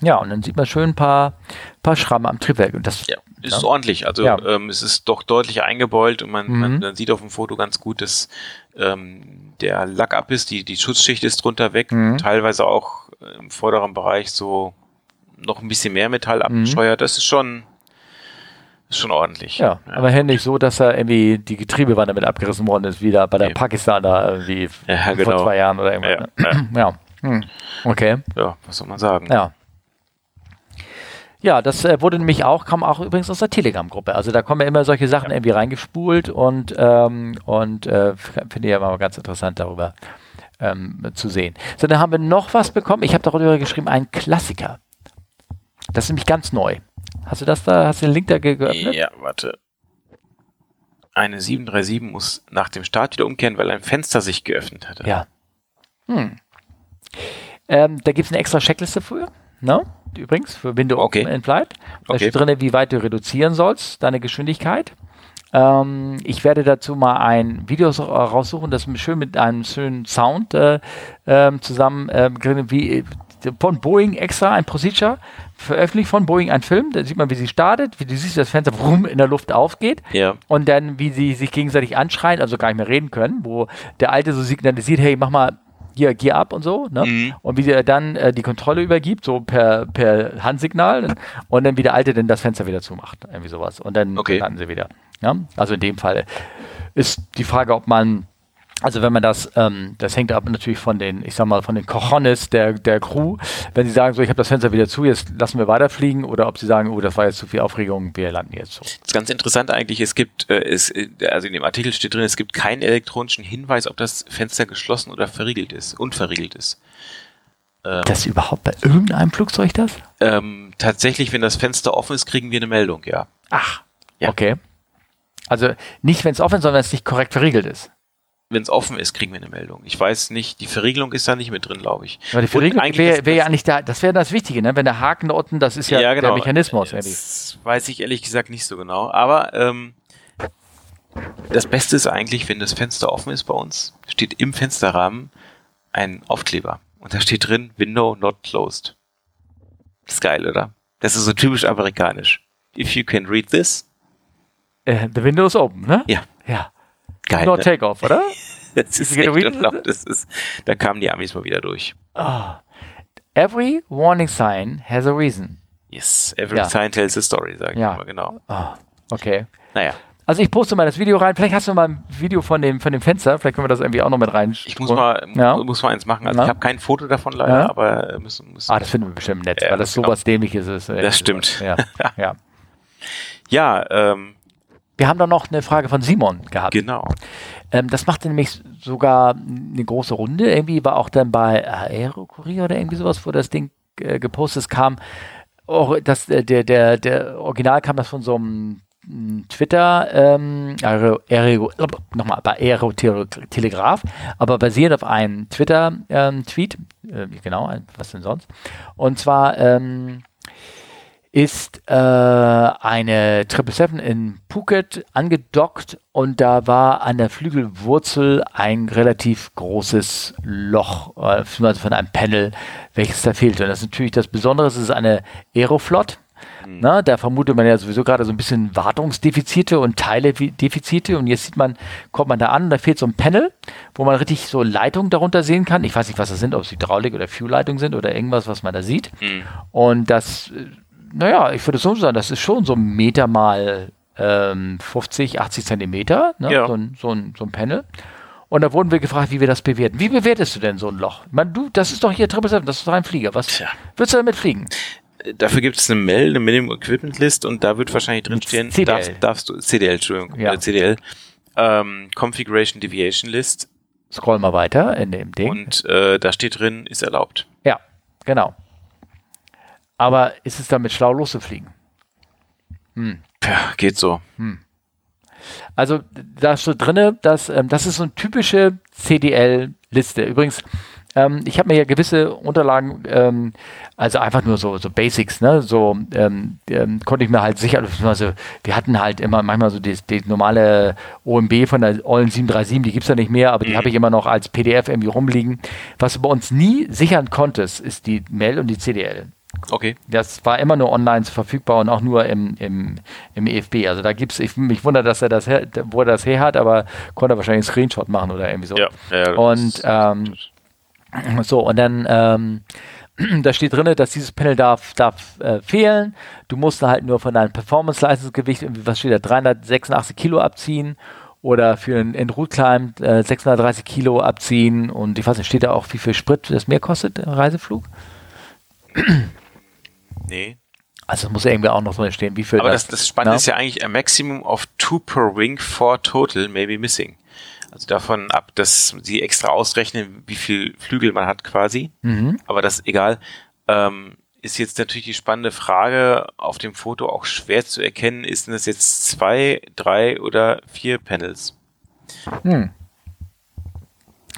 Ja, und dann sieht man schön ein paar, paar Schrammen am Triebwerk. Und das ja, ist ja. ordentlich. Also ja. ähm, es ist doch deutlich eingebeult und man, mhm. man, man, sieht auf dem Foto ganz gut, dass ähm, der Lack ab ist, die, die Schutzschicht ist drunter weg, mhm. teilweise auch im vorderen Bereich so noch ein bisschen mehr Metall abgescheuert. Mhm. Das ist schon, ist schon ordentlich. Ja, ja. aber nicht so, dass er irgendwie die Getriebewanne mit abgerissen worden ist, wieder bei der nee. Pakistaner irgendwie ja, genau. vor zwei Jahren oder irgendwas. Ja. Ne? ja. Hm. Okay. Ja, was soll man sagen? Ja. Ja, das äh, wurde nämlich auch, kam auch übrigens aus der Telegram-Gruppe. Also da kommen ja immer solche Sachen ja. irgendwie reingespult und, ähm, und äh, finde ich ja immer ganz interessant darüber ähm, zu sehen. So, dann haben wir noch was bekommen. Ich habe darüber geschrieben, ein Klassiker. Das ist nämlich ganz neu. Hast du das da, hast du den Link da ge geöffnet? Ja, warte. Eine 737 muss nach dem Start wieder umkehren, weil ein Fenster sich geöffnet hatte. Ja. Hm. Ähm, da gibt es eine extra Checkliste für. Ne? Übrigens, für Windows okay. in Flight. Da okay. steht drin, wie weit du reduzieren sollst, deine Geschwindigkeit. Ähm, ich werde dazu mal ein Video raussuchen, das schön mit einem schönen Sound äh, äh, zusammen, äh, wie von Boeing extra ein Procedure veröffentlicht von Boeing ein Film, da sieht man, wie sie startet, wie du siehst, das Fenster rum in der Luft aufgeht ja. und dann, wie sie sich gegenseitig anschreien, also gar nicht mehr reden können, wo der Alte so signalisiert, hey, mach mal Gear, Gear up und so, ne? Mhm. Und wie er dann äh, die Kontrolle übergibt, so per, per Handsignal, und dann wie der Alte dann das Fenster wieder zumacht, irgendwie sowas. Und dann okay. landen sie wieder. Ja? Also in dem Fall ist die Frage, ob man also wenn man das, ähm, das hängt ab natürlich von den, ich sag mal, von den Cojones der, der Crew, wenn sie sagen, so ich habe das Fenster wieder zu, jetzt lassen wir weiterfliegen, oder ob sie sagen, oh, das war jetzt zu viel Aufregung, wir landen jetzt so. Das ist ganz interessant eigentlich, es gibt, äh, es, äh, also in dem Artikel steht drin, es gibt keinen elektronischen Hinweis, ob das Fenster geschlossen oder verriegelt ist, unverriegelt ist. Ähm, das überhaupt bei irgendeinem Flugzeug das? Ähm, tatsächlich, wenn das Fenster offen ist, kriegen wir eine Meldung, ja. Ach, ja. okay. Also nicht, wenn es offen ist, sondern wenn es nicht korrekt verriegelt ist wenn es offen ist, kriegen wir eine Meldung. Ich weiß nicht, die Verriegelung ist da nicht mit drin, glaube ich. Aber die Verriegelung wäre wär ja eigentlich da, das wäre das Wichtige, ne? Wenn der Haken unten, das ist ja, ja genau. der Mechanismus. Das weiß ich ehrlich gesagt nicht so genau. Aber ähm, das Beste ist eigentlich, wenn das Fenster offen ist bei uns, steht im Fensterrahmen ein Aufkleber. Und da steht drin, Window not closed. Das ist geil, oder? Das ist so typisch amerikanisch. If you can read this. Uh, the window is open, ne? Ja. Ja. Geil. No ne? Takeoff, oder? das ist echt unglaublich. Das ist, da kamen die Amis mal wieder durch. Oh. Every warning sign has a reason. Yes, every ja. sign tells a story, sage ich ja. immer, genau. Oh, okay. Naja. Also ich poste mal das Video rein. Vielleicht hast du mal ein Video von dem, von dem Fenster. Vielleicht können wir das irgendwie auch noch mit rein. Ich muss mal, ja. muss mal eins machen. Also ja. ich habe kein Foto davon leider, ja. aber müssen, müssen Ah, das finden wir bestimmt nett, weil das sowas genau. dämliches ist. Das stimmt. Ja. ja. ja, ähm, wir haben da noch eine Frage von Simon gehabt. Genau. Ähm, das machte nämlich sogar eine große Runde. Irgendwie war auch dann bei Aerokurier oder irgendwie sowas, wo das Ding äh, gepostet kam. Oh, das, äh, der, der, der Original kam das von so einem hm, Twitter, ähm, Aero, Aero, nochmal, bei Aero Telegraph, aber basierend auf einem Twitter-Tweet, ähm, äh, genau, was denn sonst? Und zwar ähm, ist äh, eine 777 in Phuket angedockt und da war an der Flügelwurzel ein relativ großes Loch, äh, von einem Panel, welches da fehlte. Und das ist natürlich das Besondere, es ist eine Aeroflot. Mhm. Na, da vermutet man ja sowieso gerade so ein bisschen Wartungsdefizite und Teiledefizite. Und jetzt sieht man, kommt man da an, da fehlt so ein Panel, wo man richtig so Leitungen darunter sehen kann. Ich weiß nicht, was das sind, ob es Hydraulik oder Fuel-Leitungen sind oder irgendwas, was man da sieht. Mhm. Und das äh, naja, ich würde so sagen, das ist schon so ein Meter mal ähm, 50, 80 Zentimeter, ne? ja. so, ein, so, ein, so ein Panel. Und da wurden wir gefragt, wie wir das bewerten. Wie bewertest du denn so ein Loch? Man, du, das ist doch hier 777, das ist doch ein Flieger. Was Tja. würdest du damit fliegen? Dafür gibt es eine MEL, eine Minimum Equipment List, und da wird wahrscheinlich drinstehen, CDL. Darfst, darfst du, CDL, Entschuldigung, ja. CDL, ähm, Configuration Deviation List. Scroll mal weiter in dem Ding. Und äh, da steht drin, ist erlaubt. Ja, genau. Aber ist es damit schlau loszufliegen? Hm. Ja, geht so. Hm. Also da ist so drinne, dass ähm, das ist so eine typische CDL-Liste. Übrigens, ähm, ich habe mir ja gewisse Unterlagen, ähm, also einfach nur so, so Basics, ne? So ähm, ähm, konnte ich mir halt sicher, also wir hatten halt immer manchmal so die, die normale OMB von der Ollen 737, die gibt es ja nicht mehr, aber die mhm. habe ich immer noch als PDF irgendwie rumliegen. Was du bei uns nie sichern konntest, ist die Mail und die CDL. Okay. Das war immer nur online verfügbar und auch nur im, im, im EFB. Also da gibt es, ich mich wundert, dass er das her, wo er das her hat, aber konnte er wahrscheinlich einen Screenshot machen oder irgendwie so. Ja, ja, und ähm, so, und dann ähm, da steht drin, dass dieses Panel darf, darf äh, fehlen. Du musst halt nur von deinem Performance-Leistungsgewicht, was steht da, 386 Kilo abziehen oder für einen Route Climb äh, 630 Kilo abziehen und ich weiß nicht, steht da auch, wie viel Sprit das mehr kostet, Reiseflug? Nee. Also muss ja irgendwie auch noch so stehen, wie viel. Aber das, das Spannende ist ja eigentlich a maximum of two per wing for total, maybe missing. Also davon ab, dass sie extra ausrechnen, wie viel Flügel man hat quasi. Mhm. Aber das egal. Ähm, ist jetzt natürlich die spannende Frage, auf dem Foto auch schwer zu erkennen, ist das jetzt zwei, drei oder vier Panels? Hm.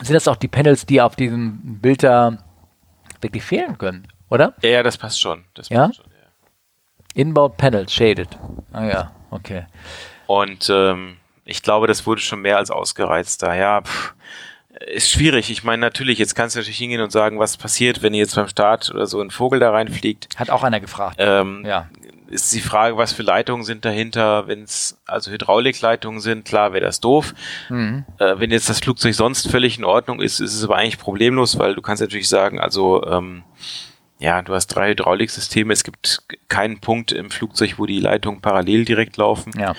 Sind das auch die Panels, die auf diesem Bild da wirklich fehlen können, oder? Ja, ja das passt schon. Das ja? Passt schon ja. Inbound Panels, shaded. Ah ja, okay. Und ähm, ich glaube, das wurde schon mehr als ausgereizt. Daher pff, ist schwierig. Ich meine, natürlich, jetzt kannst du natürlich hingehen und sagen, was passiert, wenn jetzt beim Start oder so ein Vogel da reinfliegt. Hat auch einer gefragt. Ähm, ja. Ist die Frage, was für Leitungen sind dahinter? Wenn es also Hydraulikleitungen sind, klar wäre das doof. Mhm. Äh, wenn jetzt das Flugzeug sonst völlig in Ordnung ist, ist es aber eigentlich problemlos, weil du kannst natürlich sagen, also ähm, ja, du hast drei Hydrauliksysteme. Es gibt keinen Punkt im Flugzeug, wo die Leitungen parallel direkt laufen. Ja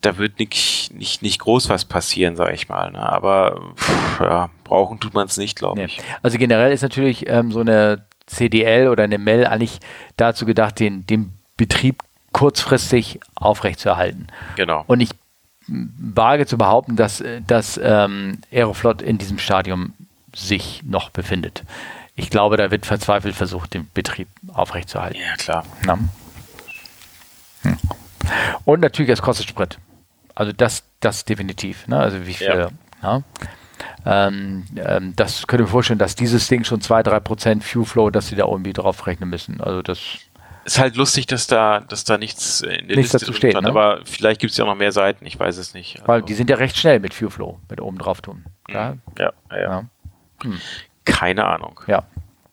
da wird nicht, nicht, nicht groß was passieren, sag ich mal. Ne? Aber pff, ja, brauchen tut man es nicht, glaube nee. ich. Also generell ist natürlich ähm, so eine CDL oder eine MEL eigentlich dazu gedacht, den, den Betrieb kurzfristig aufrechtzuerhalten. Genau. Und ich wage zu behaupten, dass, dass ähm, Aeroflot in diesem Stadium sich noch befindet. Ich glaube, da wird verzweifelt versucht, den Betrieb aufrechtzuerhalten. Ja, klar. Hm. Und natürlich, es kostet Sprit. Also das, das definitiv. Ne? Also wie viel. Ja. Ja? Ähm, ähm, das könnte mir vorstellen, dass dieses Ding schon 2-3% Fuel Flow, dass sie da irgendwie drauf rechnen müssen. Also das ist halt lustig, dass da, dass da nichts in der nichts Liste dazu steht, hat, ne? aber vielleicht gibt es ja noch mehr Seiten, ich weiß es nicht. Also Weil die sind ja recht schnell mit Fuel Flow, mit oben drauf tun. Ja, ja. ja, ja. Hm. Keine Ahnung. Ja.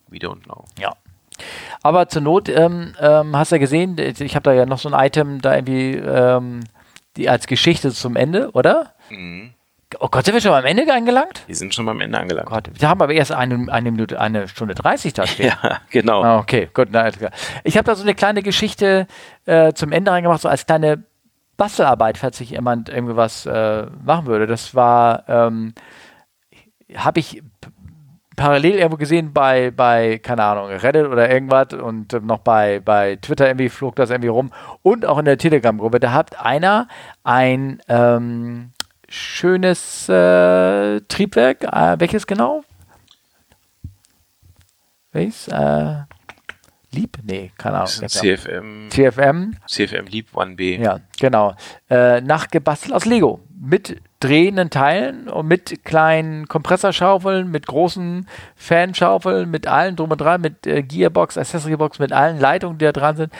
We don't know. Ja. Aber zur Not ähm, ähm, hast du ja gesehen, ich habe da ja noch so ein Item da irgendwie ähm, die als Geschichte zum Ende, oder? Mhm. Oh Gott, sind wir schon am Ende angelangt? Wir sind schon am Ende angelangt. Gott, wir haben aber erst eine, eine Minute, eine Stunde 30 da stehen. ja, genau. Ah, okay, gut. Na, ich habe da so eine kleine Geschichte äh, zum Ende reingemacht, so als kleine Bastelarbeit, falls sich jemand irgendwie was äh, machen würde. Das war, ähm, habe ich parallel irgendwo gesehen bei, bei, keine Ahnung, Reddit oder irgendwas und äh, noch bei, bei Twitter irgendwie flog das irgendwie rum und auch in der Telegram-Gruppe. Da hat einer ein ähm, schönes äh, Triebwerk. Äh, welches genau? Welches? Äh, Lieb? Nee, keine Ahnung. CFM. CFM. CFM Lieb 1B. Ja, genau. Äh, nachgebastelt aus Lego. Mit drehenden Teilen und mit kleinen Kompressorschaufeln, mit großen Fanschaufeln, mit allen drum und dran, mit äh, Gearbox, Accessory Box, mit allen Leitungen, die da dran sind.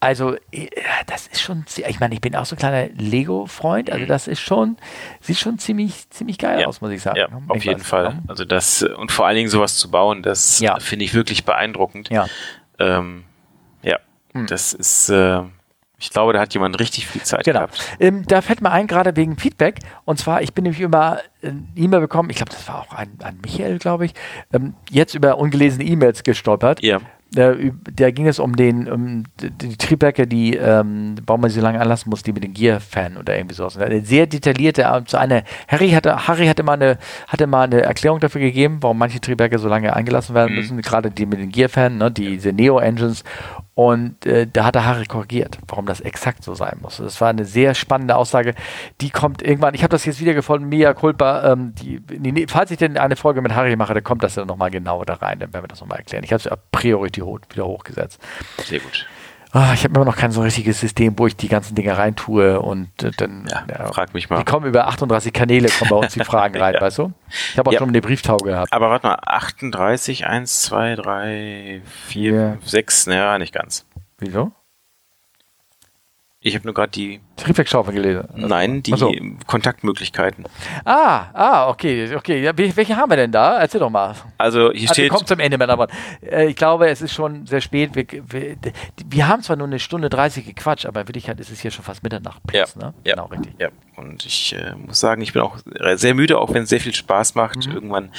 Also, äh, das ist schon, ich meine, ich bin auch so ein kleiner Lego-Freund, also mhm. das ist schon, sieht schon ziemlich, ziemlich geil ja. aus, muss ich sagen. Ja, auf jeden Fall. Also das, und vor allen Dingen sowas zu bauen, das ja. finde ich wirklich beeindruckend. Ja. Ähm, ja, hm. das ist, äh, ich glaube, da hat jemand richtig viel Zeit genau. gehabt. Ähm, da fällt mir ein, gerade wegen Feedback. Und zwar, ich bin nämlich über eine E-Mail bekommen, ich glaube, das war auch ein, ein Michael, glaube ich, ähm, jetzt über ungelesene E-Mails gestolpert. Ja. Da, da, ging es um den um die Triebwerke, die ähm, warum man sie so lange anlassen muss, die mit den Gear-Fan oder irgendwie sowas. Eine sehr detaillierte, äh, so eine Harry hatte Harry hatte mal eine hatte mal eine Erklärung dafür gegeben, warum manche Triebwerke so lange eingelassen werden mhm. müssen, gerade die mit den Gear-Fan, ne, die, diese Neo-Engines und äh, da hat der Harry korrigiert, warum das exakt so sein muss. Das war eine sehr spannende Aussage. Die kommt irgendwann, ich habe das jetzt wieder gefunden, Mia Culpa, ähm, die, die, falls ich denn eine Folge mit Harry mache, dann kommt das dann nochmal genau da rein, dann werden wir das nochmal erklären. Ich habe es a priori wieder hochgesetzt. Sehr gut. Oh, ich habe immer noch kein so richtiges System, wo ich die ganzen Dinge reintue und äh, dann. Ja, ja, frag mich mal. Die kommen über 38 Kanäle, kommen bei uns die Fragen rein, ja. weißt du? Ich habe auch schon eine Brieftauge gehabt. Aber warte mal, 38, 1, 2, 3, 4, 6, naja, nicht ganz. Wieso? Ich habe nur gerade die. Triebwerkschaufeln gelesen. Nein, die so. Kontaktmöglichkeiten. Ah, ah, okay, okay. Ja, wel- welche haben wir denn da? Erzähl doch mal. Also hier Also, steht. kommen zum Ende, meine Damen. Äh, Ich glaube, es ist schon sehr spät. Wir, wir, wir haben zwar nur eine Stunde 30 gequatscht, aber in Wirklichkeit ist es hier schon fast Mitternacht. Ja, ne? ja, Genau, richtig. Ja, und ich äh, muss sagen, ich bin auch sehr müde, auch wenn es sehr viel Spaß macht. Mhm. Irgendwann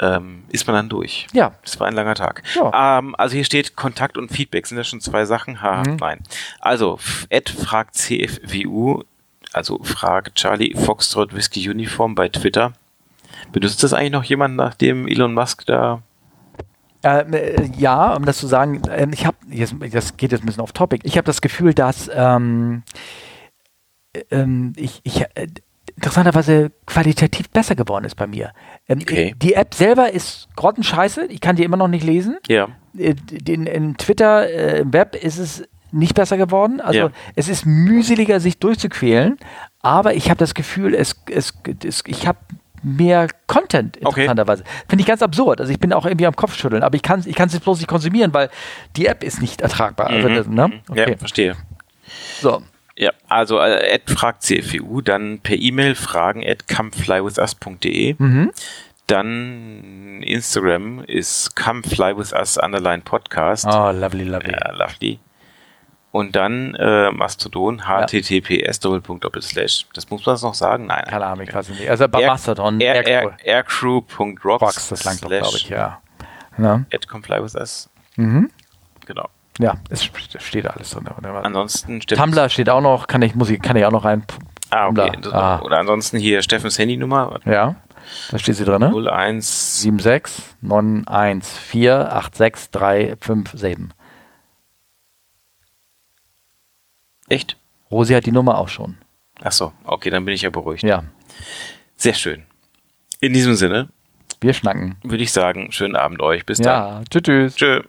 ähm, ist man dann durch. Ja, Es war ein langer Tag. Ja. Ähm, also hier steht Kontakt und Feedback. Sind das schon zwei Sachen? Ha, Mhm. nein. Also, Ed fragt CFWU, also fragt Charlie Foxtrot Whisky Uniform bei Twitter. Benutzt das eigentlich noch jemand, nachdem Elon Musk da Ähm, äh, ja, um das zu sagen, ähm, ich habe, das geht jetzt ein bisschen off topic, ich habe das Gefühl, dass ähm, äh, ähm, ich, ich äh, interessanterweise qualitativ besser geworden ist bei mir. Ähm, Okay. Die App selber ist grottenscheiße, ich kann die immer noch nicht lesen. Ja. Äh, In, in Twitter, äh, im Web ist es nicht besser geworden. Also Ja. es ist mühseliger, sich durchzuquälen, aber ich habe das Gefühl, es, es, es ich habe mehr Content Okay. interessanterweise. Finde ich ganz absurd. Also ich bin auch irgendwie am Kopfschütteln, aber ich kann ich es jetzt bloß nicht konsumieren, weil die App ist nicht ertragbar. Also, Mhm. das, ne? Okay. Ja, verstehe. So. Ja, also äh, fragt CFWU, dann per E-Mail fragen at comeflywithus.de. Mhm. Dann Instagram ist comeflywithus underline podcast. Oh, lovely, lovely. Ja, lovely. Und dann äh, Mastodon, https Doppelpunkt Doppelslash. Das muss man das noch sagen? Nein. Keine Ahnung, ich weiß nicht. Also bei Air- Mastodon, Air, Air, aircrew.rocks. Box, das langt doch, glaube ich, ja. Ja. At comeflywithus. Mhm. Genau. Ja, es st- steht alles drin. Ansonsten Tumblr steht auch noch, kann ich, muss ich, kann ich auch noch rein. Ah, okay. Ah. Oder ansonsten hier Steffens Handynummer. Ja, da steht sie drin, ne? 01 76 914 86 357. Echt? Rosi hat die Nummer auch schon. Ach so, okay, dann bin ich ja beruhigt. Ja, Sehr schön. In diesem Sinne wir schnacken. würde ich sagen, schönen Abend euch. Bis dann. Ja, tschüss. tschüss. Tschö.